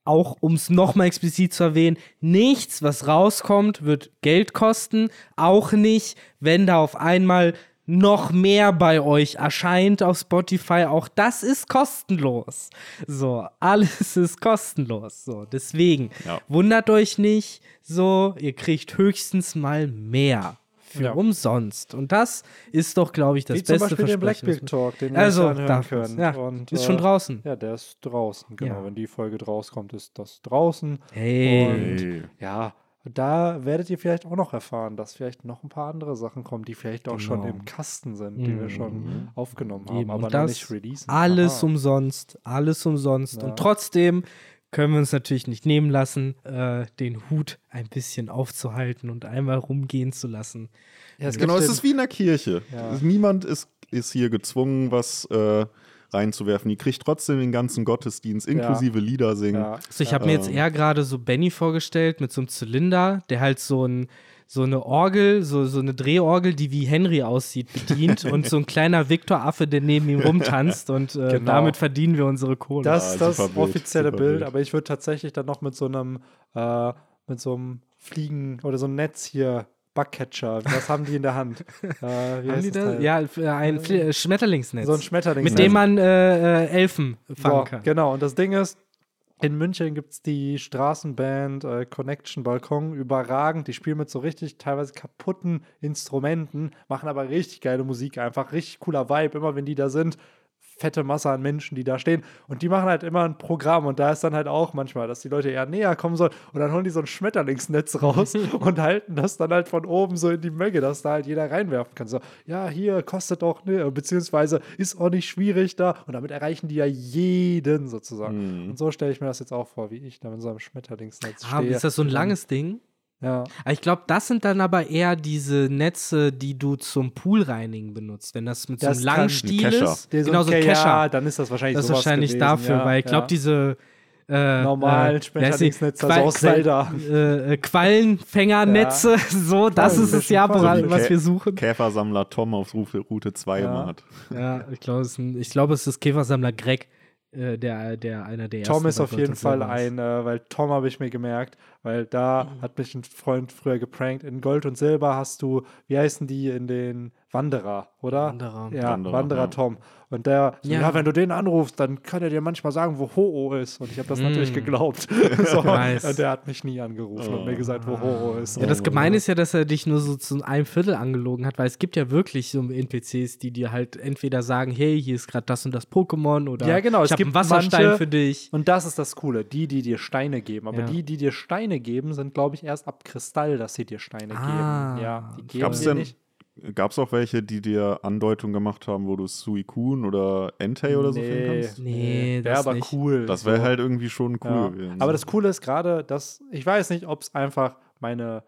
auch um es nochmal explizit zu erwähnen, nichts, was rauskommt, wird Geld kosten. Auch nicht, wenn da auf einmal noch mehr bei euch erscheint auf Spotify. Auch das ist kostenlos. So, alles ist kostenlos. So, deswegen ja. wundert euch nicht. So, ihr kriegt höchstens mal mehr für ja. umsonst. Und das ist doch, glaube ich, das Wie beste zum Beispiel Versprechen. Den Blackbeard Talk, den wir also, anhören können. Ja, und, ist schon äh, draußen. Ja, der ist draußen, genau. Ja. Wenn die Folge rauskommt, ist das draußen. Hey. Und ja, da werdet ihr vielleicht auch noch erfahren, dass vielleicht noch ein paar andere Sachen kommen, die vielleicht auch genau. schon im Kasten sind, die mhm. wir schon mhm. aufgenommen haben, Eben. aber noch nicht releasen. Alles Aha. umsonst, alles umsonst. Ja. Und trotzdem können wir uns natürlich nicht nehmen lassen, äh, den Hut ein bisschen aufzuhalten und einmal rumgehen zu lassen. Ja, es genau, es ist wie in der Kirche. Ja. Niemand ist, ist hier gezwungen, was äh, reinzuwerfen. Die kriegt trotzdem den ganzen Gottesdienst, inklusive ja. Lieder singen. Also ich habe mir jetzt ähm. eher gerade so Benny vorgestellt mit so einem Zylinder, der halt so ein so eine Orgel, so, so eine Drehorgel, die wie Henry aussieht, bedient und so ein (laughs) kleiner Viktor-Affe, der neben ihm rumtanzt und äh, genau. damit verdienen wir unsere Kohle. Das ist das Bild, offizielle Bild, Bild, aber ich würde tatsächlich dann noch mit so einem, äh, mit so einem Fliegen oder so einem Netz hier Bugcatcher. Was haben die in der Hand? (laughs) Äh, haben die das? Ja, ein äh, Schmetterlingsnetz. So ein Schmetterlingsnetz. Mit dem man äh, äh Elfen fangen Boah, kann. Genau, und das Ding ist, In München gibt es die Straßenband äh, Connection Balkon, überragend. Die spielen mit so richtig teilweise kaputten Instrumenten, machen aber richtig geile Musik, einfach richtig cooler Vibe, immer wenn die da sind fette Masse an Menschen, die da stehen. Und die machen halt immer ein Programm. Und da ist dann halt auch manchmal, dass die Leute eher näher kommen sollen. Und dann holen die so ein Schmetterlingsnetz raus (laughs) und halten das dann halt von oben so in die Möge, dass da halt jeder reinwerfen kann. So, ja, hier kostet auch, ne, beziehungsweise ist auch nicht schwierig da. Und damit erreichen die ja jeden sozusagen. Mhm. Und so stelle ich mir das jetzt auch vor, wie ich da mit so einem Schmetterlingsnetz ah, stehe. Ist das so ein langes Ding? Ja. Ich glaube, das sind dann aber eher diese Netze, die du zum Poolreinigen benutzt. Wenn das mit das so einem langen Stiel ist, genau so ein Kescher, ja, dann ist das wahrscheinlich Das ist wahrscheinlich gewesen, dafür, ja, weil ich glaube, ja. diese äh, normalen äh, Schmetterlingsnetze also aus Zelda. Äh, äh, Quallenfängernetze, ja. (laughs) so, das ist es ja, was wir suchen. Käfersammler Tom auf Route 2 ja. hat. Ja, ich glaube, es, glaub, es ist Käfersammler Greg. Äh, der, der einer der Tom ist auf jeden Fall ein, äh, weil Tom habe ich mir gemerkt, weil da mhm. hat mich ein Freund früher geprankt. In Gold und Silber hast du, wie heißen die in den Wanderer, oder? Wanderer. Ja, Wanderer, Wanderer ja. Tom. Und der, so, ja. ja. wenn du den anrufst, dann kann er dir manchmal sagen, wo Ho-Oh ist. Und ich habe das mm. natürlich geglaubt. (laughs) (laughs) so, nice. Und der hat mich nie angerufen oh. und mir gesagt, wo Ho-Oh ist. Ja, das Gemeine ist ja, dass er dich nur so zu einem Viertel angelogen hat, weil es gibt ja wirklich so NPCs, die dir halt entweder sagen, hey, hier ist gerade das und das Pokémon oder ja, genau, ich habe einen Wasserstein manche, für dich. Und das ist das Coole, die, die dir Steine geben. Aber ja. die, die dir Steine geben, sind, glaube ich, erst ab Kristall, dass sie dir Steine ah. geben. Ja, die geben Gab's dir nicht. Gab es auch welche, die dir Andeutung gemacht haben, wo du Suicune oder Entei oder so nee, finden kannst? Nee, wäre aber nicht. cool. Das wäre halt irgendwie schon cool ja. gewesen. Aber das Coole ist gerade, dass ich weiß nicht, ob es einfach meine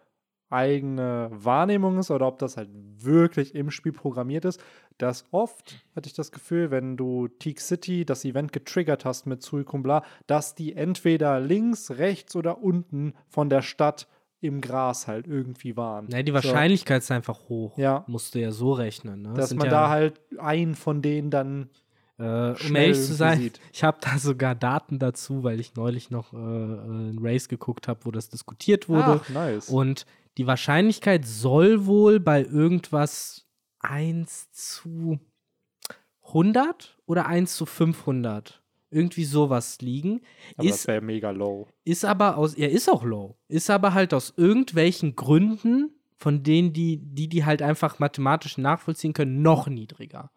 eigene Wahrnehmung ist oder ob das halt wirklich im Spiel programmiert ist, dass oft, hatte ich das Gefühl, wenn du Teak City das Event getriggert hast mit Suicune dass die entweder links, rechts oder unten von der Stadt im Gras halt irgendwie waren. Ja, die Wahrscheinlichkeit so. ist einfach hoch. Ja. Musst du ja so rechnen. Ne? Dass man ja da halt einen von denen dann. Äh, um ehrlich zu sein, sieht. (laughs) ich habe da sogar Daten dazu, weil ich neulich noch äh, äh ein Race geguckt habe, wo das diskutiert wurde. Ach, nice. Und die Wahrscheinlichkeit soll wohl bei irgendwas 1 zu 100 oder 1 zu 500 irgendwie sowas liegen. Aber ist, das wäre mega low. Ist aber aus, er ist auch low, ist aber halt aus irgendwelchen Gründen, von denen die, die, die halt einfach mathematisch nachvollziehen können, noch niedriger.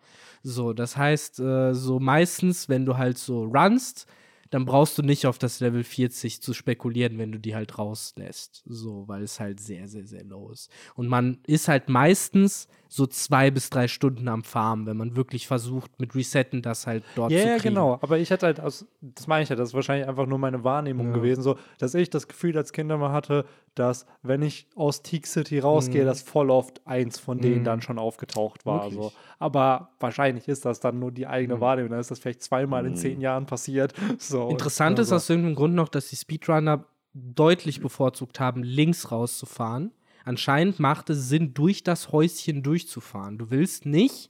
So, das heißt, äh, so meistens, wenn du halt so runst, dann brauchst du nicht auf das Level 40 zu spekulieren, wenn du die halt rauslässt. So, weil es halt sehr, sehr, sehr low ist. Und man ist halt meistens so zwei bis drei Stunden am Farm, wenn man wirklich versucht, mit Resetten das halt dort yeah, zu kriegen. Ja, genau. Aber ich hatte halt, aus, das meine ich ja, das ist wahrscheinlich einfach nur meine Wahrnehmung ja. gewesen, so, dass ich das Gefühl als Kind immer hatte, dass, wenn ich aus Teak City rausgehe, mhm. dass voll oft eins von denen mhm. dann schon aufgetaucht war. So. Aber wahrscheinlich ist das dann nur die eigene mhm. Wahrnehmung. Dann ist das vielleicht zweimal in zehn mhm. Jahren passiert. (laughs) So, Interessant ist aus irgendeinem Grund noch, dass die Speedrunner deutlich bevorzugt haben, links rauszufahren Anscheinend macht es Sinn, durch das Häuschen durchzufahren. Du willst nicht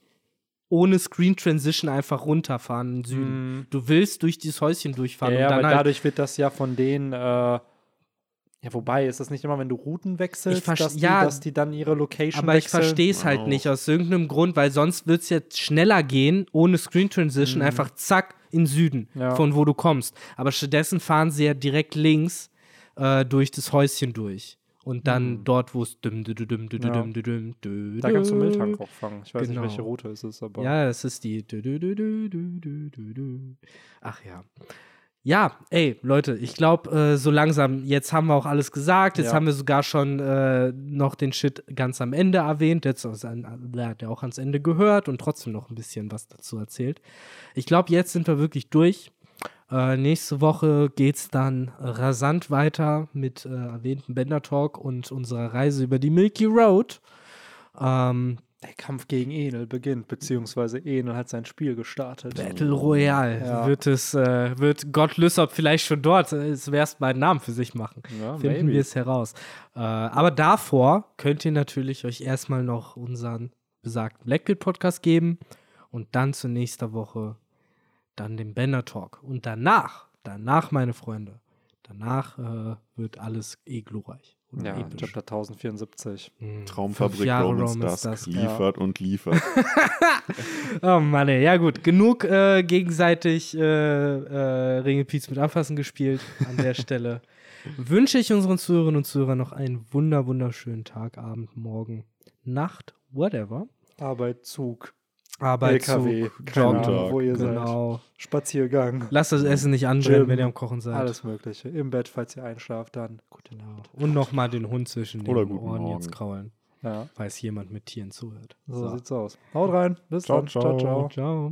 ohne Screen Transition einfach runterfahren in den Süden. Mm. Du willst durch dieses Häuschen durchfahren. Ja, aber halt dadurch wird das ja von denen. Äh, ja, wobei, ist das nicht immer, wenn du Routen wechselst, dass, die, ja, dass die dann ihre Location Aber wechseln? ich verstehe es halt nicht aus irgendeinem Grund, weil sonst wird es jetzt schneller gehen, ohne Screen Transition, mm. einfach zack, in Süden, ja. von wo du kommst. Aber stattdessen fahren sie ja direkt links äh, durch das Häuschen durch. Und dann mhm. dort, wo es düm, düm, düm, düm, ja. düm, düm, düm, Da kannst du Mülltank auch fangen. Ich weiß genau. nicht, welche Route es ist, aber. Ja, es ist die. Ach ja. Ja, ey, Leute, ich glaube, äh, so langsam, jetzt haben wir auch alles gesagt. Jetzt ja. haben wir sogar schon äh, noch den Shit ganz am Ende erwähnt. Jetzt der hat ja auch ans Ende gehört und trotzdem noch ein bisschen was dazu erzählt. Ich glaube, jetzt sind wir wirklich durch. Äh, nächste Woche geht es dann rasant weiter mit äh, erwähnten Bender Talk und unserer Reise über die Milky Road. Ähm, der Kampf gegen Enel beginnt, beziehungsweise Enel hat sein Spiel gestartet. Battle Royale ja. wird es, äh, wird Gott Lysop vielleicht schon dort äh, zuerst mal einen Namen für sich machen. Ja, Finden wir es heraus. Äh, aber davor könnt ihr natürlich euch erstmal noch unseren besagten Blackbeard Podcast geben und dann zur nächsten Woche dann den Banner Talk. Und danach, danach, meine Freunde, danach äh, wird alles eh glorreich. Ja, episch. Chapter 1074. Mhm. Traumfabrik Romans Dusk Dusk liefert ja. und liefert. (laughs) oh Mann, ey. ja gut, genug äh, gegenseitig äh, äh, Ringe Peace mit Anfassen gespielt an der (laughs) Stelle. Wünsche ich unseren Zuhörerinnen und Zuhörern noch einen wunder wunderschönen Tag, Abend, Morgen, Nacht, whatever. Arbeit, Zug. Arbeit, LKW, Joggen, wo ihr genau. seid. Spaziergang. Lasst das Essen nicht anbrennen, wenn ihr am Kochen seid. Alles Mögliche. Im Bett, falls ihr einschlaft, dann gute Nacht. Und nochmal den Hund zwischen den Oder Ohren Morgen. jetzt kraulen. Ja. Falls jemand mit Tieren zuhört. So, so. sieht's aus. Haut rein. Bis ciao, dann. ciao. ciao. ciao.